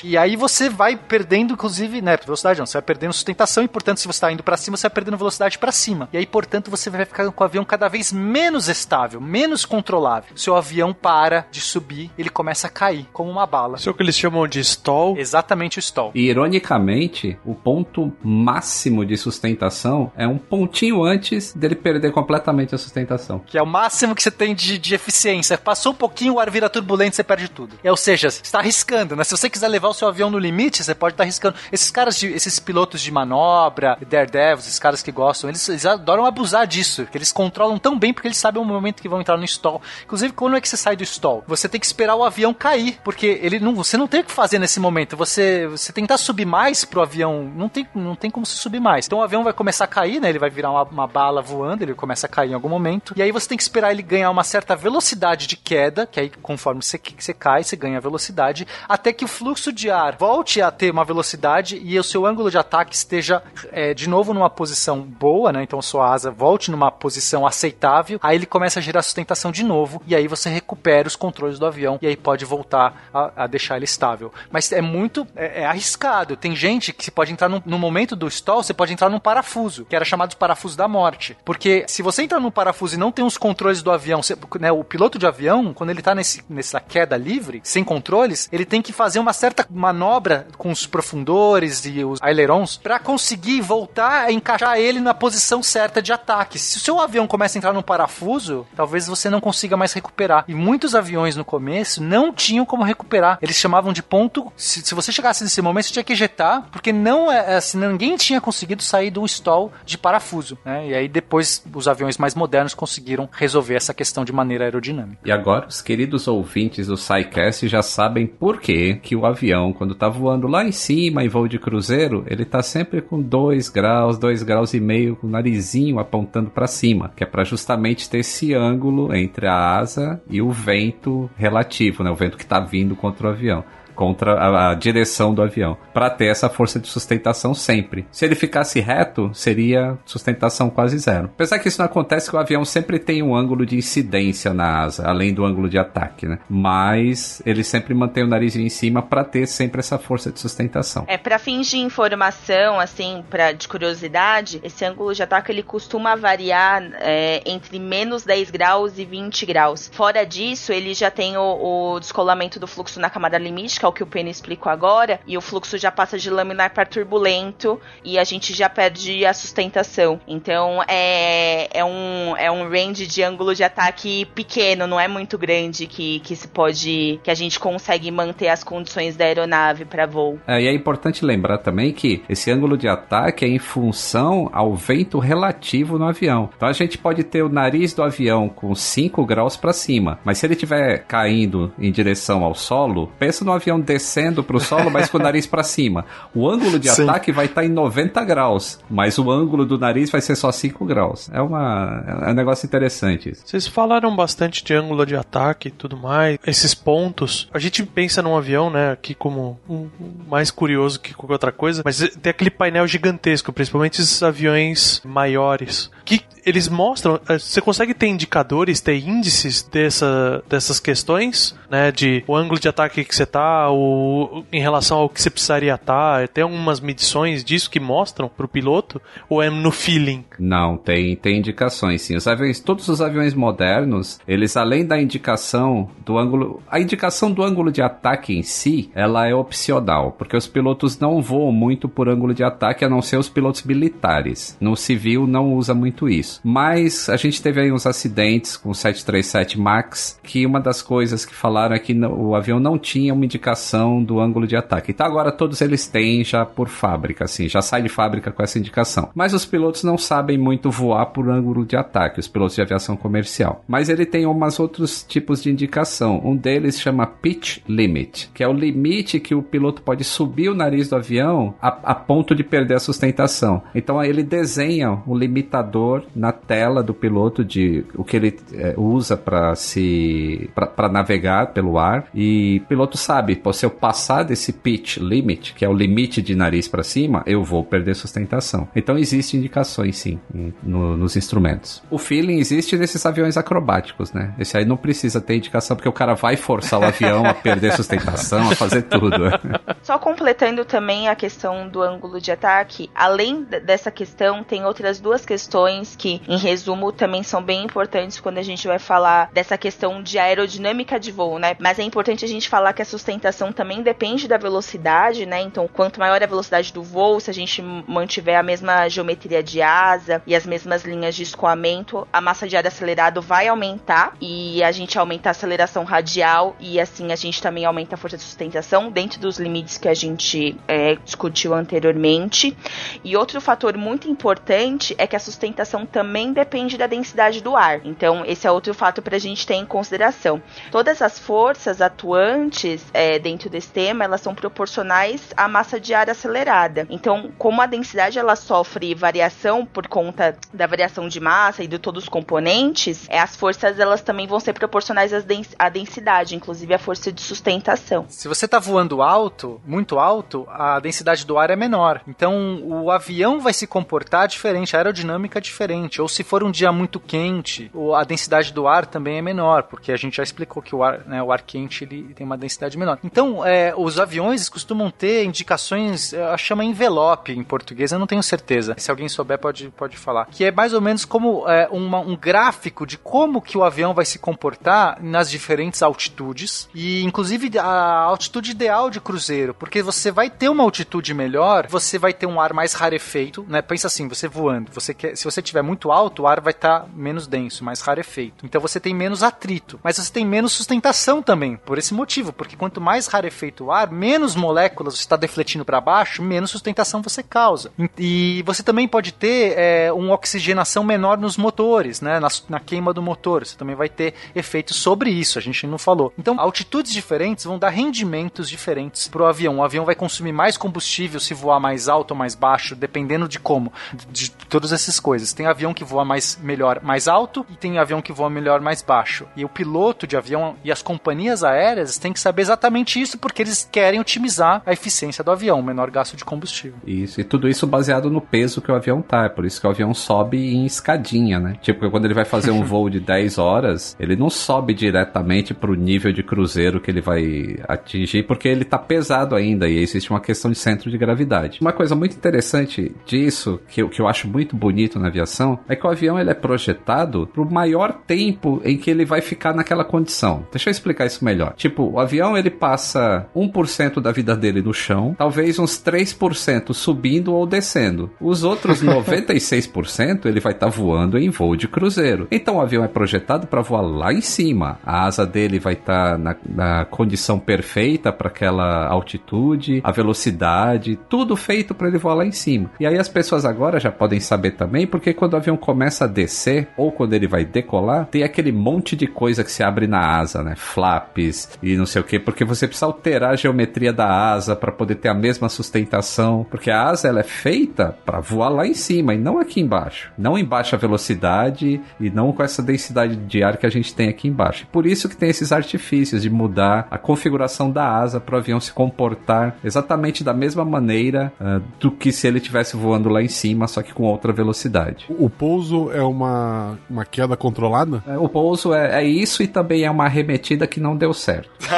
E aí você vai perdendo, inclusive, né, velocidade não, você vai perdendo sustentação e, portanto, se você está indo para cima, você vai perdendo velocidade para cima. E aí, portanto, você vai ficar com o avião cada vez menos estável, menos controlável. Seu avião para de subir, ele começa a cair como uma bala. Isso é o que eles chamam de stall. Exatamente o stall. E, ironicamente, o ponto máximo de sustentação é um pontinho antes dele perder completamente a sustentação. Que é o máximo que você tem de, de eficiência. Passou um pouquinho, o ar vira turbulento, você perde tudo. É, ou seja, você está arriscando, né? Se você quiser levar o seu avião no limite, você pode estar arriscando. Esses caras, de, esses pilotos de manobra, daredevils, esses caras que gostam, eles, eles adoram abusar disso. Que eles controlam tão bem porque eles sabem o momento que vão entrar no stall. Inclusive, quando é que você sai do stall? Você tem que esperar o avião cair, porque ele não, você não tem o que fazer nesse momento. Você, você tentar subir mais pro avião, não tem, não tem como se subir mais. Então o avião vai começar a cair, né? Ele vai virar uma, uma bala voando, ele começa a cair em algum momento. E aí você tem que esperar ele ganhar uma certa velocidade de queda, que aí conforme você, você cai, você ganha velocidade, até que o fluxo de ar volte a ter uma velocidade e o seu ângulo de ataque esteja é, de novo numa posição boa, né? Então sua asa volte numa posição aceitável, aí ele começa a gerar sustentação de novo, e aí você recupera os controles do avião, e aí pode voltar a, a deixar ele estável. Mas é muito é, é arriscado. Tem gente que pode entrar no, no, momento do stall, você pode entrar num parafuso, que era chamado de parafuso da morte. Porque se você entrar num parafuso e não tem os controles do avião, você, né, o piloto de avião, quando ele tá nesse, nessa queda livre, sem controles, ele tem que fazer uma certa manobra com os profundores e os ailerons para conseguir voltar a encaixar ele na posição certa de ataque. Se o seu avião começa a entrar num parafuso, talvez você não consiga mais recuperar. E muitos aviões no começo não tinham como recuperar. Eles chamavam de ponto. Se, se você chegasse nesse momento, você tinha que ejetar, porque não é assim, ninguém tinha conseguido sair do stall de parafuso. Né? E aí depois os aviões mais modernos conseguiram resolver essa questão de maneira aerodinâmica. E agora, os queridos ouvintes do SciCast já sabem por que, que o avião, quando tá voando lá em cima em voo de cruzeiro, ele tá sempre com 2 graus, 2 graus e meio, com o narizinho apontando para cima, que é para justamente ter esse ângulo entre a asa e o vento relativo, né? O vento que tá vindo contra o avião contra a, a direção do avião, para ter essa força de sustentação sempre. Se ele ficasse reto, seria sustentação quase zero. Apesar que isso não acontece, que o avião sempre tem um ângulo de incidência na asa, além do ângulo de ataque, né? Mas ele sempre mantém o nariz em cima para ter sempre essa força de sustentação. É, para fins de informação, assim, para de curiosidade, esse ângulo de ataque ele costuma variar é, entre menos 10 graus e 20 graus. Fora disso, ele já tem o, o descolamento do fluxo na camada limítica, o que o Penny explicou agora, e o fluxo já passa de laminar para turbulento e a gente já perde a sustentação. Então é, é, um, é um range de ângulo de ataque pequeno, não é muito grande que, que se pode. que a gente consegue manter as condições da aeronave para voo. É, e é importante lembrar também que esse ângulo de ataque é em função ao vento relativo no avião. Então a gente pode ter o nariz do avião com 5 graus para cima, mas se ele estiver caindo em direção ao solo, pensa no avião descendo para o solo, mas com o nariz para cima. O ângulo de Sim. ataque vai estar em 90 graus, mas o ângulo do nariz vai ser só 5 graus. É, uma, é um negócio interessante isso. Vocês falaram bastante de ângulo de ataque e tudo mais, esses pontos. A gente pensa num avião, né, aqui como um, um mais curioso que qualquer outra coisa, mas tem aquele painel gigantesco, principalmente esses aviões maiores, que eles mostram, eh, você consegue ter indicadores, ter índices dessa, dessas questões, né, de o ângulo de ataque que você tá, o, em relação ao que você precisaria estar, tem algumas medições disso que mostram pro piloto, ou é no feeling? Não, tem, tem indicações sim. Os aviões, todos os aviões modernos, eles além da indicação do ângulo, a indicação do ângulo de ataque em si, ela é opcional, porque os pilotos não voam muito por ângulo de ataque, a não ser os pilotos militares. No civil não usa muito isso. Mas a gente teve aí uns acidentes com o 737 Max, que uma das coisas que falaram é que o avião não tinha uma indicação do ângulo de ataque. Então agora todos eles têm já por fábrica, assim, já sai de fábrica com essa indicação. Mas os pilotos não sabem muito voar por ângulo de ataque, os pilotos de aviação comercial. Mas ele tem umas outros tipos de indicação. Um deles chama pitch limit, que é o limite que o piloto pode subir o nariz do avião a, a ponto de perder a sustentação. Então ele desenha um limitador na tela do piloto de o que ele eh, usa para se para navegar pelo ar e piloto sabe, pô, se eu passar desse pitch limit, que é o limite de nariz para cima, eu vou perder sustentação. Então existem indicações sim no- nos instrumentos. O feeling existe nesses aviões acrobáticos, né? Esse aí não precisa ter indicação porque o cara vai forçar o avião a perder sustentação, a fazer tudo. Só completando também a questão do ângulo de ataque, além dessa questão, tem outras duas questões que, em resumo, também são bem importantes quando a gente vai falar dessa questão de aerodinâmica de voo, né? Mas é importante a gente falar que a sustentação também depende da velocidade, né? Então, quanto maior a velocidade do voo, se a gente mantiver a mesma geometria de asa e as mesmas linhas de escoamento, a massa de ar acelerado vai aumentar e a gente aumenta a aceleração radial e assim a gente também aumenta a força de sustentação dentro dos limites que a gente é, discutiu anteriormente. E outro fator muito importante é que a sustentação também depende da densidade do ar. Então, esse é outro fato para a gente ter em consideração. Todas as forças atuantes é, dentro desse tema, elas são proporcionais à massa de ar acelerada. Então, como a densidade ela sofre variação por conta da variação de massa e de todos os componentes, é, as forças elas também vão ser proporcionais à densidade, inclusive a força de sustentação. Se você tá voando alto, muito alto, a densidade do ar é menor. Então o avião vai se comportar diferente, a aerodinâmica é diferente. Ou se for um dia muito quente, a densidade do ar também é menor, porque a gente já explicou que o ar, né, o ar quente ele tem uma densidade menor. Então é, os aviões costumam ter indicações, eu chama envelope em português, eu não tenho certeza. Se alguém souber pode, pode falar. Que é mais ou menos como é, uma- um gráfico de como que o avião vai se comportar nas diferentes altitudes e inclusive a altitude ideal de cruzeiro, porque você vai ter uma altitude melhor, você vai ter um ar mais rarefeito, né? Pensa assim, você voando, você quer, se você estiver muito alto, o ar vai estar menos denso, mais rarefeito. Então você tem menos atrito, mas você tem menos sustentação também, por esse motivo, porque quanto mais rarefeito o ar, menos moléculas você está defletindo para baixo, menos sustentação você causa. E você também pode ter é, uma oxigenação menor nos motores, né? Na, na queima do motor, você também vai ter efeitos sobre isso, a gente não falou. Então, altitudes diferentes vão dar rendimentos diferentes para o avião. O avião vai consumir mais combustível se voar mais alto ou mais baixo, dependendo de como, de, de todas essas coisas. Tem avião que voa mais melhor mais alto e tem avião que voa melhor mais baixo. E o piloto de avião e as companhias aéreas têm que saber exatamente isso porque eles querem otimizar a eficiência do avião, menor gasto de combustível. Isso, e tudo isso baseado no peso que o avião tá. É por isso que o avião sobe em escadinha, né? Tipo, quando ele vai fazer um voo de 10 horas, ele não sobe diretamente pro nível de cruzeiro que ele vai atingir, porque ele tá pesado ainda e existe uma questão de centro de gravidade. Uma coisa muito interessante disso, que eu, que eu acho muito bonito na aviação, avião é que o avião ele é projetado pro maior tempo em que ele vai ficar naquela condição. Deixa eu explicar isso melhor. Tipo, o avião ele passa 1% da vida dele no chão, talvez uns 3% subindo ou descendo. Os outros 96% ele vai estar tá voando em voo de cruzeiro. Então o avião é projetado para voar lá em cima. A asa dele vai estar tá na, na condição perfeita para aquela altitude, a velocidade, tudo feito para ele voar lá em cima. E aí as pessoas agora já podem saber também, porque quando o avião começa a descer ou quando ele vai decolar, tem aquele monte de coisa que se abre na asa, né? Flaps e não sei o que, porque você precisa alterar a geometria da asa para poder ter a mesma sustentação, porque a asa ela é feita para voar lá em cima e não aqui embaixo, não em baixa velocidade e não com essa densidade de ar que a gente tem aqui embaixo. Por isso que tem esses artifícios de mudar a configuração da asa para o avião se comportar exatamente da mesma maneira uh, do que se ele estivesse voando lá em cima, só que com outra velocidade. O pouso é uma, uma queda controlada? É, o pouso é, é isso e também é uma arremetida que não deu certo.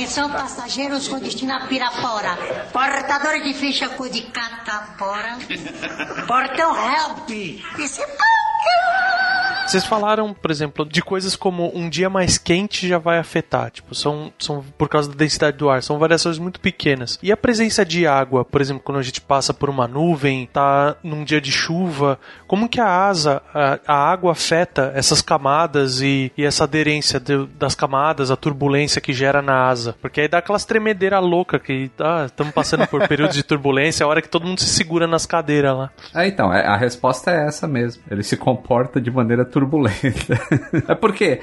Atenção, passageiros com destino a Pirapora. Portador de ficha com de catapora. Portão help. Esse vocês falaram, por exemplo, de coisas como um dia mais quente já vai afetar, tipo, são, são por causa da densidade do ar, são variações muito pequenas. E a presença de água, por exemplo, quando a gente passa por uma nuvem, tá num dia de chuva, como que a asa, a, a água afeta essas camadas e, e essa aderência de, das camadas, a turbulência que gera na asa? Porque aí dá aquelas tremedeira louca que estamos ah, passando por períodos de turbulência, a hora que todo mundo se segura nas cadeiras lá. É, então, a resposta é essa mesmo. Ele se comporta de maneira turbulenta turbulenta. é porque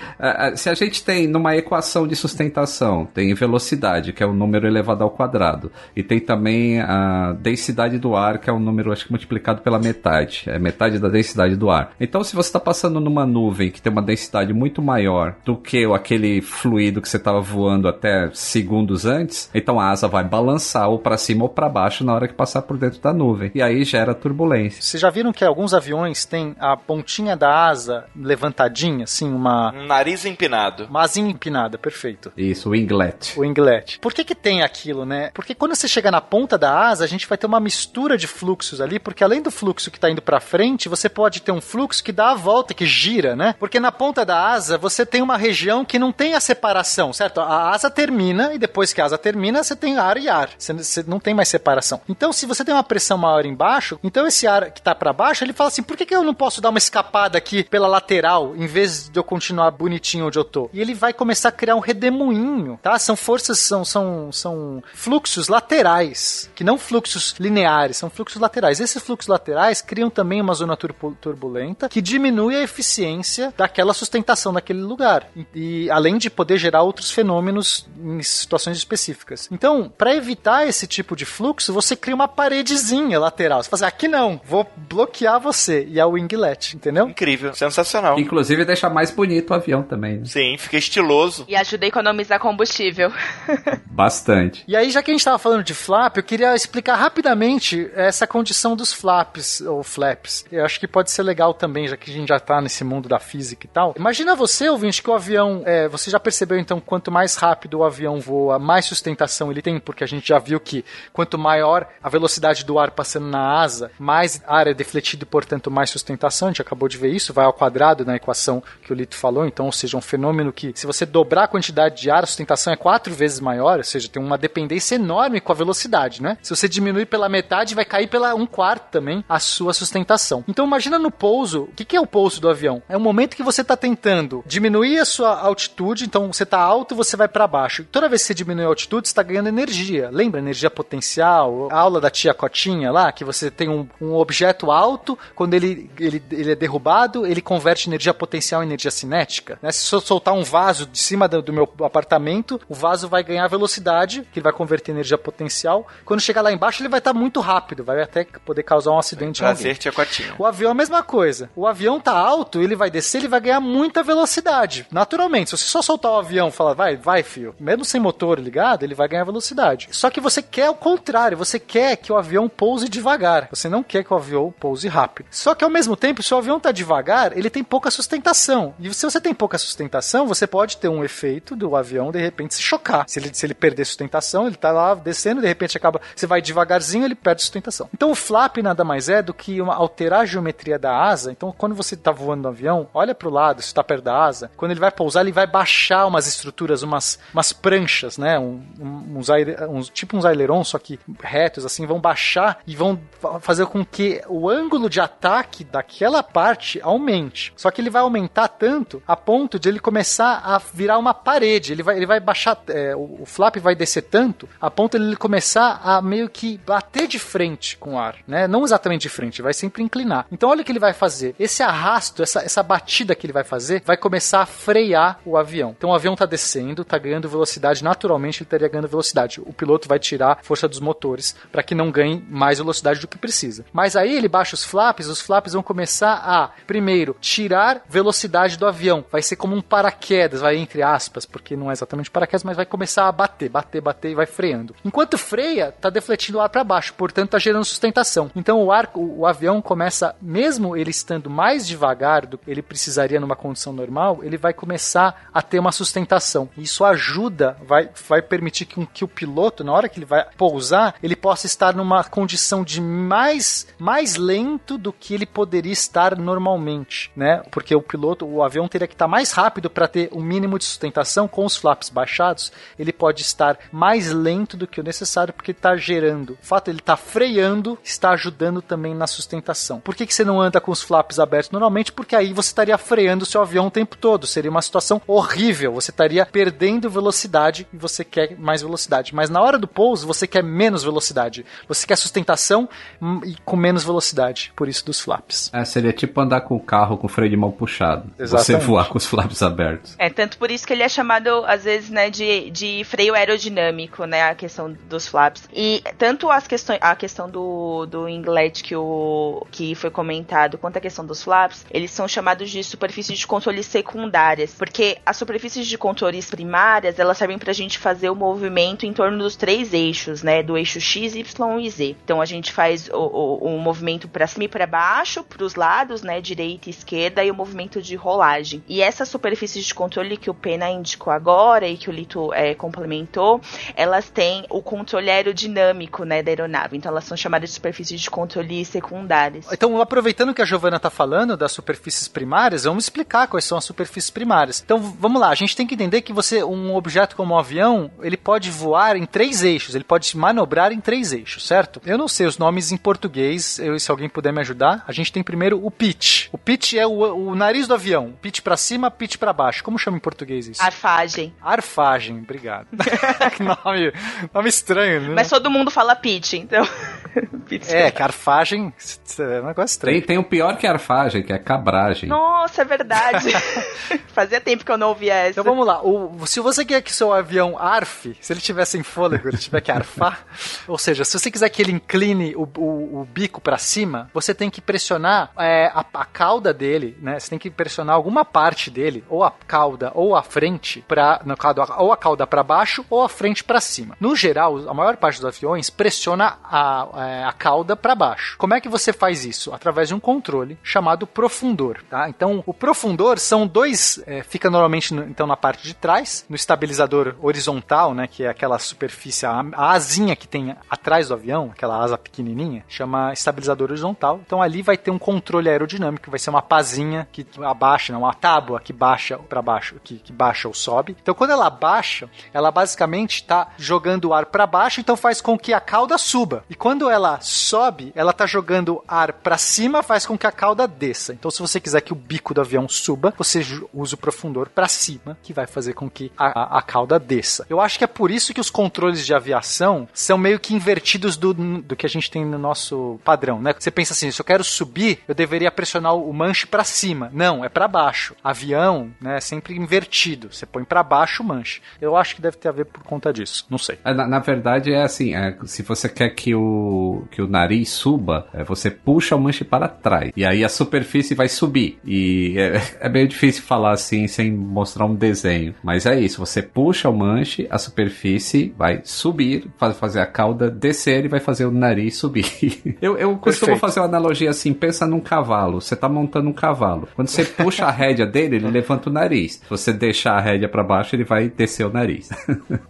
se a gente tem numa equação de sustentação, tem velocidade, que é o um número elevado ao quadrado, e tem também a densidade do ar, que é um número acho que multiplicado pela metade, é metade da densidade do ar. Então, se você está passando numa nuvem que tem uma densidade muito maior do que aquele fluido que você estava voando até segundos antes, então a asa vai balançar ou para cima ou para baixo na hora que passar por dentro da nuvem. E aí gera turbulência. Vocês já viram que alguns aviões têm a pontinha da asa levantadinha, assim, uma. Um nariz empinado. Uma asinha empinada, perfeito. Isso, o winglet. O winglet. Por que que tem aquilo, né? Porque quando você chega na ponta da asa, a gente vai ter uma mistura de fluxos ali, porque além do fluxo que está indo para frente, você pode ter um fluxo que dá a volta, que gira, né? Porque na ponta da asa, você tem uma região que não tem a separação, certo? A asa termina e depois que a asa termina, você tem ar e ar. Você, você não tem mais separação. Então, se você tem uma pressão maior embaixo, então esse ar que está para baixo, ele fala assim: por que, que eu não posso dar uma escapada aqui pela lateral, em vez de eu continuar bonitinho onde eu tô. E ele vai começar a criar um redemoinho, tá? São forças, são, são, são fluxos laterais, que não fluxos lineares, são fluxos laterais. Esses fluxos laterais criam também uma zona turbulenta que diminui a eficiência daquela sustentação daquele lugar. E além de poder gerar outros fenômenos em situações específicas. Então, para evitar esse tipo de fluxo, você cria uma paredezinha lateral. Você fala assim, aqui não, vou bloquear você. E é o winglet, entendeu? Incrível, sensacional. Inclusive deixa mais bonito o avião também. Né? Sim, fica estiloso. E ajuda a economizar combustível. Bastante. E aí, já que a gente estava falando de flap, eu queria explicar rapidamente essa condição dos flaps, ou flaps. Eu acho que pode ser legal também, já que a gente já está nesse mundo da física e tal. Imagina você, ouvinte, que o avião, é, você já percebeu então, quanto mais rápido o avião voa, mais sustentação ele tem, porque a gente já viu que quanto maior a velocidade do ar passando na asa, mais ar é defletido e, portanto, mais sustentação. A gente acabou de ver isso, vai ao quadrado na equação que o Lito falou, então, ou seja, um fenômeno que, se você dobrar a quantidade de ar, a sustentação é quatro vezes maior, ou seja, tem uma dependência enorme com a velocidade, né? Se você diminuir pela metade, vai cair pela um quarto também a sua sustentação. Então, imagina no pouso, o que, que é o pouso do avião? É o momento que você está tentando diminuir a sua altitude, então você está alto, você vai para baixo. Toda vez que você diminui a altitude, você está ganhando energia. Lembra? Energia potencial, a aula da tia Cotinha lá, que você tem um, um objeto alto, quando ele, ele, ele é derrubado, ele converte energia potencial em energia cinética. Né? Se eu soltar um vaso de cima do, do, meu apartamento, o vaso vai ganhar velocidade, que ele vai converter em energia potencial. Quando chegar lá embaixo, ele vai estar tá muito rápido, vai até poder causar um acidente. Prazer, tia Cotinha. O avião é a mesma coisa. O avião tá alto, ele vai descer, ele vai ganhar muita velocidade. Naturalmente, se você só soltar o avião e falar, vai, vai, fio, mesmo sem motor ligado, ele vai ganhar velocidade. Só que você quer o contrário, você quer que o avião pouse devagar. Você não quer que o avião pouse rápido. Só que ao mesmo tempo, se o avião tá devagar, ele tem pouca sustentação. E se você tem pouca sustentação, você pode ter um efeito do avião de repente se chocar. Se ele, se ele perder sustentação, ele tá lá descendo, de repente acaba. Você vai devagarzinho, ele perde sustentação. Então o flap nada mais é do que uma, alterar a geometria da asa. Então quando você tá voando no avião, olha pro lado, se tá perto da asa. Quando ele vai pousar, ele vai baixar umas estruturas, umas, umas pranchas, né? Um, um, uns, aire, uns, tipo uns ailerons, só que retos, assim, vão baixar e vão fazer com que o ângulo de ataque daquela parte aumente. Só que ele vai aumentar tanto a ponto de ele começar a virar uma parede. Ele vai, ele vai baixar, é, o, o, flap vai descer tanto a ponto de ele começar a meio que bater de frente com o ar, né? Não exatamente de frente, vai sempre inclinar. Então olha o que ele vai fazer. Esse arrasto, essa, essa batida que ele vai fazer, vai começar a frear o avião. Então o avião está descendo, está ganhando velocidade, naturalmente ele estaria ganhando velocidade. O piloto vai tirar força dos motores para que não ganhe mais velocidade do que precisa. Mas aí ele baixa os flaps, os flaps vão começar a, primeiro, tirar velocidade do avião. Vai ser como um paraquedas, vai entre aspas, porque não é exatamente paraquedas, mas vai começar a bater, bater, bater e vai freando. Enquanto freia, tá defletindo o ar para baixo, portanto tá gerando sustentação. Então o ar, o, o avião começa, mesmo ele estando mais devagar do que ele precisaria numa condição normal, ele vai começar a ter uma sustentação. Isso ajuda, vai, vai permitir que, que o piloto, na hora que ele vai pousar, ele possa estar numa condição de mais, mais lento do que ele poderia estar normalmente, né? Porque o piloto, o avião teria que estar mais rápido para ter o um mínimo de sustentação com os flaps baixados. Ele pode estar mais lento do que o necessário porque está gerando. O fato ele estar tá freando está ajudando também na sustentação. Por que, que você não anda com os flaps abertos normalmente? Porque aí você estaria freando o seu avião o tempo todo. Seria uma situação horrível. Você estaria perdendo velocidade e você quer mais velocidade. Mas na hora do pouso, você quer menos velocidade. Você quer sustentação hum, e com menos velocidade. Por isso dos flaps. É, seria tipo andar com o carro com o freio de mão puxado. Exatamente. Você voar com os flaps abertos. É, tanto por isso que ele é chamado, às vezes, né, de, de freio aerodinâmico, né, a questão dos flaps. E tanto as questões, a questão do, do inlet que, o, que foi comentado, quanto a questão dos flaps, eles são chamados de superfícies de controle secundárias, porque as superfícies de controles primárias, elas servem pra gente fazer o movimento em torno dos três eixos, né, do eixo X, Y e Z. Então a gente faz o, o, o movimento para cima e para baixo, para os lados, né, direita e esquerda, e o movimento de rolagem. E essas superfícies de controle que o Pena indicou agora e que o Lito é, complementou, elas têm o controle aerodinâmico, né, da aeronave. Então elas são chamadas de superfícies de controle secundárias. Então, aproveitando que a Giovana está falando das superfícies primárias, vamos explicar quais são as superfícies primárias. Então, vamos lá, a gente tem que entender que você, um objeto como um avião, ele pode voar em três eixos, ele pode manobrar em três eixos, certo? Eu não sei os nomes em português, eu, se alguém puder me ajudar. A gente tem primeiro o pitch. O pitch é o, o nariz do avião. Pitch para cima, pitch para baixo. Como chama em português isso? Arfagem. Arfagem, obrigado. que nome, nome estranho, né? Mas todo mundo fala pitch, então. é, que arfagem é um negócio estranho. Tem, tem o pior que arfagem, que é cabragem. Nossa, é verdade. Fazia tempo que eu não ouvia essa. Então vamos lá. O, se você quer que seu avião arfe, se ele tiver sem fôlego, ele tiver que arfar, ou seja, se você quiser que ele incline o, o, o bico para cima, você tem que pressionar é, a, a, cauda dele, né? Você tem que pressionar alguma parte dele, ou a cauda ou a frente para, no caso, ou a cauda para baixo ou a frente para cima. No geral, a maior parte dos aviões pressiona a, a, é, a cauda para baixo. Como é que você faz isso? Através de um controle chamado profundor, tá? Então, o profundor são dois, é, fica normalmente no, então na parte de trás, no estabilizador horizontal, né? Que é aquela superfície, a, asinha que tem atrás do avião, aquela asa pequenininha, chama estabilizador horizontal. Então ali vai ter um controle aerodinâmico, vai ser uma pazinha que abaixa, não, uma tábua que baixa para baixo, que, que baixa ou sobe. Então quando ela baixa, ela basicamente está jogando o ar para baixo, então faz com que a cauda suba. E quando ela sobe, ela está jogando ar para cima, faz com que a cauda desça. Então se você quiser que o bico do avião suba, você usa o profundor para cima, que vai fazer com que a, a, a cauda desça. Eu acho que é por isso que os controles de aviação são meio que invertidos do, do que a gente tem no nosso padrão, né? Você pensa assim, se eu quero subir, eu deveria pressionar o manche para cima. Não, é para baixo. Avião, né, é sempre invertido. Você põe para baixo o manche. Eu acho que deve ter a ver por conta disso. Não sei. É, na, na verdade é assim, é, se você quer que o que o nariz suba, é, você puxa o manche para trás e aí a superfície vai subir. E é, é meio difícil falar assim sem mostrar um desenho, mas é isso. Você puxa o manche, a superfície vai subir, fazer a cauda descer e vai fazer o nariz subir. eu, eu costumo fazer uma analogia assim, pensa num cavalo. Você tá montando um cavalo. Quando você puxa a rédea dele, ele levanta o nariz. Se você deixar a rédea para baixo, ele vai descer o nariz.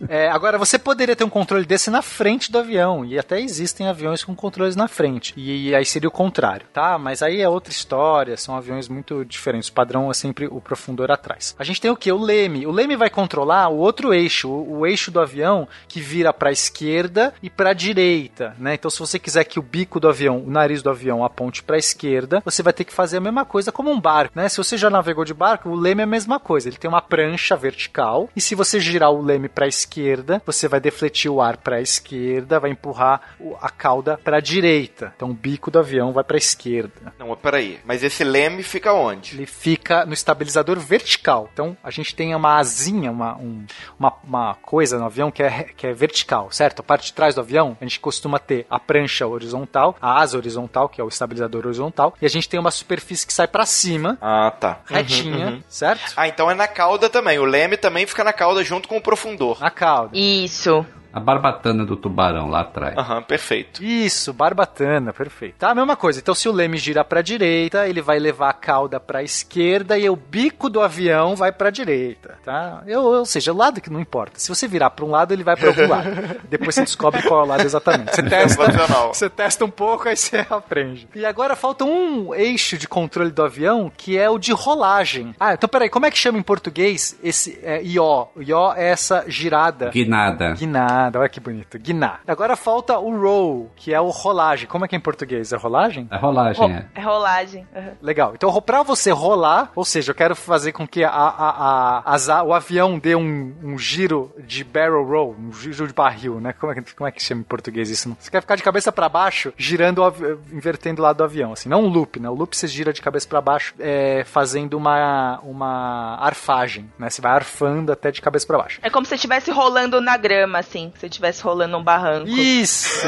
É, agora, você poderia ter um controle desse na frente do avião, e até existem aviões com controles na frente, e, aí seria o contrário, tá? Mas aí é outra história, são aviões muito diferentes, o padrão é sempre o profundor atrás. A gente tem o que? O leme. O leme vai controlar o outro eixo, o, o eixo do avião que vira para a esquerda e para a direita, né? Então, se você quiser que o bico do avião, o nariz do avião aponte para a esquerda, você vai ter que fazer a mesma coisa como um barco, né? Se você já navegou de barco, o leme é a mesma coisa, ele tem uma prancha vertical, e se você girar o leme para a esquerda, você vai defletir o ar para a esquerda, vai empurrar a cauda para a direita. Então, o bico do avião vai para a esquerda. Não, mas peraí. Mas esse leme fica onde? Ele fica no estabilizador vertical. Então, a gente tem uma asinha, uma, um, uma, uma coisa no avião que é, que é vertical, certo? A parte de trás do avião, a gente costuma ter a prancha horizontal, a asa horizontal, que é o estabilizador horizontal, e a gente tem uma superfície que sai para cima. Ah, tá. Retinha, uhum, uhum. certo? Ah, então é na cauda também. O leme também fica na cauda junto com o profundor. Na cauda. Isso. A barbatana do tubarão lá atrás. Aham, uhum, perfeito. Isso, barbatana, perfeito. Tá, a mesma coisa. Então, se o leme gira pra direita, ele vai levar a cauda pra esquerda e o bico do avião vai pra direita, tá? Eu, ou seja, o lado que não importa. Se você virar pra um lado, ele vai pro outro lado. Depois você descobre qual é o lado exatamente. Você testa, você testa um pouco, aí você aprende. E agora falta um eixo de controle do avião, que é o de rolagem. Ah, então peraí, como é que chama em português esse é, ió? O ió é essa girada. Guinada. Guinada guinada, olha que bonito. Guinar. Agora falta o roll, que é o rolagem. Como é que é em português? É rolagem? É rolagem, é. É rolagem. Uhum. Legal. Então, pra você rolar, ou seja, eu quero fazer com que a, a, a, a o avião dê um, um, giro de barrel roll, um giro de barril, né? Como é, que, como é que chama em português isso? Você quer ficar de cabeça para baixo, girando, invertendo o lado do avião, assim. Não um loop, né? O loop você gira de cabeça para baixo, é, fazendo uma, uma arfagem, né? Você vai arfando até de cabeça para baixo. É como se você estivesse rolando na grama, assim se estivesse rolando um barranco. Isso!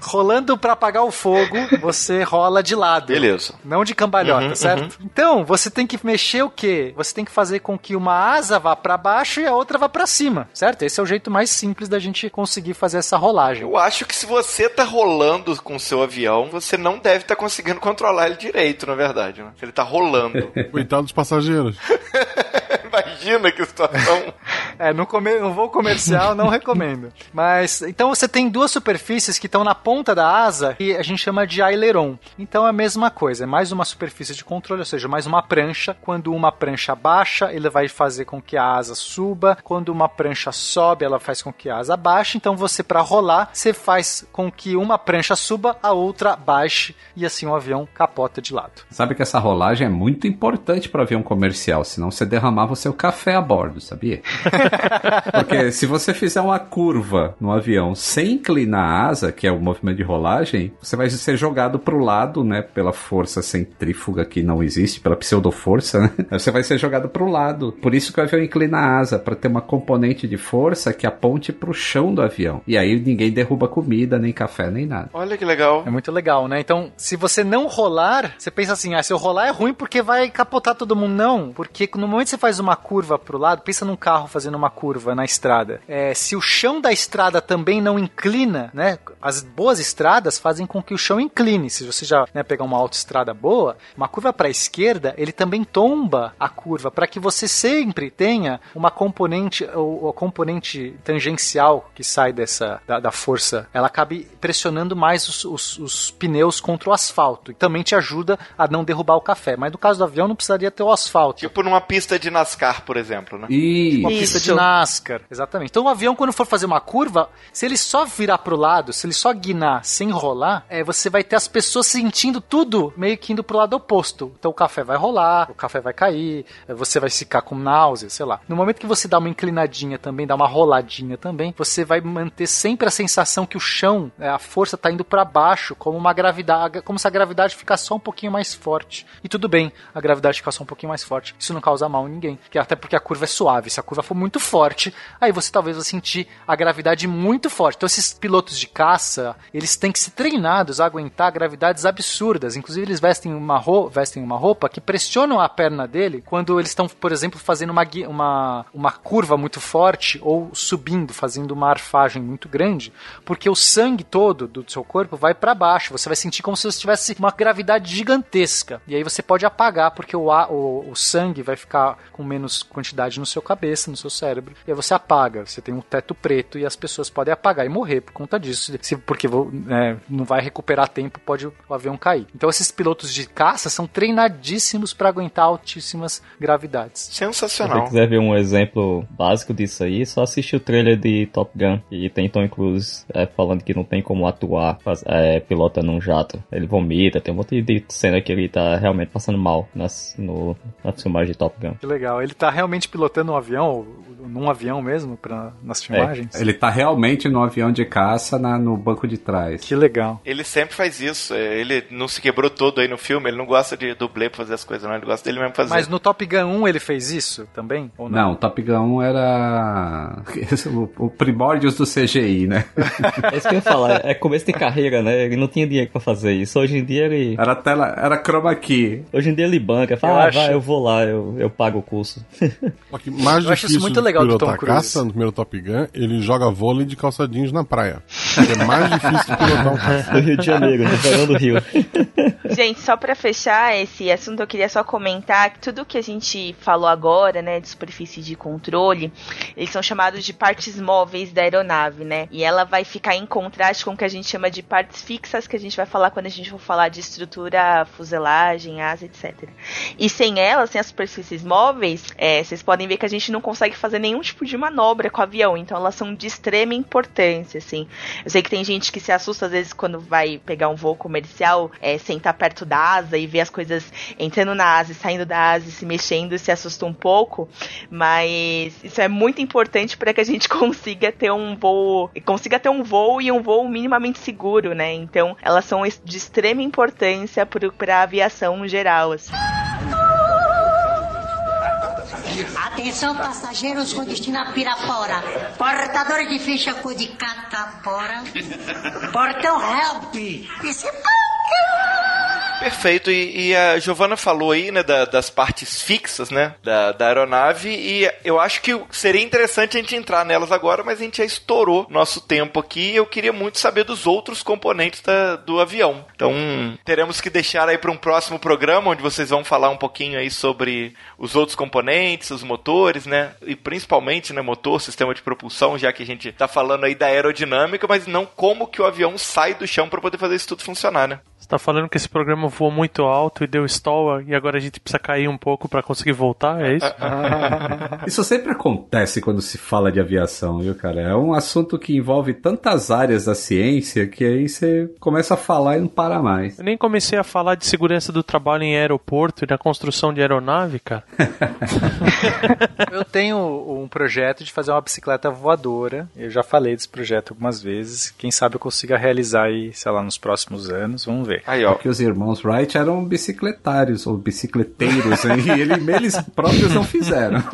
rolando para apagar o fogo, você rola de lado. Beleza. Não de cambalhota, uhum, certo? Uhum. Então, você tem que mexer o quê? Você tem que fazer com que uma asa vá para baixo e a outra vá para cima, certo? Esse é o jeito mais simples da gente conseguir fazer essa rolagem. Eu acho que se você tá rolando com o seu avião, você não deve estar tá conseguindo controlar ele direito, na verdade, né? Ele tá rolando. Coitado dos passageiros. Imagina que situação. é, no, no voo comercial não recomendo. Mas, então você tem duas superfícies que estão na ponta da asa e a gente chama de aileron. Então é a mesma coisa, é mais uma superfície de controle, ou seja, mais uma prancha. Quando uma prancha baixa, ele vai fazer com que a asa suba. Quando uma prancha sobe, ela faz com que a asa baixe. Então você, para rolar, você faz com que uma prancha suba, a outra baixe e assim o avião capota de lado. Sabe que essa rolagem é muito importante para avião comercial, senão você derramava o seu café a bordo, sabia? Porque se você fizer uma curva no avião sem inclinar a asa, que é o movimento de rolagem, você vai ser jogado para o lado, né, pela força centrífuga que não existe, pela pseudoforça, né? Você vai ser jogado para o lado. Por isso que o avião inclina a asa, para ter uma componente de força que aponte para o chão do avião. E aí ninguém derruba comida, nem café, nem nada. Olha que legal. É muito legal, né? Então, se você não rolar, você pensa assim, ah, se eu rolar é ruim porque vai capotar todo mundo. Não, porque no momento que você faz uma curva para o lado, pensa num carro fazendo uma curva na estrada. É, se o chão da estrada também não inclina, né? As boas estradas fazem com que o chão incline. Se você já né, pegar uma autoestrada boa, uma curva para a esquerda, ele também tomba a curva para que você sempre tenha uma componente, ou a componente tangencial que sai dessa da, da força, ela acabe pressionando mais os, os, os, pneus contra o asfalto e também te ajuda a não derrubar o café. Mas no caso do avião não precisaria ter o asfalto. Tipo numa pista de NASCAR, por exemplo, né? Isso. Uma pista de NASCAR, exatamente. Então o avião quando for fazer uma curva, se ele só virar pro lado, se ele só guinar sem rolar, é, você vai ter as pessoas sentindo tudo meio que indo pro lado oposto. Então o café vai rolar, o café vai cair, é, você vai ficar com náusea, sei lá. No momento que você dá uma inclinadinha também, dá uma roladinha também, você vai manter sempre a sensação que o chão, é, a força tá indo para baixo, como uma gravidade, como se a gravidade ficasse só um pouquinho mais forte. E tudo bem, a gravidade ficar só um pouquinho mais forte. Isso não causa mal em ninguém, até porque a curva é suave. Se a curva for muito forte, aí você talvez vai sentir a gravidade muito forte. Então esses pilotos de caça eles têm que ser treinados a aguentar gravidades absurdas. Inclusive, eles vestem uma, ro vestem uma roupa que pressionam a perna dele quando eles estão, por exemplo, fazendo uma, uma, uma curva muito forte ou subindo, fazendo uma arfagem muito grande, porque o sangue todo do seu corpo vai para baixo. Você vai sentir como se você tivesse uma gravidade gigantesca. E aí você pode apagar, porque o, ar- o, o sangue vai ficar com menos quantidade no seu cabeça, no seu cérebro. E aí você apaga. Você tem um teto preto e as pessoas podem apagar e morrer por conta disso. Se, porque é, não vai recuperar tempo, pode o avião cair. Então esses pilotos de caça são treinadíssimos para aguentar altíssimas gravidades. Se você Sensacional. quiser ver um exemplo básico disso aí, só assiste o trailer de Top Gun. E tem Tom Cruise é, falando que não tem como atuar faz- é, pilota num jato. Ele vomita, tem um monte de cena que ele tá realmente passando mal nas, no, na filmagem de Top Gun. Que legal. Ele tá realmente pilotando um avião, num avião mesmo, pra, nas filmagens? Ele tá realmente no avião de caça na- no banco de trás. Que legal. Ele sempre faz isso. é, Ele não se quebrou todo aí no filme. Ele não gosta de dublê pra fazer as coisas, não. Ele gosta dele mesmo fazer. Mas no Top Gun 1 ele fez isso também? Ou não? Não, Top Gun 1 era o, primórdios do CGI, né? É isso que eu ia falar, é começo de carreira, né? Ele não tinha dinheiro pra fazer isso. Hoje em dia ele. Era tela, era chroma key. Hoje em dia ele banca, Eu fala, ah, acho- vai, eu vou lá, eu, eu pago o curso. Mais Eu acho isso muito de legal do Tom Cruise. caça, no primeiro Top Gun, ele joga vôlei de calça jeans na praia. É mais difícil pilotar um caça. No Rio de Janeiro, no verão do Rio. Gente, só pra fechar esse assunto, eu queria só comentar que tudo que a gente falou agora, né, de superfície de controle, eles são chamados de partes móveis da aeronave, né? E ela vai ficar em contraste com o que a gente chama de partes fixas, que a gente vai falar quando a gente for falar de estrutura, fuselagem, asa, etc. E sem elas, sem as superfícies móveis, é, vocês podem ver que a gente não consegue fazer nenhum tipo de manobra com o avião, então elas são de extrema importância, assim. Eu sei que tem gente que se assusta às vezes quando vai pegar um voo comercial, é, sentar perto da asa e ver as coisas entrando na asa e saindo da asa e se mexendo e se assusta um pouco, mas isso é muito importante para que a gente consiga ter um voo, consiga ter um voo e um voo minimamente seguro, né? Então, elas são de extrema importância para a aviação geral, assim. Atenção, passageiros com destino a Pirapora. Portadores de ficha cor de catapora. Portão help. Esse Perfeito, e, e a Giovana falou aí, né, da- das partes fixas, né, da, da aeronave, e eu acho que seria interessante a gente entrar nelas agora, mas a gente já estourou nosso tempo aqui, e eu queria muito saber dos outros componentes da- do avião. Então, teremos que deixar aí para um próximo programa, onde vocês vão falar um pouquinho aí sobre os outros componentes, os motores, né, e principalmente, né, motor, sistema de propulsão, já que a gente tá falando aí da aerodinâmica, mas não como que o avião sai do chão para poder fazer isso tudo funcionar, né. Tá falando que esse programa voou muito alto e deu stall e agora a gente precisa cair um pouco pra conseguir voltar, é isso? Isso sempre acontece quando se fala de aviação, viu, cara? É um assunto que envolve tantas áreas da ciência que aí você começa a falar e não para mais. Eu nem comecei a falar de segurança do trabalho em aeroporto e na construção de aeronave, cara. Eu tenho um projeto de fazer uma bicicleta voadora. Eu já falei desse projeto algumas vezes. Quem sabe eu consiga realizar aí, sei lá, nos próximos anos. Vamos ver. Aí, ó. Porque os irmãos Wright eram bicicletários ou bicicleteiros, hein? e ele- eles próprios não fizeram.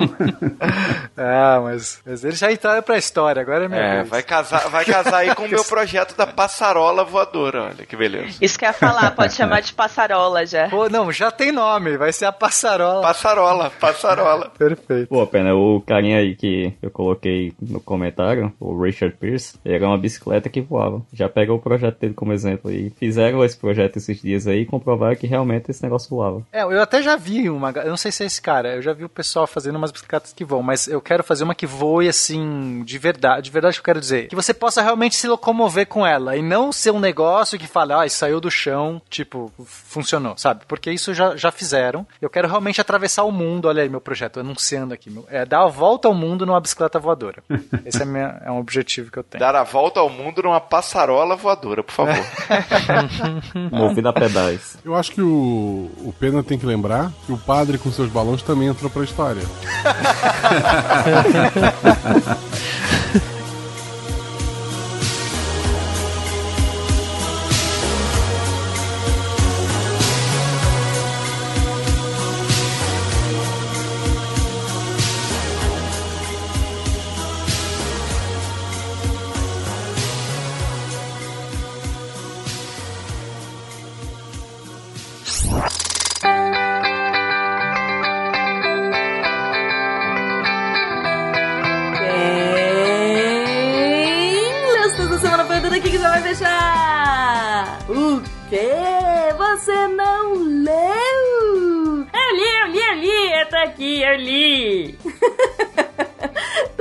Ah, mas, mas eles já entraram pra história, agora é minha É, vez. vai casar, vai casar aí com o meu projeto da passarola voadora, olha que beleza. Isso que eu ia falar, pode chamar de passarola já. Pô, não, já tem nome, vai ser a passarola. Passarola, passarola. Perfeito. Pô, pena, o carinha aí que eu coloquei no comentário, o Richard Pierce, ele era uma bicicleta que voava. Já pega o projeto dele como exemplo aí. Fizeram esse projeto esses dias aí e comprovaram que realmente esse negócio voava. É, eu até já vi uma. Eu não sei se é esse cara. Eu já vi o pessoal fazendo umas bicicletas que voam, mas eu quero fazer uma que voe assim, de verdade. De verdade que eu quero dizer. Que você possa realmente se locomover com ela. E não ser um negócio que fala, ah, saiu do chão, tipo, funcionou, sabe? Porque isso já, já fizeram. Eu quero realmente atravessar o mundo. Olha aí meu projeto, anunciando aqui. Meu, é dar a volta ao mundo numa bicicleta voadora. Esse é, minha, é um objetivo que eu tenho. Dar a volta ao mundo numa passarola voadora, por favor. Movido a pedais. Eu acho que o, o Pena tem que lembrar que o padre com seus balões também entrou pra história. Você não leu? Eu li, eu li, eu li, eu tô aqui, eu li.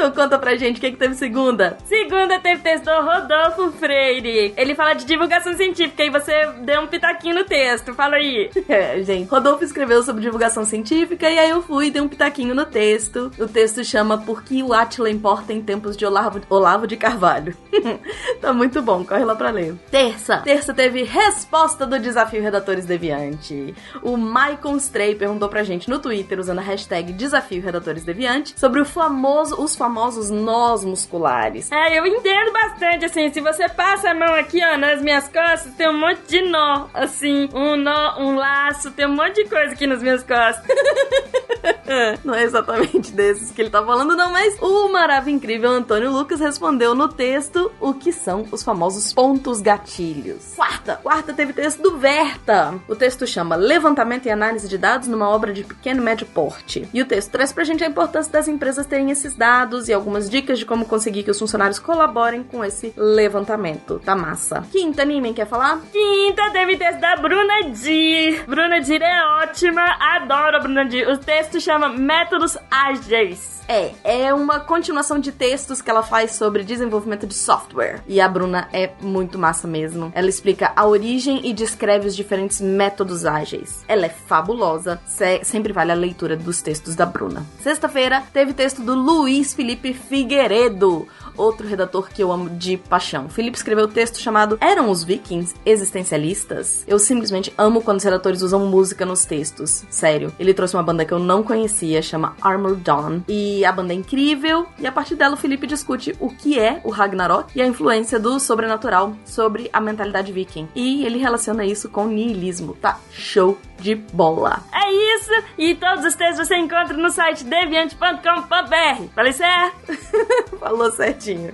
Então conta pra gente o que, que teve segunda. Segunda teve texto do Rodolfo Freire. Ele fala de divulgação científica e você deu um pitaquinho no texto. Fala aí. É, gente, Rodolfo escreveu sobre divulgação científica e aí eu fui e dei um pitaquinho no texto. O texto chama Por que o Átila importa em tempos de Olavo, Olavo de Carvalho. tá muito bom, corre lá pra ler. Terça. Terça teve resposta do desafio Redatores Deviante. O Maicon Stray perguntou pra gente no Twitter, usando a hashtag Desafio Redatores Deviante, sobre o famoso, os famosos nós musculares. É, eu entendo bastante, assim, se você passa a mão aqui, ó, nas minhas costas, tem um monte de nó, assim, um nó, um laço, tem um monte de coisa aqui nas minhas costas. não é exatamente desses que ele tá falando, não, mas o maravilhoso incrível Antônio Lucas respondeu no texto o que são os famosos pontos gatilhos. Quarta, quarta teve texto do Verta. O texto chama Levantamento e Análise de Dados numa obra de pequeno e médio porte. E o texto traz pra gente a importância das empresas terem esses dados e algumas dicas de como conseguir que os funcionários colaborem com esse levantamento. Tá massa. Quinta, Nimen, quer falar? Quinta teve texto da Bruna Dir. Bruna Dir é ótima, adoro a Bruna Dir. O texto chama Métodos Ágeis. É, é uma continuação de textos que ela faz sobre desenvolvimento de software. E a Bruna é muito massa mesmo. Ela explica a origem e descreve os diferentes métodos ágeis. Ela é fabulosa. Se sempre vale a leitura dos textos da Bruna. Sexta-feira teve texto do Luiz Felipe Figueiredo outro redator que eu amo de paixão. Felipe escreveu o texto chamado Eram os Vikings existencialistas? Eu simplesmente amo quando os redatores usam música nos textos. Sério. Ele trouxe uma banda que eu não conhecia, chama Armor Dawn. E a banda é incrível. E a partir dela, o Felipe discute o que é o Ragnarok e a influência do sobrenatural sobre a mentalidade viking. E ele relaciona isso com niilismo. Tá show de bola. É isso! E todos os textos você encontra no site deviante.com.br. Falei certo? Falou certinho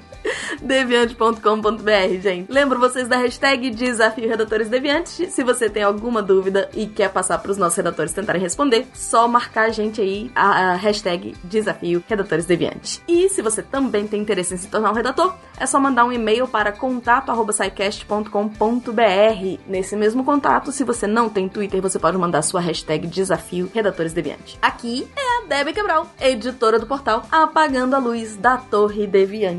deviante.com.br, gente. Lembro vocês da hashtag Desafio Redatores Deviantes. Se você tem alguma dúvida e quer passar para os nossos redatores tentarem responder, só marcar a gente aí a, hashtag Desafio Redatores Deviantes. E se você também tem interesse em se tornar um redator, é só mandar um e-mail para contato@saicast.com.br. Nesse mesmo contato, se você não tem Twitter, você pode mandar sua hashtag Desafio Redatores Deviantes. Aqui é a Debbie Quebral, editora do portal Apagando a Luz da Torre Deviante.